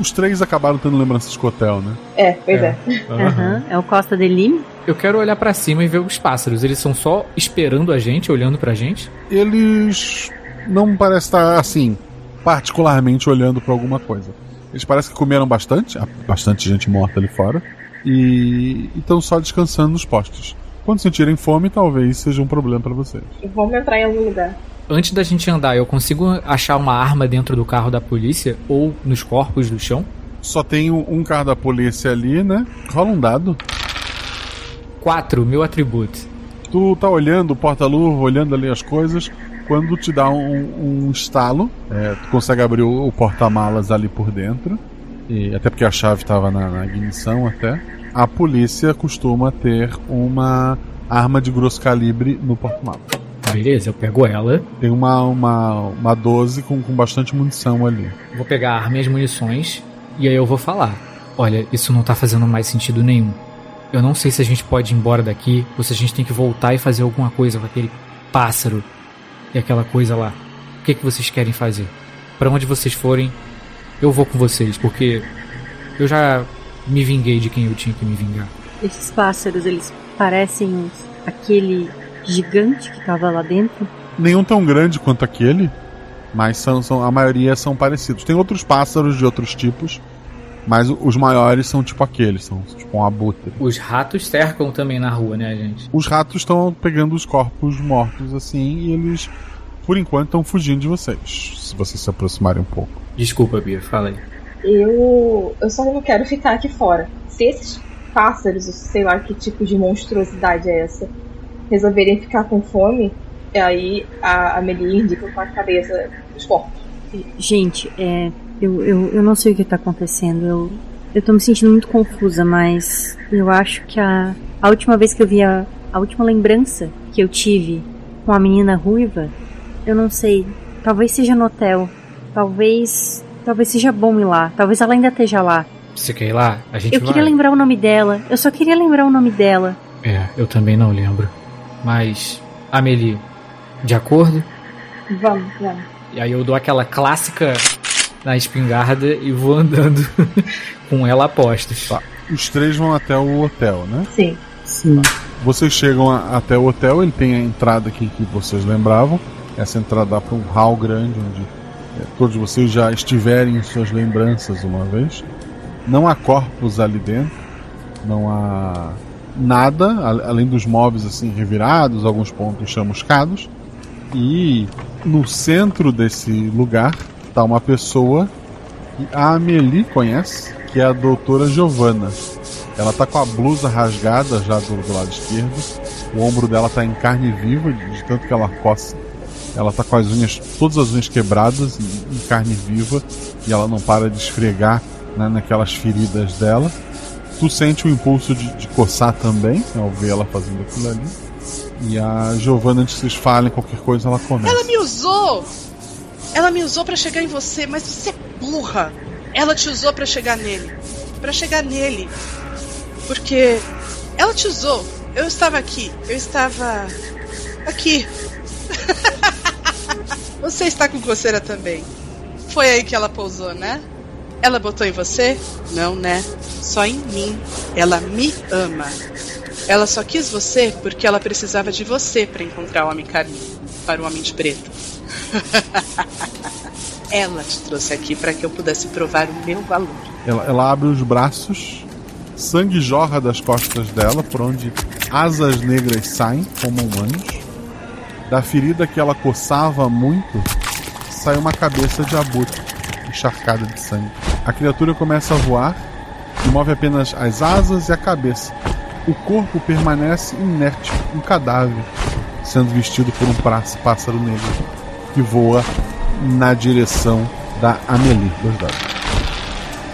[SPEAKER 1] Os três acabaram tendo lembranças com o hotel, né?
[SPEAKER 8] É, pois é.
[SPEAKER 6] Aham. É o Costa de Lime?
[SPEAKER 7] Eu quero olhar pra cima e ver os pássaros. Eles são só esperando a gente, olhando pra gente.
[SPEAKER 1] Eles não parecem estar assim, particularmente olhando pra alguma coisa. Eles parecem que comeram bastante, há bastante gente morta ali fora, e estão só descansando nos postes. Quando sentirem fome, talvez seja um problema pra vocês.
[SPEAKER 8] Vamos entrar em algum lugar.
[SPEAKER 7] Antes da gente andar, eu consigo achar uma arma dentro do carro da polícia ou nos corpos do chão?
[SPEAKER 1] Só tem um carro da polícia ali, né? Rola um dado.
[SPEAKER 7] 4, meu atributo.
[SPEAKER 1] Tu tá olhando o porta-luva, olhando ali as coisas, quando te dá um, um estalo, é, tu consegue abrir o, o porta-malas ali por dentro, e até porque a chave estava na, na ignição até. A polícia costuma ter uma arma de grosso calibre no porta-malas.
[SPEAKER 7] Beleza, eu pego ela.
[SPEAKER 1] Tem uma, uma, uma 12 com, com bastante munição ali.
[SPEAKER 7] Vou pegar a arma e as munições e aí eu vou falar. Olha, isso não tá fazendo mais sentido nenhum. Eu não sei se a gente pode ir embora daqui ou se a gente tem que voltar e fazer alguma coisa com aquele pássaro e aquela coisa lá. O que, que vocês querem fazer? Pra onde vocês forem, eu vou com vocês, porque eu já me vinguei de quem eu tinha que me vingar.
[SPEAKER 6] Esses pássaros, eles parecem aquele gigante que tava lá dentro.
[SPEAKER 1] Nenhum tão grande quanto aquele, mas são, são, a maioria são parecidos. Tem outros pássaros de outros tipos, mas os maiores são tipo aqueles, são tipo um abutre.
[SPEAKER 7] Os ratos cercam também na rua, né, gente?
[SPEAKER 1] Os ratos estão pegando os corpos mortos assim e eles, por enquanto, estão fugindo de vocês. Se vocês se aproximarem um pouco.
[SPEAKER 7] Desculpa, Bia, fala aí.
[SPEAKER 8] Eu, eu só não quero ficar aqui fora. Se esses pássaros, sei lá que tipo de monstruosidade é essa, resolverem ficar com fome, aí a Amelie indica com a cabeça os corpos.
[SPEAKER 6] Gente, é. Eu, eu, eu não sei o que tá acontecendo. Eu, eu tô me sentindo muito confusa, mas eu acho que a, a última vez que eu vi a, a última lembrança que eu tive com a menina ruiva, eu não sei. Talvez seja no hotel. Talvez. Talvez seja bom ir lá. Talvez ela ainda esteja lá.
[SPEAKER 7] Você quer ir lá? A gente
[SPEAKER 6] Eu
[SPEAKER 7] vai.
[SPEAKER 6] queria lembrar o nome dela. Eu só queria lembrar o nome dela.
[SPEAKER 7] É, eu também não lembro. Mas, Amelie, de acordo?
[SPEAKER 8] Vamos, vamos.
[SPEAKER 7] E aí eu dou aquela clássica na espingarda e vou andando com ela a postos.
[SPEAKER 1] Os três vão até o hotel, né?
[SPEAKER 8] Sim.
[SPEAKER 6] Sim.
[SPEAKER 1] Vocês chegam a- até o hotel, ele tem a entrada aqui que vocês lembravam. Essa entrada dá para um hall grande onde é, todos vocês já estiverem em suas lembranças uma vez. Não há corpos ali dentro, não há nada além dos móveis assim revirados, alguns pontos chamuscados. E no centro desse lugar está uma pessoa que a Amelie conhece, que é a doutora Giovanna. Ela tá com a blusa rasgada já do, do lado esquerdo. O ombro dela tá em carne viva, de tanto que ela coça. Ela tá com as unhas, todas as unhas quebradas, em, em carne viva, e ela não para de esfregar né, naquelas feridas dela. Tu sente o impulso de, de coçar também, ao ver ela fazendo aquilo ali. E a Giovanna, antes que vocês falem qualquer coisa, ela começa.
[SPEAKER 11] Ela me usou! Ela me usou pra chegar em você, mas você é burra! Ela te usou pra chegar nele. Pra chegar nele. Porque ela te usou. Eu estava aqui. Eu estava. aqui. você está com coceira também. Foi aí que ela pousou, né? Ela botou em você? Não, né? Só em mim. Ela me ama. Ela só quis você porque ela precisava de você para encontrar o homem carinho, para o homem de preto. ela te trouxe aqui para que eu pudesse provar o meu valor.
[SPEAKER 1] Ela, ela abre os braços, Sangue jorra das costas dela, por onde asas negras saem, como humanos. Da ferida que ela coçava muito, sai uma cabeça de abutre, encharcada de sangue. A criatura começa a voar e move apenas as asas e a cabeça. O corpo permanece inerte, um cadáver, sendo vestido por um pássaro negro que voa na direção da Amelie. Dois dados.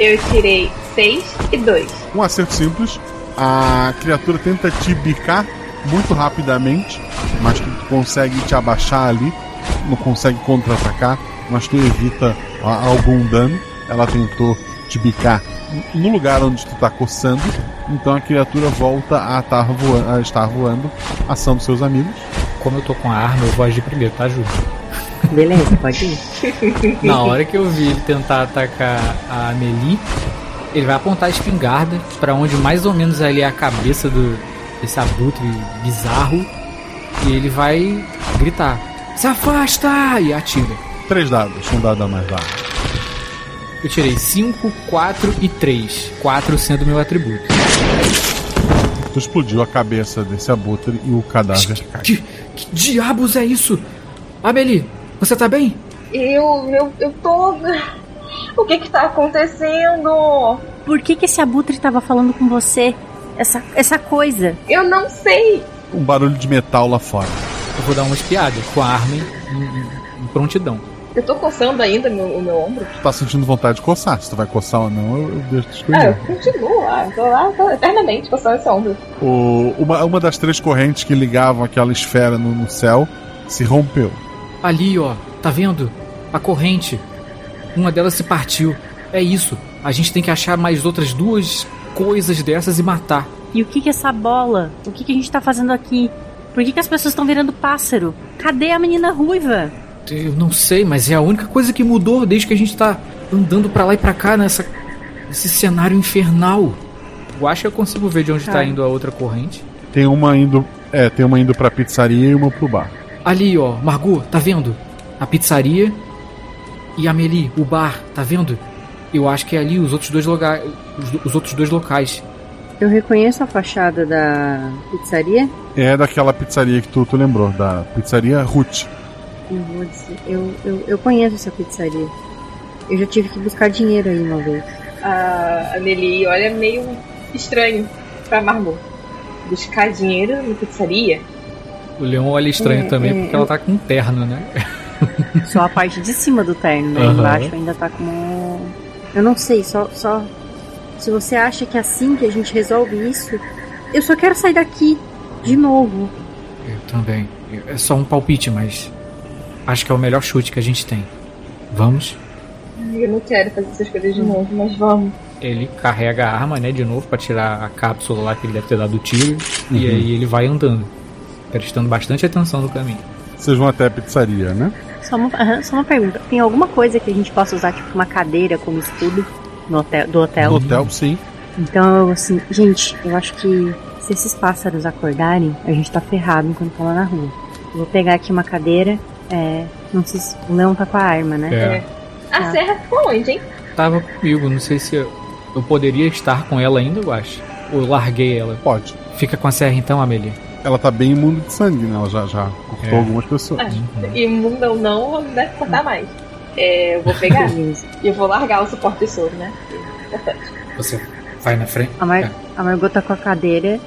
[SPEAKER 8] Eu tirei 6 e 2.
[SPEAKER 1] Um acerto simples. A criatura tenta te bicar muito rapidamente, mas tu consegue te abaixar ali, não consegue contra-atacar, mas tu evita algum dano. Ela tentou te bicar no lugar onde tu tá coçando, então a criatura volta a, tar voa- a estar voando, ação seus amigos.
[SPEAKER 7] Como eu tô com a arma, eu vou agir primeiro, tá, Ju?
[SPEAKER 6] Beleza, pode ir.
[SPEAKER 7] Na hora que eu vi ele tentar atacar a Amelie, ele vai apontar a espingarda pra onde mais ou menos ali é a cabeça do desse abutre bizarro e ele vai gritar: "Se afasta!" e atira.
[SPEAKER 1] Três dados, um dado a mais dado.
[SPEAKER 7] Eu tirei 5, 4 e 3. 4 sendo meu atributo.
[SPEAKER 1] Tu explodiu a cabeça desse abutre e o cadáver cai.
[SPEAKER 7] Que, que diabos é isso? Amelie, você tá bem?
[SPEAKER 8] Eu, eu, eu tô. O que que tá acontecendo?
[SPEAKER 6] Por que, que esse abutre tava falando com você? Essa, essa coisa.
[SPEAKER 8] Eu não sei.
[SPEAKER 1] Um barulho de metal lá fora.
[SPEAKER 7] Eu vou dar uma espiada com a arma em, em- em prontidão.
[SPEAKER 8] Eu tô coçando ainda meu, o meu ombro.
[SPEAKER 1] Tu tá sentindo vontade de coçar. Se tu vai coçar ou não, eu, eu deixo tu
[SPEAKER 8] Ah, eu
[SPEAKER 1] escolher.
[SPEAKER 8] continuo lá. Tô lá tô eternamente coçando esse ombro.
[SPEAKER 1] O- uma, uma das três correntes que ligavam aquela esfera no, no céu se rompeu.
[SPEAKER 7] Ali, ó, tá vendo? A corrente. Uma delas se partiu. É isso. A gente tem que achar mais outras duas coisas dessas e matar.
[SPEAKER 6] E o que que é essa bola? O que que a gente tá fazendo aqui? Por que que as pessoas estão virando pássaro? Cadê a menina ruiva?
[SPEAKER 7] Eu não sei, mas é a única coisa que mudou desde que a gente tá andando pra lá e pra cá nessa nesse cenário infernal. Eu acho que eu consigo ver de onde tá
[SPEAKER 6] Tá.
[SPEAKER 7] indo a outra corrente.
[SPEAKER 1] Tem uma indo. É, tem uma indo pra pizzaria e uma pro bar.
[SPEAKER 7] Ali, ó, Margot, tá vendo? A pizzaria e a Amelie, o bar, tá vendo? Eu acho que é ali os outros dois locais, os, os outros dois locais.
[SPEAKER 6] Eu reconheço a fachada da pizzaria.
[SPEAKER 1] É daquela pizzaria que tu, tu lembrou, da pizzaria Ruth.
[SPEAKER 6] Eu vou dizer, eu, eu, eu conheço essa pizzaria. Eu já tive que buscar dinheiro aí uma vez.
[SPEAKER 8] A Amelie olha meio estranho pra Margot. Buscar dinheiro na pizzaria?
[SPEAKER 7] O Leon olha estranho
[SPEAKER 6] É,
[SPEAKER 7] também
[SPEAKER 6] é,
[SPEAKER 7] porque
[SPEAKER 6] eu-
[SPEAKER 7] ela tá com um terno, né?
[SPEAKER 6] Só a parte de cima do terno, né?
[SPEAKER 7] Aham.
[SPEAKER 6] Embaixo ainda tá com. Eu não sei, só, só. Se você acha que é assim que a gente resolve isso, eu só quero sair daqui de novo.
[SPEAKER 7] Eu também. É só um palpite, mas acho que é o melhor chute que a gente tem. Vamos?
[SPEAKER 8] Eu não quero fazer essas coisas de novo, mas vamos.
[SPEAKER 7] Ele carrega a arma, né, de novo pra tirar a cápsula lá que ele deve ter dado o tiro e
[SPEAKER 1] Uhum.
[SPEAKER 7] aí ele vai andando, prestando bastante atenção no caminho.
[SPEAKER 1] Vocês vão até a pizzaria, né?
[SPEAKER 6] Só uma, só uma pergunta. Tem alguma coisa que a gente possa usar, tipo uma cadeira como estudo no hotel, do hotel?
[SPEAKER 1] No hotel, sim.
[SPEAKER 6] Então, assim, gente, eu acho que se esses pássaros acordarem, a gente tá ferrado enquanto tá lá na rua. Eu vou pegar aqui uma cadeira. É. Não sei se. O leão tá com a arma, né?
[SPEAKER 7] É.
[SPEAKER 8] A
[SPEAKER 6] Ah.
[SPEAKER 8] serra ficou onde, hein?
[SPEAKER 7] Tava comigo, não sei se eu, eu poderia estar com ela ainda, eu acho. Ou larguei ela.
[SPEAKER 1] Pode.
[SPEAKER 7] Fica com a serra então, Amelie.
[SPEAKER 1] Ela tá bem imune de sangue, né? Ela já, já cortou
[SPEAKER 7] É.
[SPEAKER 1] algumas pessoas.
[SPEAKER 8] Ah, Imunda ou não, deve cortar mais. É, eu vou pegar e eu vou largar o suporte de soro, né? Importante.
[SPEAKER 7] Você vai na frente.
[SPEAKER 6] A, Mar a Margot tá com a cadeira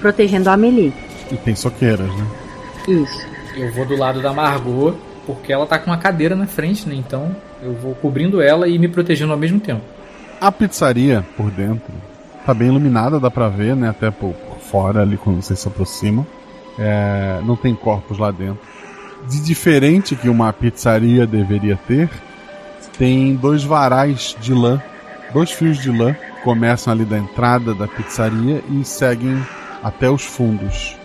[SPEAKER 6] protegendo a Amelie.
[SPEAKER 1] E tem soqueiras, né?
[SPEAKER 6] Isso.
[SPEAKER 7] Eu vou do lado da Margot, porque ela tá com uma cadeira na frente, né? Então eu vou cobrindo ela e me protegendo ao mesmo tempo.
[SPEAKER 1] A pizzaria, por dentro, tá bem iluminada, dá pra ver, né? Até por, fora, ali, quando vocês se aproximam. É, não tem corpos lá dentro. De diferente que uma pizzaria deveria ter, tem dois varais de lã, dois fios de lã, começam ali da entrada da pizzaria e seguem até os fundos.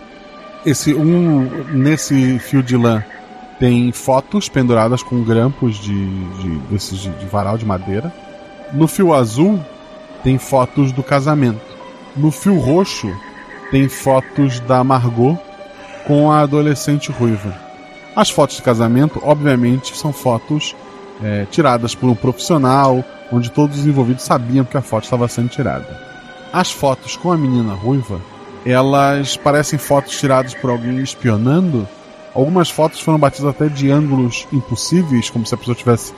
[SPEAKER 1] Esse um nesse fio de lã tem fotos penduradas com grampos de, de desses de, de varal de madeira. No fio azul tem fotos do casamento. No fio roxo tem fotos da Margot com a adolescente ruiva. As fotos de casamento, obviamente, são fotos é, tiradas por um profissional, onde todos os envolvidos sabiam que a foto estava sendo tirada. As fotos com a menina ruiva, elas parecem fotos tiradas por alguém espionando. Algumas fotos foram batidas até de ângulos impossíveis, como se a pessoa estivesse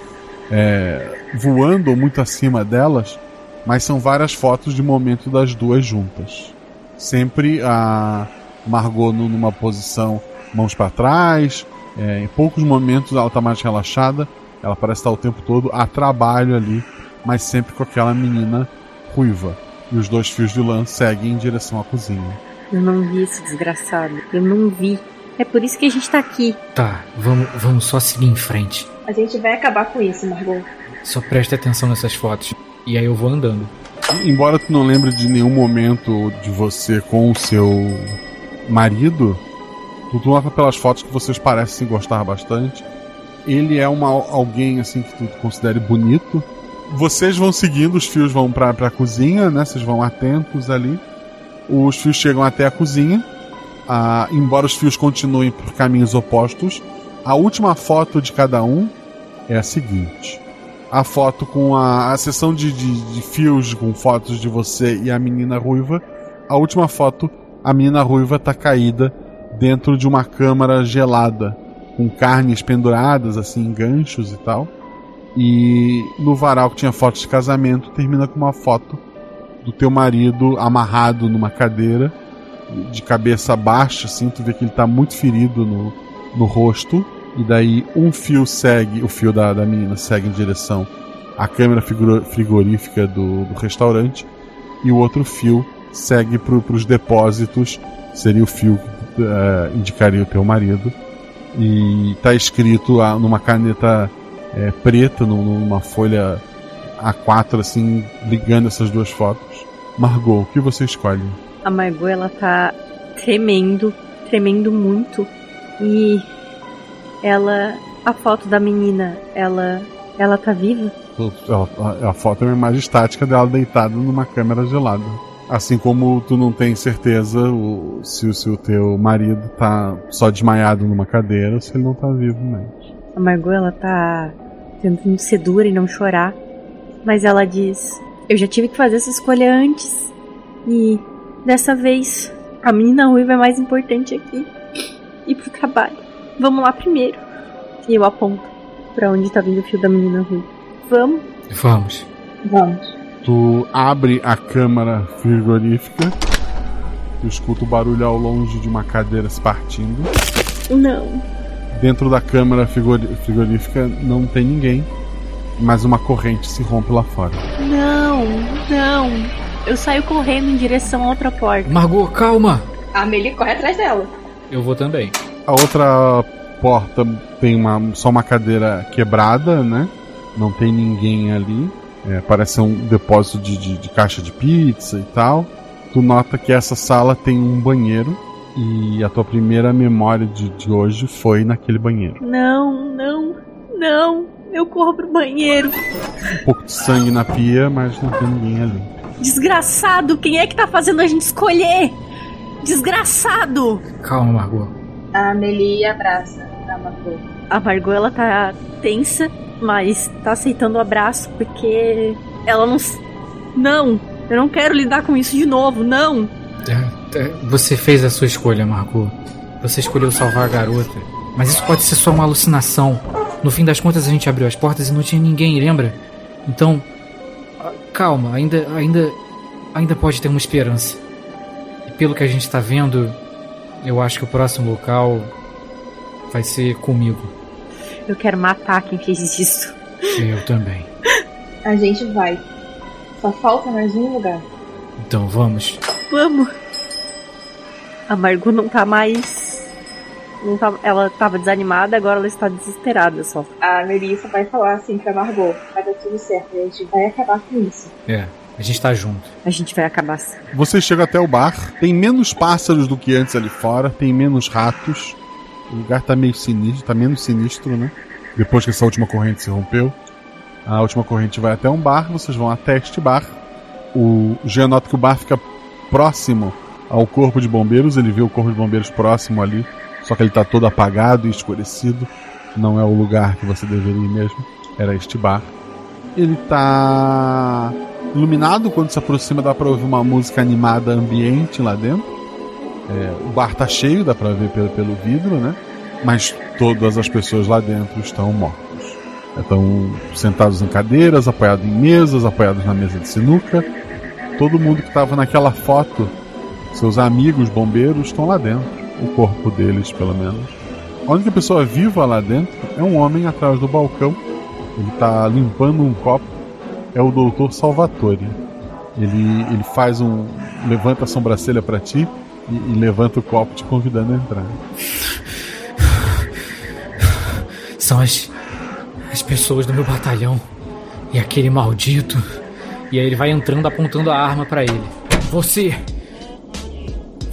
[SPEAKER 1] é, voando ou muito acima delas. Mas são várias fotos de momento das duas juntas. Sempre a Margot numa posição mãos para trás. É, em poucos momentos ela está mais relaxada. Ela parece estar o tempo todo a trabalho ali, mas sempre com aquela menina ruiva. E os dois fios de lã seguem em direção à cozinha.
[SPEAKER 6] Eu não vi esse desgraçado. Eu não vi. É por isso que a gente tá aqui.
[SPEAKER 7] Tá, vamos, vamos só seguir em frente.
[SPEAKER 8] A gente vai acabar com isso, Margot.
[SPEAKER 7] Só preste atenção nessas fotos. E aí eu vou andando.
[SPEAKER 1] Embora tu não lembre de nenhum momento de você com o seu marido, tu nota pelas fotos que vocês parecem gostar bastante. Ele é uma, alguém assim que tu considere bonito. Vocês vão seguindo, os fios vão pra, pra cozinha, né? Vocês vão atentos ali. Os fios chegam até a cozinha. Ah, embora os fios continuem por caminhos opostos, a última foto de cada um é a seguinte: a foto com a, a sessão de, de, de fios com fotos de você e a menina ruiva. A última foto, a menina ruiva tá caída dentro de uma câmara gelada, com carnes penduradas, assim, ganchos e tal. E no varal que tinha fotos de casamento, termina com uma foto do teu marido amarrado numa cadeira, de cabeça baixa, assim, tu vê que ele tá muito ferido no, no rosto. E daí um fio segue, o fio da, da menina segue em direção à câmera frigorífica do, do restaurante. E o outro fio segue para os depósitos, seria o fio que uh, indicaria o teu marido. E tá escrito uh, numa caneta preta, numa folha A4, assim, ligando essas duas fotos. Margot, o que você escolhe?
[SPEAKER 6] A Margot, ela tá tremendo, tremendo muito. E ela. A foto da menina, ela. Ela tá viva?
[SPEAKER 1] A, a foto é uma imagem estática dela deitada numa câmera gelada. Assim como tu não tem certeza o, se, se o teu marido tá só desmaiado numa cadeira ou se ele não tá vivo mesmo.
[SPEAKER 6] A Margot, ela tá tentando ser dura e não chorar. Mas ela diz: Eu já tive que fazer essa escolha antes. E dessa vez, a menina ruiva é mais importante aqui. E pro trabalho. Vamos lá primeiro. E eu aponto para onde tá vindo o fio da menina ruiva. Vamos?
[SPEAKER 7] Vamos.
[SPEAKER 8] Vamos.
[SPEAKER 1] Tu abre a câmara frigorífica. Tu escuta o barulho ao longe de uma cadeira se partindo.
[SPEAKER 6] Não.
[SPEAKER 1] Dentro da câmara frigorífica não tem ninguém, mas uma corrente se rompe lá fora.
[SPEAKER 6] Não, não. Eu saio correndo em direção à outra porta.
[SPEAKER 7] Margot, calma!
[SPEAKER 8] A Amelie corre atrás dela.
[SPEAKER 7] Eu vou também.
[SPEAKER 1] A outra porta tem uma, só uma cadeira quebrada, né? Não tem ninguém ali. É, parece um depósito de, de, de, caixa de pizza e tal. Tu nota que essa sala tem um banheiro. E a tua primeira memória de, de hoje foi naquele banheiro.
[SPEAKER 6] Não, não, não. Eu corro pro banheiro.
[SPEAKER 1] Um pouco de sangue na pia, mas não tem ninguém ali.
[SPEAKER 6] Desgraçado, quem é que tá fazendo a gente escolher? Desgraçado!
[SPEAKER 7] Calma, Margot.
[SPEAKER 8] A Amelie abraça a Margot.
[SPEAKER 6] A Margot, ela tá tensa, mas tá aceitando o abraço porque ela não. Não! Eu não quero lidar com isso de novo, não!
[SPEAKER 7] É, é, você fez a sua escolha, Margot. Você escolheu salvar a garota. Mas isso pode ser só uma alucinação. No fim das contas, a gente abriu as portas e não tinha ninguém, lembra? Então, calma, ainda, ainda, ainda pode ter uma esperança. E pelo que a gente está vendo, eu acho que o próximo local vai ser comigo.
[SPEAKER 6] Eu quero matar quem fez isso.
[SPEAKER 7] Eu também.
[SPEAKER 8] A gente vai. Só falta mais um lugar.
[SPEAKER 7] Então vamos.
[SPEAKER 6] Vamos. A Margot não tá mais. Não tá... Ela tava desanimada, agora ela está desesperada só.
[SPEAKER 8] A Melissa vai falar assim pra Margot: vai dar tudo certo, a gente vai acabar com isso.
[SPEAKER 7] É. A gente tá junto.
[SPEAKER 6] A gente vai acabar.
[SPEAKER 1] Você chega até o bar, tem menos pássaros do que antes ali fora, tem menos ratos. O lugar tá meio sinistro, tá menos sinistro, né? Depois que essa última corrente se rompeu. A última corrente vai até um bar, vocês vão até este bar. O Jean nota que o bar fica próximo ao corpo de bombeiros, ele vê o corpo de bombeiros próximo ali, só que ele tá todo apagado e escurecido. Não é o lugar que você deveria ir mesmo. Era este bar. Ele tá Iluminado, quando se aproxima, dá pra ouvir uma música animada ambiente lá dentro. É, o bar tá cheio, dá pra ver pelo, pelo vidro, né? Mas todas as pessoas lá dentro estão mortas. Estão sentados em cadeiras, apoiados em mesas, apoiados na mesa de sinuca. Todo mundo que estava naquela foto, seus amigos bombeiros, estão lá dentro. O corpo deles, pelo menos. A única pessoa viva lá dentro é um homem atrás do balcão. Ele está limpando um copo. É o Doutor Salvatore. Ele, ele faz um. levanta a sobrancelha para ti e, e levanta o copo te convidando a entrar.
[SPEAKER 7] São as, as pessoas do meu batalhão. E aquele maldito. E aí ele vai entrando apontando a arma para ele. Você!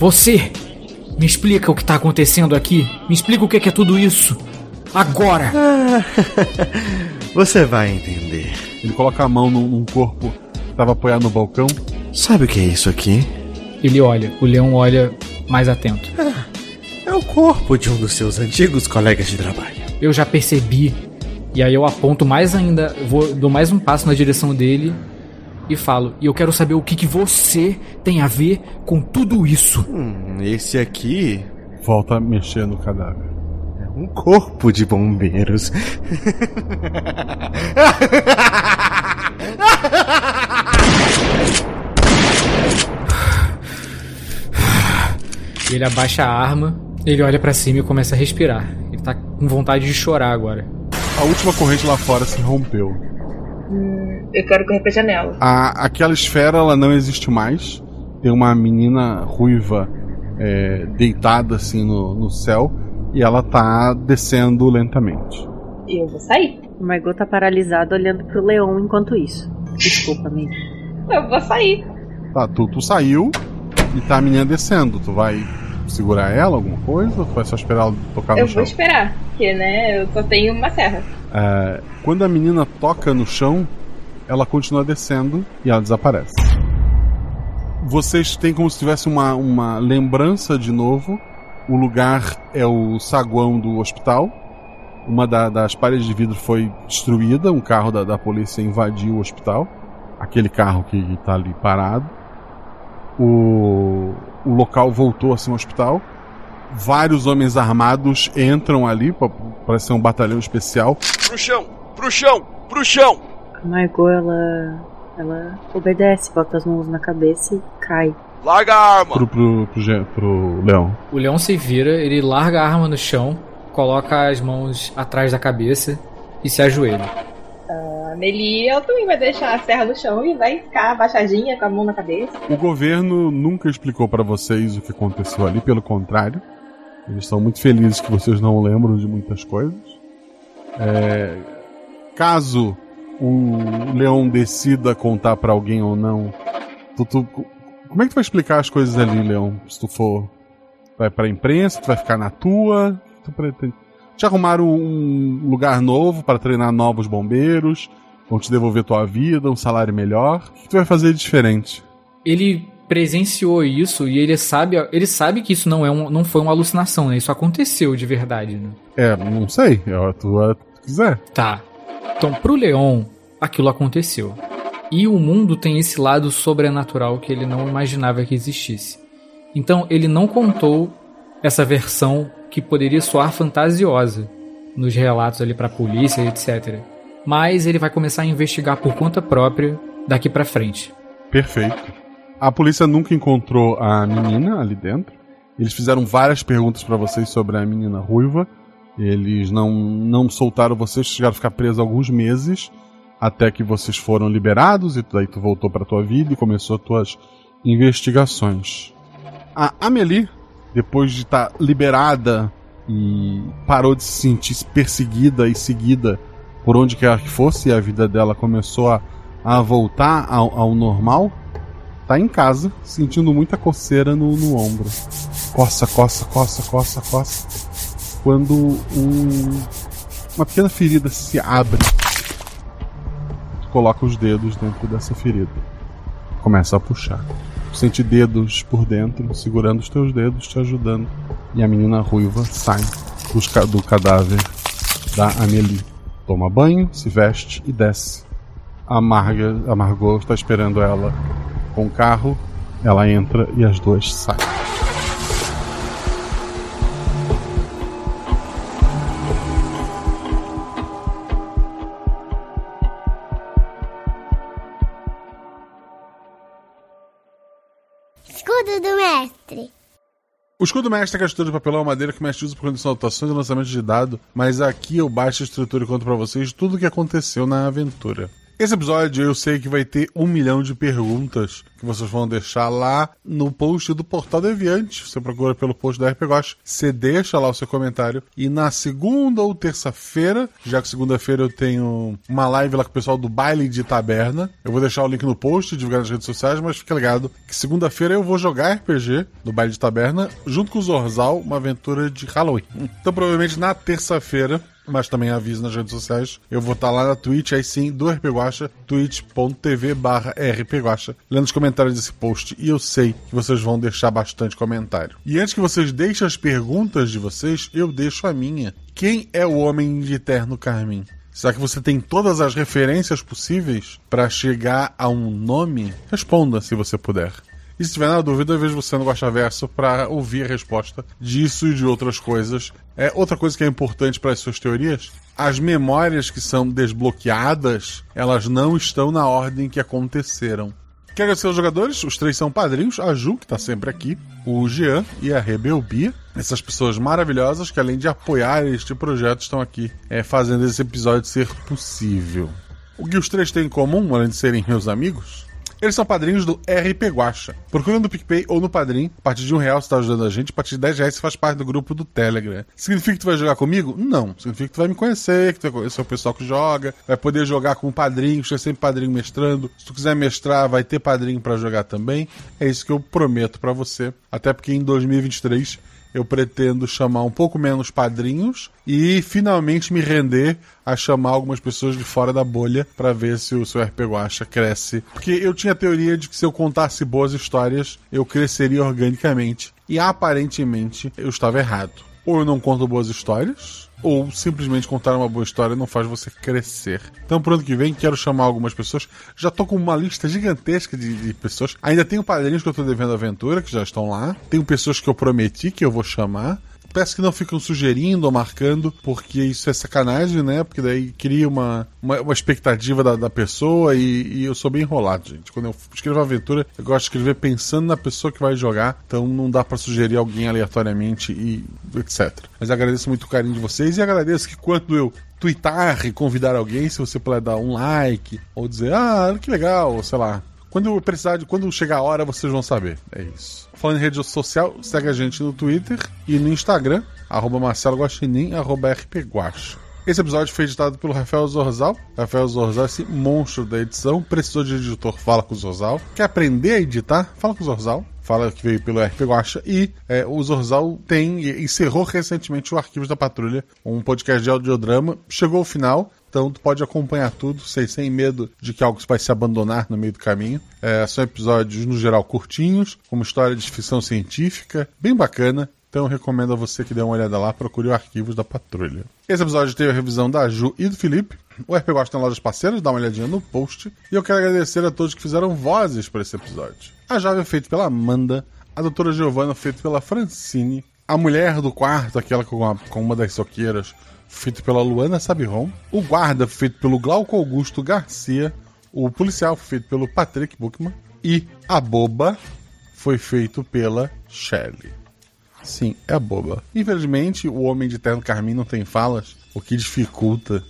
[SPEAKER 7] Você! Me explica o que tá acontecendo aqui. Me explica o que é, que é tudo isso. Agora!
[SPEAKER 4] Você vai entender.
[SPEAKER 1] Ele coloca a mão num, num corpo que estava apoiado no balcão.
[SPEAKER 4] Sabe o que é isso aqui?
[SPEAKER 7] Ele olha. O leão olha mais atento.
[SPEAKER 4] É o corpo de um dos seus antigos colegas de trabalho.
[SPEAKER 7] Eu já percebi. E aí eu aponto mais ainda, vou, dou mais um passo na direção dele e falo: E eu quero saber o que, que você tem a ver com tudo isso.
[SPEAKER 4] Hum, esse aqui
[SPEAKER 1] Volta a mexer no cadáver.
[SPEAKER 4] é um corpo de bombeiros.
[SPEAKER 7] Ele abaixa a arma, ele olha pra cima e começa a respirar. Ele tá com vontade de chorar agora.
[SPEAKER 1] A última corrente lá fora se rompeu.
[SPEAKER 8] Hum, eu quero correr pra janela.
[SPEAKER 1] A, aquela esfera ela não existe mais. Tem uma menina ruiva é, deitada assim no, no céu e ela tá descendo lentamente.
[SPEAKER 8] E eu vou sair.
[SPEAKER 6] O Margot tá paralisado olhando pro leão enquanto isso. Desculpa, amigo.
[SPEAKER 8] Eu vou sair.
[SPEAKER 1] Tá, tu, tu saiu e tá a menina descendo. Tu vai segurar ela, alguma coisa? Ou tu vai só esperar ela tocar
[SPEAKER 8] eu
[SPEAKER 1] no chão?
[SPEAKER 8] vou esperar, porque, né, eu só tenho uma serra.
[SPEAKER 1] É, quando a menina toca no chão, ela continua descendo e ela desaparece. Vocês têm como se tivesse uma, uma lembrança de novo. O lugar é o saguão do hospital. Uma da- das paredes de vidro foi destruída. Um carro da, da polícia invadiu o hospital. Aquele carro que está ali parado. O, o local voltou a ser um hospital. Vários homens armados entram ali, pa- parece ser um batalhão especial.
[SPEAKER 13] Pro chão! Pro chão! Pro chão!
[SPEAKER 6] Margot, ela. Ela obedece, bota as mãos na cabeça e cai.
[SPEAKER 13] Larga a arma!
[SPEAKER 1] Pro, pro, pro, pro Leão.
[SPEAKER 7] O leão se vira, ele larga a arma no chão, coloca as mãos atrás da cabeça e se ajoelha.
[SPEAKER 8] A Meli, ela também vai deixar a serra no chão e vai ficar abaixadinha com a mão na cabeça.
[SPEAKER 1] O governo nunca explicou pra vocês o que aconteceu ali, pelo contrário. Eles estão muito felizes que vocês não lembram de muitas coisas. É, caso o leão decida contar pra alguém ou não, tu- tu- como é que tu vai explicar as coisas ali, leão? Se tu for vai pra imprensa, tu vai ficar na tua, tu pretende te arrumaram um lugar novo para treinar novos bombeiros, vão te devolver tua vida, um salário melhor. O que tu vai fazer de diferente?
[SPEAKER 7] Ele presenciou isso e ele sabe, ele sabe que isso não é um, não foi uma alucinação, né? Isso aconteceu de verdade, né?
[SPEAKER 1] É, não sei. É a tua. Tu quiser.
[SPEAKER 7] Tá. Então, pro Leon, aquilo aconteceu. E o mundo tem esse lado sobrenatural que ele não imaginava que existisse. Então, ele não contou essa versão que poderia soar fantasiosa nos relatos ali pra polícia, etc. Mas ele vai começar a investigar por conta própria daqui pra frente.
[SPEAKER 1] Perfeito. A polícia nunca encontrou a menina ali dentro. Eles fizeram várias perguntas pra vocês sobre a menina ruiva. Eles não, não soltaram vocês, chegaram a ficar presos alguns meses, até que vocês foram liberados, e daí tu voltou pra tua vida e começou as tuas investigações. A Amelie, depois de estar liberada e parou de se sentir perseguida e seguida por onde quer que fosse, e a vida dela começou a, a voltar ao, ao normal, tá em casa, sentindo muita coceira no, no ombro. Coça, coça, coça, coça, coça. Quando um- uma pequena ferida se abre, coloca os dedos dentro dessa ferida. Começa a puxar. Sente dedos por dentro, segurando os teus dedos, te ajudando. E a menina ruiva sai do cadáver da Amelie. Toma banho, se veste e desce. A, Marga, a Margot está esperando ela com o carro. Ela entra e as duas saem.
[SPEAKER 14] Escudo do mestre.
[SPEAKER 1] O escudo mestre é castura de papelão ou madeira que o mestre usa por condição de anotações e lançamento de dado, mas aqui eu baixo a estrutura e conto pra vocês tudo o que aconteceu na aventura. Esse episódio eu sei que vai ter um milhão de perguntas que vocês vão deixar lá no post do Portal Deviante. Você procura pelo post da RPGosh, você deixa lá o seu comentário. E na segunda ou terça-feira, já que segunda-feira eu tenho uma live lá com o pessoal do Baile de Taberna. Eu vou deixar o link no post, divulgar nas redes sociais, mas fica ligado que segunda-feira eu vou jogar RPG do Baile de Taberna junto com o Zorzal, uma aventura de Halloween. Então provavelmente na terça-feira mas também aviso nas redes sociais. Eu vou estar lá na Twitch, aí sim, do RP Guacha, twitch.tv barra rpguacha, lendo os comentários desse post. E eu sei que vocês vão deixar bastante comentário. E antes que vocês deixem as perguntas de vocês, eu deixo a minha. Quem é o Homem de Terno Carmim? Será que você tem todas as referências possíveis para chegar a um nome? Responda se você puder. E se tiver na dúvida, vejo você no Guaxa Verso para ouvir a resposta disso e de outras coisas. É outra coisa que é importante para as suas teorias. As memórias que são desbloqueadas, elas não estão na ordem que aconteceram. Quero agradecer aos jogadores, os três são padrinhos, a Ju, que está sempre aqui, o Jean e a Rebelbia. Essas pessoas maravilhosas que, além de apoiar este projeto, estão aqui é, fazendo esse episódio ser possível. O que os três têm em comum, além de serem meus amigos, eles são padrinhos do RP Guacha. Procura no PicPay ou no Padrim. A partir de um real você está ajudando a gente. A partir de 10 reais você faz parte do grupo do Telegram. Significa que tu vai jogar comigo? Não. Significa que tu vai me conhecer, que tu vai conhecer o pessoal que joga. Vai poder jogar com padrinhos. Tem sempre padrinho mestrando. Se tu quiser mestrar, vai ter padrinho para jogar também. É isso que eu prometo para você. Até porque em 2023 eu pretendo chamar um pouco menos padrinhos e finalmente me render a chamar algumas pessoas de fora da bolha para ver se o seu RP Guacha cresce. Porque eu tinha a teoria de que se eu contasse boas histórias, eu cresceria organicamente. E aparentemente eu estava errado. Ou eu não conto boas histórias, ou simplesmente contar uma boa história não faz você crescer. Então, pro ano que vem, quero chamar algumas pessoas. Já tô com uma lista gigantesca de, de pessoas. Ainda tenho padrinhos que eu tô devendo aventura, que já estão lá. Tenho pessoas que eu prometi que eu vou chamar. Peço que não ficam sugerindo ou marcando, porque isso é sacanagem, né? Porque daí cria uma, uma, uma expectativa da, da pessoa e, e, eu sou bem enrolado, gente. Quando eu escrevo aventura, eu gosto de escrever pensando na pessoa que vai jogar, então não dá para sugerir alguém aleatoriamente e etc. Mas agradeço muito o carinho de vocês e agradeço que quando eu twittar e convidar alguém, se você puder dar um like ou dizer, ah, que legal, sei lá. Quando eu precisar de, quando chegar a hora, vocês vão saber. É isso. Falando em rede social, segue a gente no Twitter e no Instagram, arroba Marcelo Guaxinim, arroba rpguacha. Esse episódio foi editado pelo Rafael Zorzal. Rafael Zorzal, esse monstro da edição. Precisou de editor? Fala com o Zorzal. Quer aprender a editar? Fala com o Zorzal. Fala que veio pelo RP Guacha. E é, o Zorzal tem, encerrou recentemente o Arquivos da Patrulha, um podcast de audiodrama. Chegou ao final. Então tu pode acompanhar tudo sem, sem medo de que algo vai se abandonar no meio do caminho. É, são episódios, no geral, curtinhos, com uma história de ficção científica, bem bacana. Então recomendo a você que dê uma olhada lá, procure o arquivos da patrulha. Esse episódio teve a revisão da Ju e do Felipe. O RP Gosta tem lojas parceiras, dá uma olhadinha no post. E eu quero agradecer a todos que fizeram vozes para esse episódio. A Java é feita pela Amanda, a doutora Giovanna feita pela Francine, a mulher do quarto, aquela com, a, com uma das soqueiras, feito pela Luana Sabiron, o guarda feito pelo Glauco Augusto Garcia, o policial feito pelo Patrick Buchmann e a boba foi feito pela Shelley. Sim, é a boba. Infelizmente, o Homem de Terno Carmim não tem falas, o que dificulta.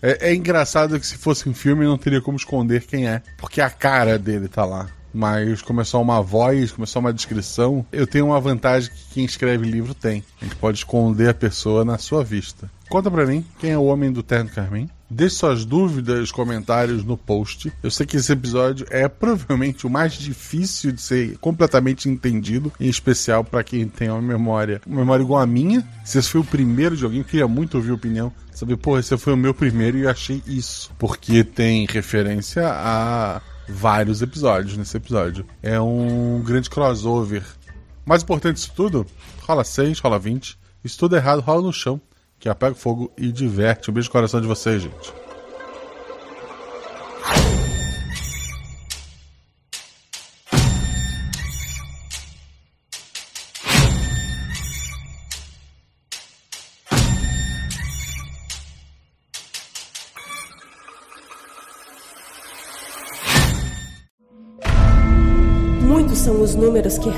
[SPEAKER 1] É, é engraçado que se fosse um filme não teria como esconder quem é, porque a cara dele tá lá. Mas como é uma voz, como é uma descrição, eu tenho uma vantagem que quem escreve livro tem. A gente pode esconder a pessoa na sua vista. Conta pra mim quem é o Homem do Terno Carmim. Deixe suas dúvidas, comentários no post. Eu sei que esse episódio é provavelmente o mais difícil de ser completamente entendido, em especial para quem tem uma memória, uma memória igual a minha. Se esse foi o primeiro de alguém, eu queria muito ouvir a opinião. Saber, pô, esse foi o meu primeiro e eu achei isso. Porque tem referência a vários episódios nesse episódio. É um grande crossover. Mais importante disso tudo, rola 6, rola 20. Isso tudo errado, rola no chão que apaga o fogo e diverte. Um beijo no coração de vocês, gente.